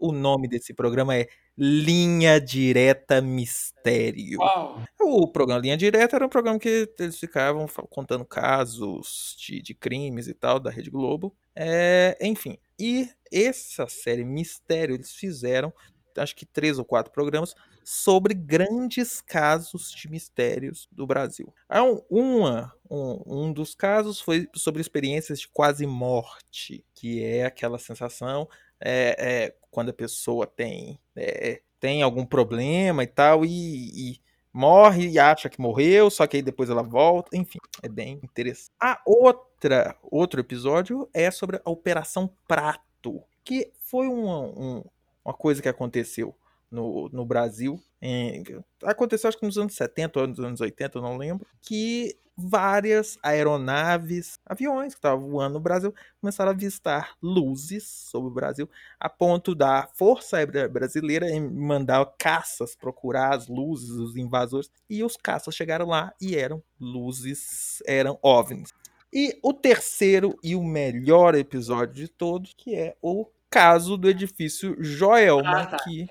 O nome desse programa é Linha Direta Mistério. Uau. O programa Linha Direta era um programa que eles ficavam contando casos de, de crimes e tal da Rede Globo. É, enfim, e essa série Mistério eles fizeram, acho que três ou quatro programas, sobre grandes casos de mistérios do Brasil. Ah, um- uma, um, um dos casos foi sobre experiências de quase morte, que é aquela sensação é, é, quando a pessoa tem, é, tem algum problema e tal, e, e morre e acha que morreu, só que aí depois ela volta, enfim, é bem interessante. A outra, outro episódio é sobre a Operação Prato, que foi uma, um- uma coisa que aconteceu no, no Brasil. em- aconteceu acho que nos anos 70 ou nos anos 80, eu não lembro, que várias aeronaves, aviões que estavam voando no Brasil, começaram a avistar luzes sobre o Brasil, a ponto da Força Aérea Brasileira mandar caças procurar as luzes, os invasores, e os caças chegaram lá e eram luzes, eram OVNIs. E o terceiro e o melhor episódio de todos, que é o caso do edifício Joelma, Ah, tá. que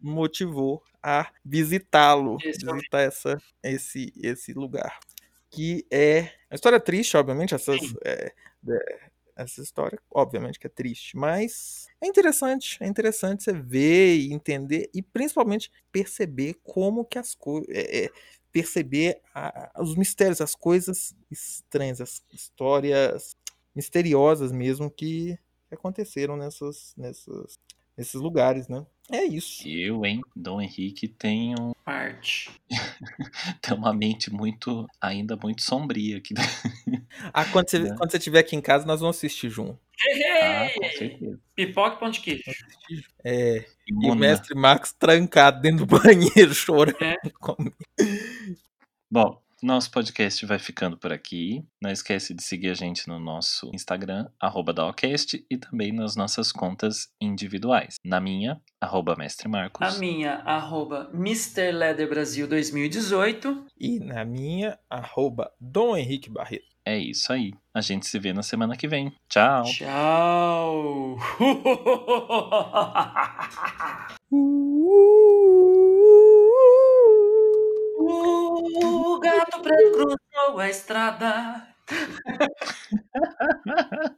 motivou a visitá-lo, visitar essa, esse, esse lugar. Que é uma história triste, obviamente, essas, é, é, essa história, obviamente que é triste, mas é interessante, é interessante você ver e entender e principalmente perceber como que as coisas, é, é, perceber a, os mistérios, as coisas estranhas, as histórias misteriosas mesmo que aconteceram nessas, nessas, nesses lugares, né? É isso. Eu, hein, Dom Henrique, tenho Arte. [laughs] tem uma mente muito, ainda muito sombria aqui. Ah, quando você, [laughs] Né? quando você estiver aqui em casa, nós vamos assistir junto. Ah, com certeza. Pipoca e pão de queijo. É, e o mestre Marcos trancado dentro do [laughs] banheiro chorando. É. Bom, nosso podcast vai ficando por aqui. Não esquece de seguir a gente no nosso Instagram, arroba Daocast, e também nas nossas contas individuais. Na minha, arroba Mestre Marcos. A minha, arroba Mr. Leather Brasil 2018. E na minha, arroba Dom Henrique Barreto. É isso aí. A gente se vê na semana que vem. Tchau. Tchau. [laughs] o gato preto cruzou a estrada. [laughs]